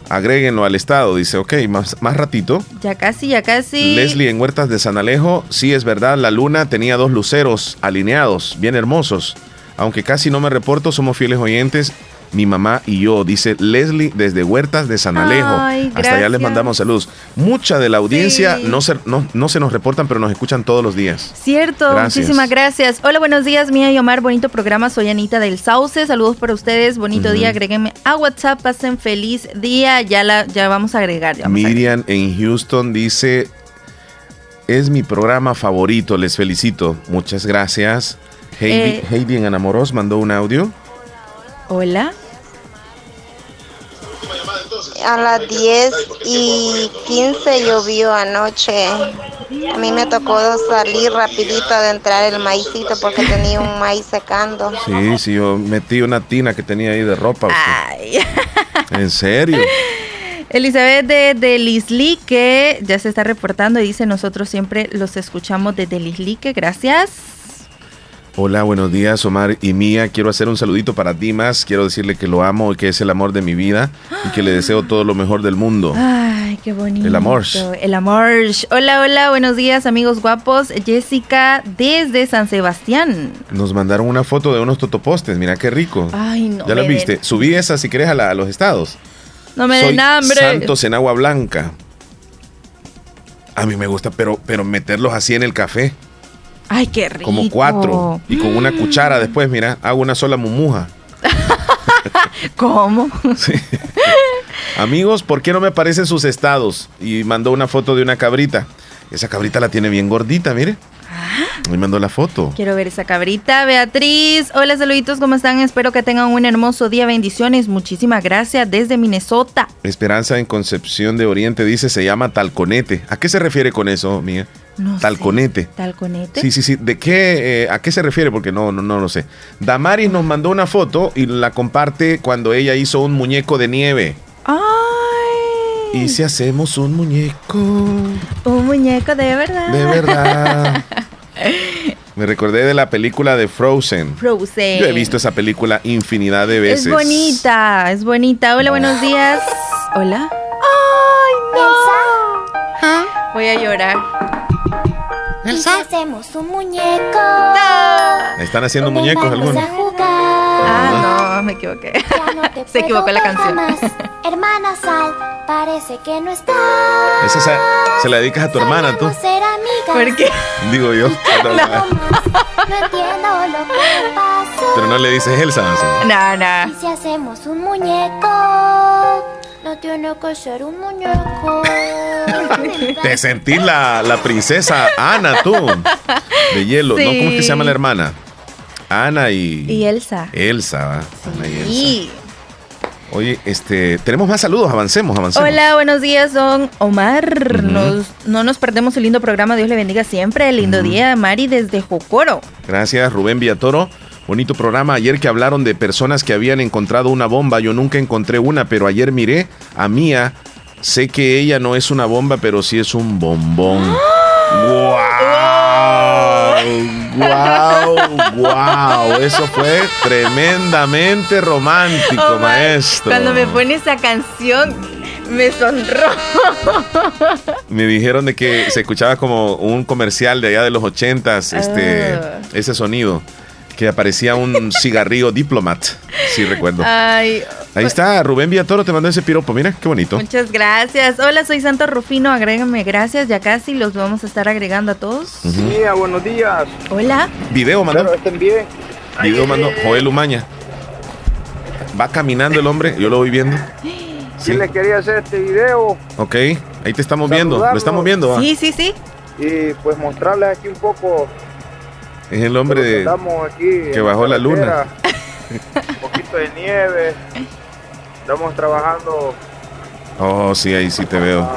S3: Agréguenlo al estado, dice, ok, más, más ratito.
S2: Ya casi, ya casi.
S3: Leslie en Huertas de San Alejo, sí es verdad, la luna tenía dos luceros alineados, bien hermosos. Aunque casi no me reporto, somos fieles oyentes, mi mamá y yo, dice Leslie desde Huertas de San Alejo.
S2: Ay,
S3: Hasta allá les mandamos saludos. Mucha de la audiencia
S2: Sí.
S3: no, se, no, no se nos reportan, pero nos escuchan todos los días.
S2: Cierto,
S3: Gracias.
S2: muchísimas gracias. Hola, buenos días, Mía y Omar. Bonito programa. Soy Anita del Sauce. Saludos para ustedes. Bonito día. Agréguenme a WhatsApp. Pasen feliz día. Ya la, ya vamos a agregar. ya vamos a
S3: Miriam en Houston dice, es mi programa favorito, les felicito. Muchas gracias. Heidi,
S2: Eh.
S3: Heidi en Anamoros mandó un audio.
S2: Hola.
S39: A las 10 y 15 llovió anoche. A mí me tocó salir rapidito de entrar el maicito porque tenía un maíz secando.
S3: Sí, sí, yo metí una tina que tenía ahí de ropa. usted. En serio.
S2: Elizabeth de, de Lislique ya se está reportando y dice nosotros siempre los escuchamos desde Lislique. Gracias.
S3: Hola, buenos días, Omar y Mía. Quiero hacer un saludito para Dimas. Quiero decirle que lo amo y que es el amor de mi vida y que le deseo todo lo mejor del mundo.
S2: Ay, qué bonito.
S3: El amor.
S2: El amor. Hola, hola, buenos días, amigos guapos. Jessica desde San Sebastián.
S3: Nos mandaron una foto de unos totopostes. Mira qué rico.
S2: Ay, no.
S3: ¿Ya
S2: me
S3: viste?
S2: den-
S3: Subí esa si querés a, la- a los estados.
S2: No me
S3: Soy
S2: den hambre.
S3: Santos en agua blanca. A mí me gusta, pero, pero meterlos así en el café.
S2: Ay, qué rico.
S3: Como cuatro. Y con una cuchara después, mira, hago una sola mumuja.
S2: ¿Cómo?
S3: Amigos, ¿por qué no me aparecen sus estados? Y mandó una foto de una cabrita. Esa cabrita la tiene bien gordita, mire. Me mandó la foto.
S2: Quiero ver esa cabrita. Beatriz, hola, saluditos, ¿cómo están? Espero que tengan un hermoso día. Bendiciones. Muchísimas gracias desde Minnesota.
S3: Esperanza en Concepción de Oriente dice se llama talconete. ¿A qué se refiere con eso, mía?
S2: No sé.
S3: talconete.
S2: Talconete.
S3: Sí, sí, sí. ¿De qué, eh, ¿A qué se refiere? Porque no, no, no lo sé. Damaris nos mandó una foto y la comparte cuando ella hizo un muñeco de nieve.
S2: Ay,
S3: Y si hacemos un muñeco
S2: un muñeco de verdad.
S3: de verdad. Me recordé de la película de Frozen.
S2: Frozen.
S3: Yo he visto esa película infinidad de veces.
S2: Es bonita, es bonita. Hola, buenos días. Hola. Ay, no. Voy a llorar.
S6: ¿Y si hacemos un muñeco?
S3: Están haciendo muñecos
S6: Vamos
S3: algunos.
S6: a jugar.
S2: Ah, no, me equivoqué. Se equivocó la canción.
S6: jamás. Hermana Sal, parece que no está.
S3: Esa se, se la dedicas a tu hermana, tú.
S6: Ser amigas.
S2: ¿Por qué?
S3: Digo yo. Pero,
S6: No entiendo lo que pasó.
S3: pero no le dices Elsa. ¿no?
S2: No, no.
S6: ¿Y si hacemos un muñeco? No tiene que ser un muñeco.
S3: Te sentís la, la princesa Ana, tú. De hielo. ¿no? ¿Cómo es que se llama la hermana? Ana y,
S2: Y Elsa.
S3: Elsa. ¿va? Ana y Elsa.
S2: Y
S3: Oye, este, tenemos más saludos, avancemos, avancemos.
S2: Hola, buenos días, don Omar. nos, no nos perdemos el lindo programa, Dios le bendiga siempre. Lindo día, Mari, desde Jocoro.
S3: Gracias, Rubén Villatoro. Bonito programa. Ayer que hablaron de personas que habían encontrado una bomba, yo nunca encontré una, pero ayer miré a Mía. Sé que ella no es una bomba, pero sí es un bombón. ¡Wow! ¡Wow! ¡Wow! Eso fue tremendamente romántico,
S2: Oh,
S3: maestro.
S2: Cuando me pone esa canción, me sonró.
S3: Me dijeron de que se escuchaba como un comercial de allá de los ochentas, este,
S2: Ah.
S3: ese sonido, que aparecía un cigarrillo diplomat, sí recuerdo.
S2: Ay,
S3: Ahí está, Rubén Villatoro te mandó ese piropo, mira, qué bonito.
S2: muchas gracias. Hola, soy Santo Rufino, agrégame gracias. Ya casi los vamos a estar agregando a todos.
S40: Día, buenos días.
S2: Hola.
S3: Video mandó,
S40: Espero estén bien.
S3: video mandó Joel Umaña. Va caminando el hombre, yo lo voy viendo.
S40: Sí. les quería hacer este video
S3: Ok, ahí te estamos viendo, lo estamos viendo. ¿va?
S2: Sí, sí, sí.
S40: y pues mostrarles aquí un poco
S3: Es el hombre
S40: de que aquí.
S3: bajó la luna.
S40: Un poquito de nieve. Estamos trabajando
S3: Oh, sí, ahí sí te veo.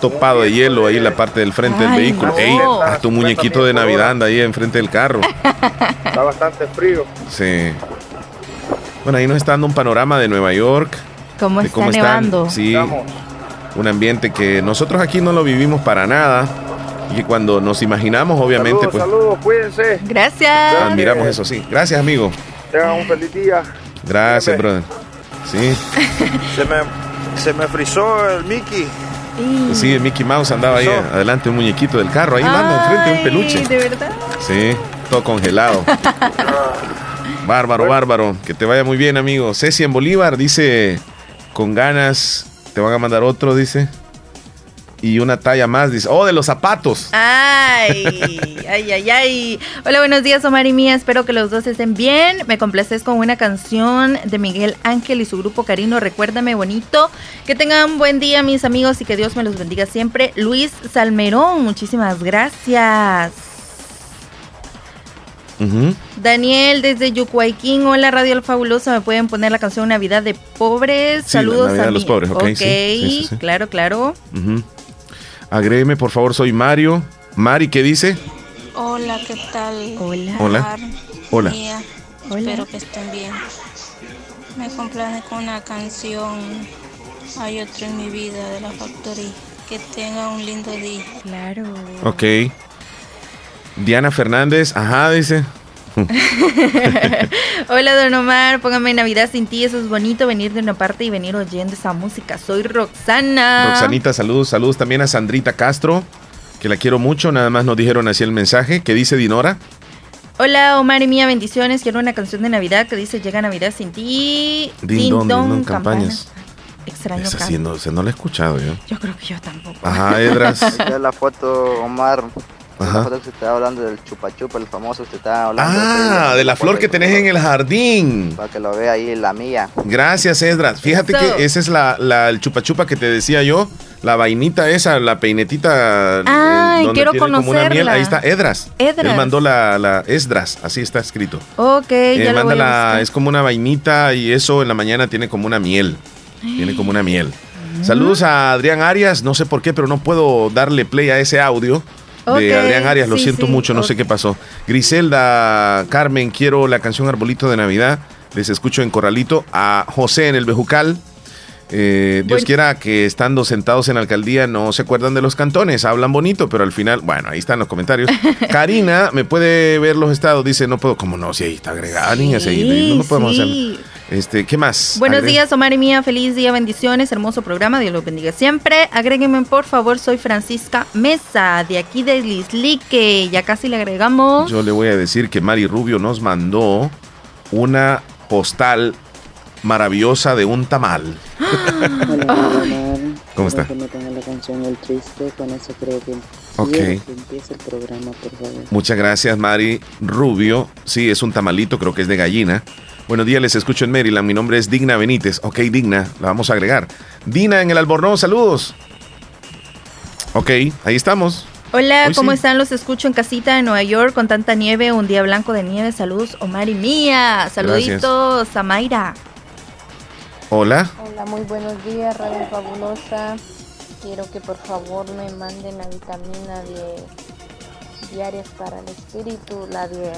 S3: Topado de hielo ahí en la parte del frente del vehículo.
S40: no.
S3: Ey, hasta un muñequito de Navidad anda ahí enfrente del carro.
S40: Está bastante frío.
S3: Sí. Bueno, ahí nos está dando un panorama de Nueva York.
S2: ¿Cómo
S3: de
S2: está
S3: cómo están.
S2: nevando?
S3: Sí. Un ambiente que nosotros aquí no lo vivimos para nada. Y que cuando nos imaginamos, obviamente,
S40: saludos,
S3: pues
S40: saludos, cuídense.
S2: Gracias.
S3: admiramos eso, sí. Gracias, amigo.
S40: Tengan un feliz día.
S3: Gracias, brother. Sí.
S40: Se me, se me frizó el Mickey.
S3: Sí, Mickey Mouse andaba ahí adelante, un muñequito del carro. Ahí manda enfrente un peluche.
S2: ¿De verdad?
S3: Sí, todo congelado. bárbaro, bárbaro. Que te vaya muy bien, amigo. Ceci en Bolívar dice, con ganas, te van a mandar otro, dice. Y una talla más, dice. Oh, de los zapatos.
S2: Ay, ay, ay, ay. Hola, buenos días, Omar y Mía. Espero que los dos estén bien. Me complaces con una canción de Miguel Ángel y su grupo Carino. Recuérdame bonito. Que tengan un buen día, mis amigos, y que Dios me los bendiga siempre. Luis Salmerón, muchísimas gracias. Daniel desde Yucuaiquín, hola Radio El Fabulosa, me pueden poner la canción Navidad de Pobres.
S3: Sí,
S2: Saludos
S3: Navidad
S2: a
S3: de los. Pobres, ok,
S2: Ok,
S3: sí, sí, sí, sí.
S2: claro, claro.
S3: Ujú. Agrégueme, por favor, soy Mario. Mari, ¿qué dice?
S19: Hola, ¿qué tal?
S2: Hola.
S3: Hola. Hola.
S19: Mía, Espero que estén bien. Me complace con una canción. Hay otro en mi vida de la Factory. Que tenga un lindo día.
S2: Claro.
S3: Ok. Diana Fernández, ajá, dice.
S2: Hola Don Omar, póngame Navidad sin ti, eso es bonito venir de una parte y venir oyendo esa música. Soy Roxana.
S3: Roxanita, saludos, saludos también a Sandrita Castro, que la quiero mucho, nada más nos dijeron así el mensaje, que dice Dinora.
S2: Hola Omar y Mía, bendiciones. Quiero una canción de Navidad que dice Llega Navidad sin ti.
S3: Din don, campañas.
S2: Extraño
S3: Esa sí, no, no la he escuchado yo.
S2: Yo creo que yo tampoco.
S3: Ajá, Edras.
S41: La foto, Omar.
S3: Ajá.
S41: Hablando del chupa, el famoso, se está hablando.
S3: Ah, de la flor que tenés en el jardín.
S41: Para que lo vea ahí, la mía.
S3: Gracias, Edras. Fíjate
S41: Eso.
S3: que esa es la, la- el chupa chupa que te decía yo. La vainita esa, la peinetita. eh,
S2: Ay,
S3: donde
S2: quiero
S3: tiene como una miel.
S2: conocerla.
S3: Ahí está, Edras.
S2: Edras.
S3: Él mandó la, la Esdras, así está escrito.
S2: Ok,
S3: Eh,
S2: ya lo
S3: manda
S2: voy a
S3: la- es como una vainita y eso en la mañana tiene como una miel. Tiene como una miel. Saludos a Adrián Arias, no sé por qué, pero no puedo darle play a ese audio de Adrián Arias, lo
S2: sí,
S3: siento
S2: sí,
S3: mucho, no sé qué pasó. Griselda, Carmen, quiero la canción Arbolito de Navidad, les escucho en Corralito. A José en el Bejucal, eh, Dios
S2: Bueno.
S3: quiera que estando sentados en la alcaldía no se acuerdan de los cantones, hablan bonito, pero al final, bueno, ahí están los comentarios. Karina, ¿me puede ver los estados? Dice, no puedo, ¿cómo no? Si ahí está agregada, niña, si ahí no, no podemos
S2: sí.
S3: hacerlo. Este, ¿qué más?
S2: Buenos
S3: Agre-
S2: días, Omar y Mía. Feliz día, bendiciones. Hermoso programa. Dios los bendiga siempre. Agréguenme, por favor. Soy Francisca Mesa, de aquí de Lislique. Ya casi le agregamos.
S3: Yo le voy a decir que Mari Rubio nos mandó una postal maravillosa de un tamal. ¿Cómo está?
S42: Que me ponga la canción El Triste, con eso creo que
S3: Ok.
S42: quiero que empiece el programa, por favor.
S3: Muchas gracias, Mari Rubio. Sí, es un tamalito, creo que es de gallina. Buenos días, les escucho en Maryland. Mi nombre es Digna Benítez. Ok, Digna, la vamos a agregar. Dina en el Albornoz, saludos. Ok, ahí estamos.
S2: Hola,
S3: Hoy
S2: ¿cómo
S3: sí.
S2: están? Los escucho en casita en Nueva York con tanta nieve, un día blanco de nieve. Saludos, Omar y Mía. Saluditos a Mayra.
S3: Hola.
S43: Hola, muy buenos días, Radio Fabulosa. Quiero que por favor me manden la vitamina de diarias para el espíritu, la de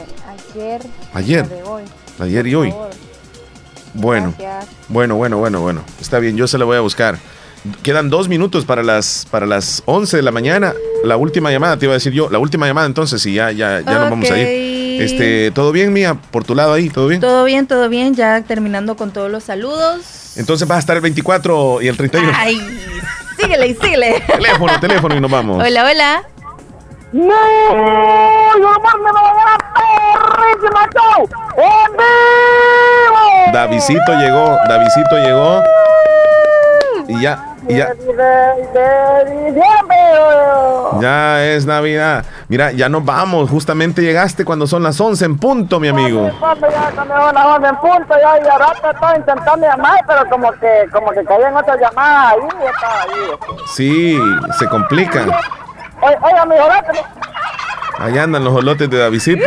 S43: ayer,
S3: Ayer.
S43: la de hoy.
S3: Ayer y hoy. Bueno,
S43: Gracias.
S3: bueno, bueno, bueno, bueno. Está bien, yo se la voy a buscar. Quedan dos minutos para las, para las 11 de la mañana. La última llamada, te iba a decir yo. La última llamada, entonces, y ya, ya, ya nos vamos a ir. Este, ¿todo bien, Mía? Por tu lado ahí, ¿todo bien?
S2: Todo bien, todo bien, ya terminando con todos los saludos.
S3: Entonces vas a estar el 24 y el 31.
S2: Ay, síguele síguele.
S3: Teléfono, teléfono y nos vamos.
S2: Hola, hola.
S37: ¡Yo me voy a show! ¡En vivo!
S3: Davidito llegó, Davidito llegó. Y ya, y ya, ya es Navidad. Mira, ya nos vamos. Justamente llegaste cuando son las 11 en punto, mi amigo.
S37: Ya cuando son las 11 en punto, ya y a rato estaba intentando llamar, pero como que, como que caía en otra llamada ahí, estaba ahí.
S3: Sí, se complica.
S37: Oiga,
S3: Allá andan los olotes de Davidito.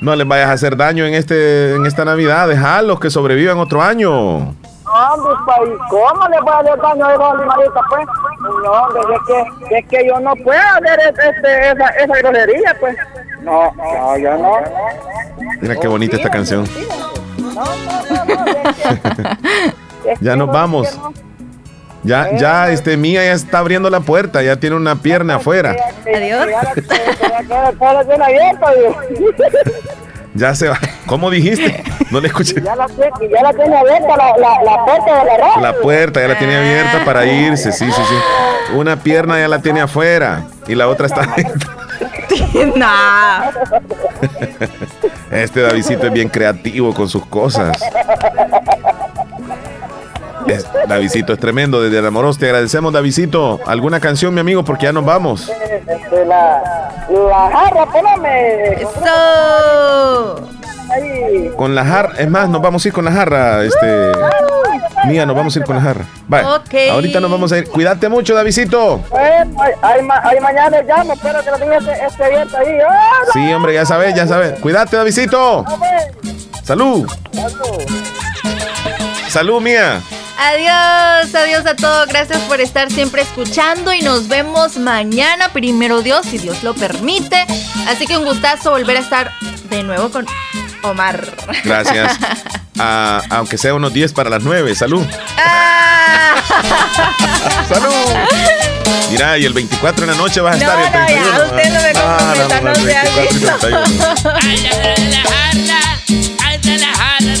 S3: No les vayas a hacer daño en este en esta Navidad. Déjalos que sobrevivan otro año.
S37: pues, ¿y ¿cómo le voy a hacer daño a esa animalita, pues? No, hombre, es que, es que yo no puedo hacer es- este, esa, esa grosería, pues. No, no, yo no.
S3: Mira qué bonita esta canción.
S37: No, no, no,
S3: Ya nos
S37: no,
S3: vamos.
S37: Que no.
S3: Ya, ya, este Mía ya está abriendo la puerta, ya tiene una pierna afuera.
S2: Adiós.
S3: Ya se va. ¿Cómo dijiste? No le escuché.
S37: Ya la, tiene- ya la tiene abierta la, la, la puerta de la radio.
S3: La puerta ya la tiene abierta para irse, sí, sí, sí. Una pierna ya la tiene afuera y la otra está adentro.
S2: nah.
S3: Este Davidito es bien creativo con sus cosas. Es- Davidito es tremendo. Desde Enamoros te agradecemos, Davidito. ¿Alguna canción, mi amigo? Porque ya nos vamos.
S37: Este, la, la jarra, poneme.
S2: Eso.
S37: Ahí.
S3: Con la jarra, es más, nos vamos a ir con la jarra, este. Mía, nos vamos a ir con la jarra.
S2: Ok.
S3: ahorita nos vamos a ir. Cuídate mucho, Davidito.
S37: Ma- ahí mañana llamo, espero que lo tenga este, este abierto ahí. ¡Hola!
S3: Sí, hombre, ya sabes, ya sabes. Cuídate, Davidito. Salud. Salud, Mía.
S2: Adiós, adiós a todos. Gracias por estar siempre escuchando y nos vemos mañana, primero Dios, si Dios lo permite. Así que un gustazo volver a estar de nuevo con Omar.
S3: Gracias. Ah, aunque sea unos 10 para las 9. Salud.
S2: Ah.
S3: Salud. Mira, y el 24 en la noche vas a estar. el
S2: No, no,
S3: 31.
S2: ya, usted no me
S3: Ah,
S2: comprometa, no
S3: el
S2: sea
S3: 24 y 31.
S44: Hermanos,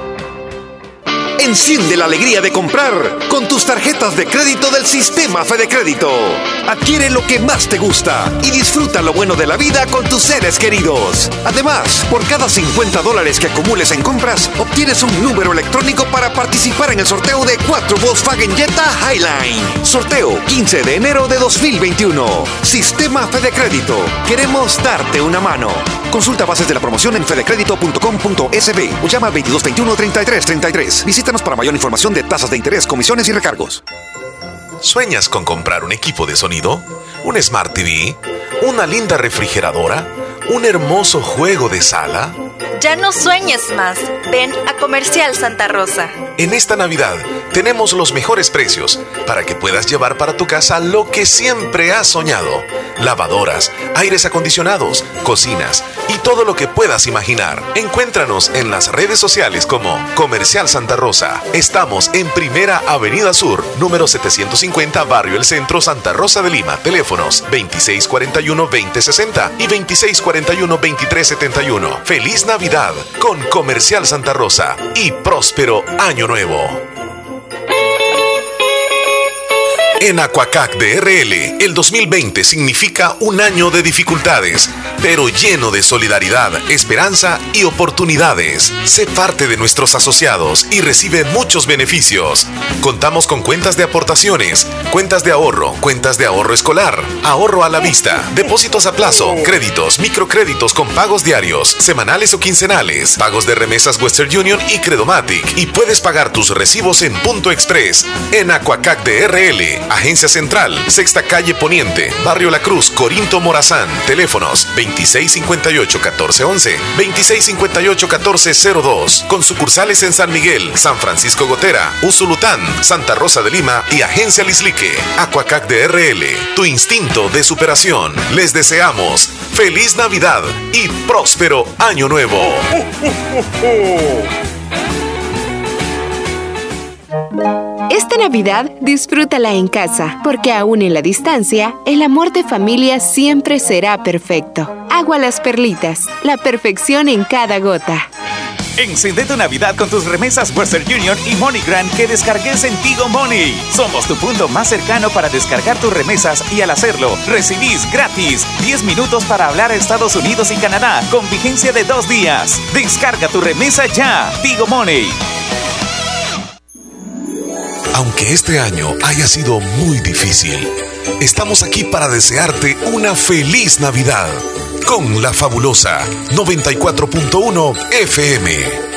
S8: Enciende la alegría de comprar con tus tarjetas de crédito del sistema Fede Crédito. Adquiere lo que más te gusta y disfruta lo bueno de la vida con tus seres queridos. Además, por cada 50 dólares que acumules en compras, obtienes un número electrónico para participar en el sorteo de 4 Volkswagen Jetta Highline. Sorteo 15 de enero de 2021. Sistema Fede Crédito. Queremos darte una mano. Consulta bases de la promoción en fedecredito.com.sb o llama al 2221 3333. Para mayor información de tasas de interés, comisiones y recargos.
S3: ¿Sueñas con comprar un equipo de sonido? ¿Un Smart TV? ¿Una linda refrigeradora? ¿Un hermoso juego de sala?
S2: Ya no sueñes más. Ven a Comercial Santa Rosa.
S3: En esta Navidad tenemos los mejores precios para que puedas llevar para tu casa lo que siempre has soñado. Lavadoras, aires acondicionados, cocinas y todo lo que puedas imaginar. Encuéntranos en las redes sociales como Comercial Santa Rosa. Estamos en Primera Avenida Sur, número 750, Barrio El Centro, Santa Rosa de Lima. Teléfonos 2641-2060 y 2641-2371. Feliz Navidad con Comercial Santa Rosa y próspero Año Nuevo. En Aquacac DRL, el 2020 significa un año de dificultades, pero lleno de solidaridad, esperanza y oportunidades. Sé parte de nuestros asociados y recibe muchos beneficios. Contamos con cuentas de aportaciones, cuentas de ahorro, cuentas de ahorro escolar, ahorro a la vista, depósitos a plazo, créditos, microcréditos con pagos diarios, semanales o quincenales, pagos de remesas Western Union y Credomatic. Y puedes pagar tus recibos en Punto Express, en Aquacac DRL. Agencia Central, Sexta Calle Poniente, Barrio La Cruz, Corinto Morazán. Teléfonos 2658-1411, 2658-1402. Con sucursales en San Miguel, San Francisco Gotera, Usulután, Santa Rosa de Lima y Agencia Lislique. Aquacac DRL, tu instinto de superación. Les deseamos feliz Navidad y próspero Año Nuevo.
S35: Esta Navidad disfrútala en casa, porque aún en la distancia, el amor de familia siempre será perfecto. Agua las perlitas, la perfección en cada gota.
S37: Encende tu Navidad con tus remesas Western Union y MoneyGram que descargues en Tigo Money. Somos tu punto más cercano para descargar tus remesas y al hacerlo, recibís gratis 10 minutos para hablar a Estados Unidos y Canadá con vigencia de dos días. Descarga tu remesa ya. Tigo Money.
S3: Aunque este año haya sido muy difícil, estamos aquí para desearte una feliz Navidad con la fabulosa 94.1 FM.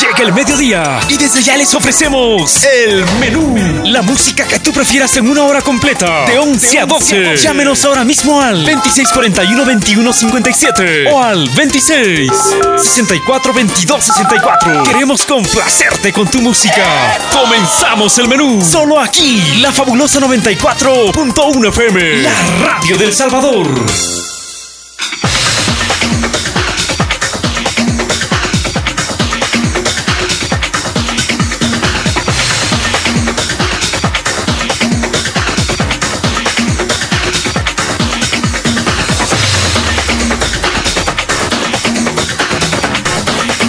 S45: Llega el mediodía y desde ya les ofrecemos el menú. La música que tú prefieras en una hora completa. De 11 a 12. Llámenos ahora mismo al 2641-2157 o al 26 64 22 64. Queremos complacerte con tu música. Comenzamos el menú. Solo aquí, la fabulosa 94.1 FM. La radio del Salvador.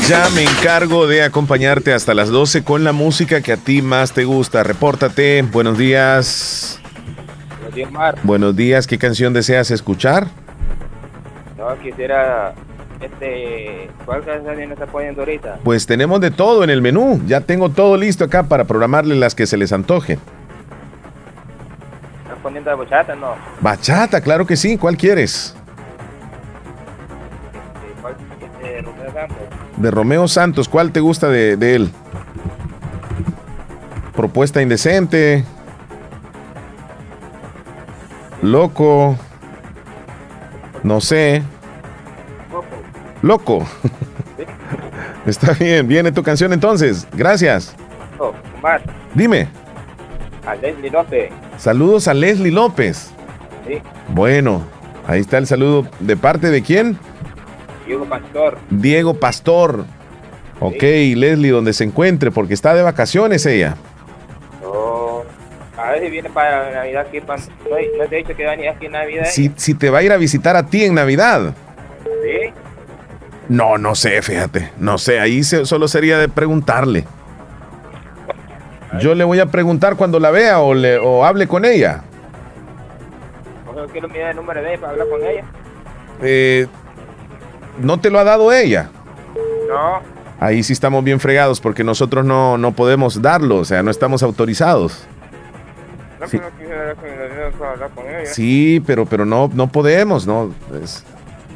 S3: Ya me encargo de acompañarte hasta las 12 con la música que a ti más te gusta. Repórtate. Buenos días.
S46: Buenos días, Mar.
S3: Buenos días. ¿Qué canción deseas escuchar?
S46: No, quisiera, este, ¿cuál canción está poniendo ahorita?
S3: Pues tenemos de todo en el menú. Ya tengo todo listo acá para programarle las que se les antoje.
S46: ¿Estás poniendo bachata? No.
S3: Bachata, claro que sí. ¿Cuál quieres?
S46: Este, ¿Cuál? Este, Romeo Santos.
S3: De Romeo Santos, ¿cuál te gusta de, de él? Propuesta indecente. Loco. No sé. Loco. Está bien, viene tu canción entonces. Gracias.
S46: Oh,
S3: Dime.
S46: a Leslie López.
S3: Saludos a Leslie López.
S46: Sí,
S3: Bueno, ahí está el saludo. ¿De parte de quién?
S46: Diego Pastor.
S3: Diego Pastor. Ok, Leslie, donde se encuentre, porque está de vacaciones ella.
S46: Oh, a ver si viene para Navidad aquí. Para, no, no te he dicho que va a venir aquí en Navidad.
S3: Si, si te va a ir a visitar a ti en Navidad.
S46: Sí.
S3: No, no sé, fíjate. No sé, ahí se- solo sería de preguntarle. Yo le voy a preguntar cuando la vea o, le, o hable con ella.
S46: Quiero mirar el número de ella para hablar con ella.
S3: Eh, ¿No te lo ha dado ella?
S46: No,
S3: Ahí sí estamos bien fregados porque nosotros no, no podemos darlo, o sea, no estamos autorizados.
S46: no,
S3: Sí.
S46: pero.
S3: Sí, pero, pero no, no podemos, no, es-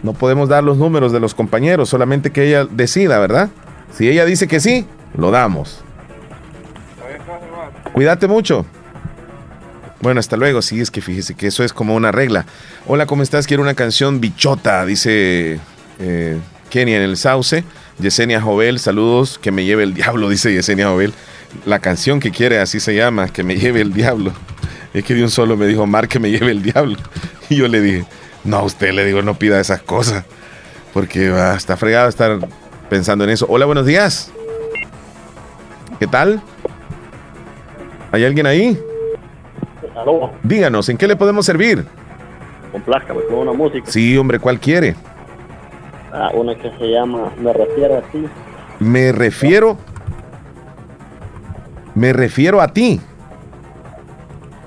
S3: no podemos dar los números de los compañeros, solamente que ella decida, ¿verdad? Si ella dice que sí, lo damos. Cuídate mucho. Bueno, hasta luego. Sí, es que fíjese que eso es como una regla. Hola, ¿cómo estás? Quiero una canción bichota, dice eh, Kenia en el Sauce. Yesenia Jovel, saludos. Que me lleve el diablo, dice Yesenia Jovel. La canción que quiere, así se llama, que me lleve el diablo. Es que de un solo me dijo, Mar, que me lleve el diablo. Y yo le dije, no, a usted le digo, no pida esas cosas. Porque va, está fregado estar pensando en eso. Hola, buenos días. ¿Qué tal? ¿Hay alguien ahí?
S47: Aló,
S3: Díganos, ¿en qué le podemos servir?
S47: complázcame con una música.
S3: Sí, hombre, ¿cuál quiere?
S47: Ah, una que se llama Me refiero a ti.
S3: Me refiero. Me refiero a ti.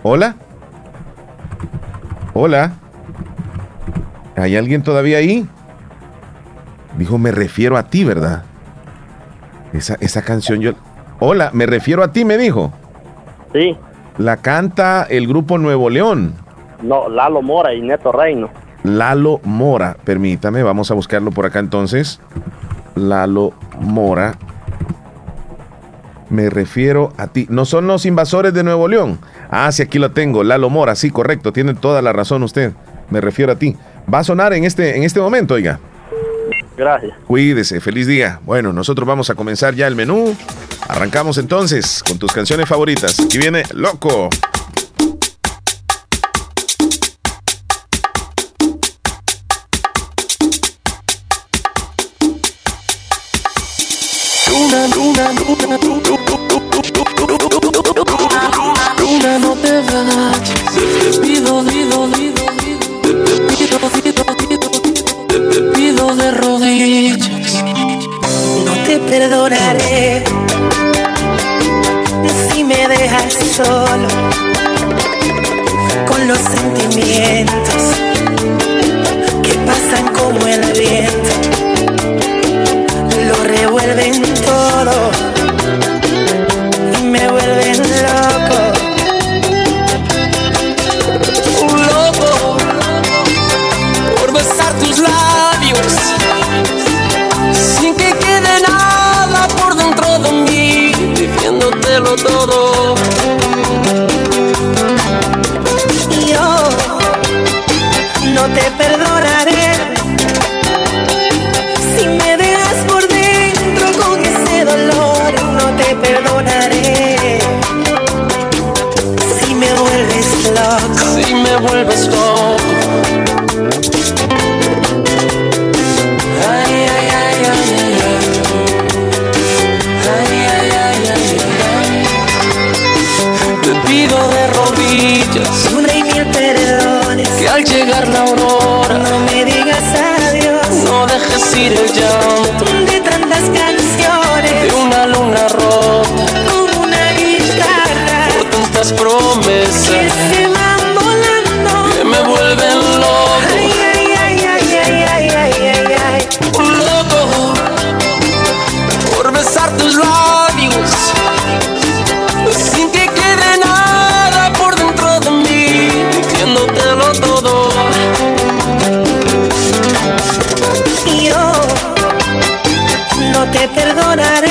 S3: ¿Hola? ¿Hola? ¿Hay alguien todavía ahí? Dijo, me refiero a ti, ¿verdad? Esa, esa canción yo... Hola, me refiero a ti, me dijo.
S47: Sí.
S3: La canta el grupo Nuevo León.
S47: No, Lalo Mora y Neto Reino.
S3: Lalo Mora. Permítame, vamos a buscarlo por acá entonces. Lalo Mora. Me refiero a ti. ¿No son los invasores de Nuevo León? Ah, sí, aquí lo tengo. Lalo Mora, sí, correcto. Tiene toda la razón usted. Me refiero a ti. Va a sonar en este, en este momento, oiga.
S47: Gracias.
S3: Cuídese, feliz día. Bueno, nosotros vamos a comenzar ya el menú. Arrancamos entonces con tus canciones favoritas. Aquí viene Loco.
S48: Luna, luna, luna, luna, no te vayas. Pido, pido, pido, pido, pido, pido, pido de rodillas.
S49: No te perdonaré si me dejas solo con los sentimientos que pasan como el viento, lo revuelven todo
S46: al llegar la aurora.
S49: No me digas adiós,
S46: no dejes ir el llanto.
S49: De tantas canciones,
S46: de una luna rota,
S49: como una guitarra,
S46: por tantas promesas. me
S49: perdonaré.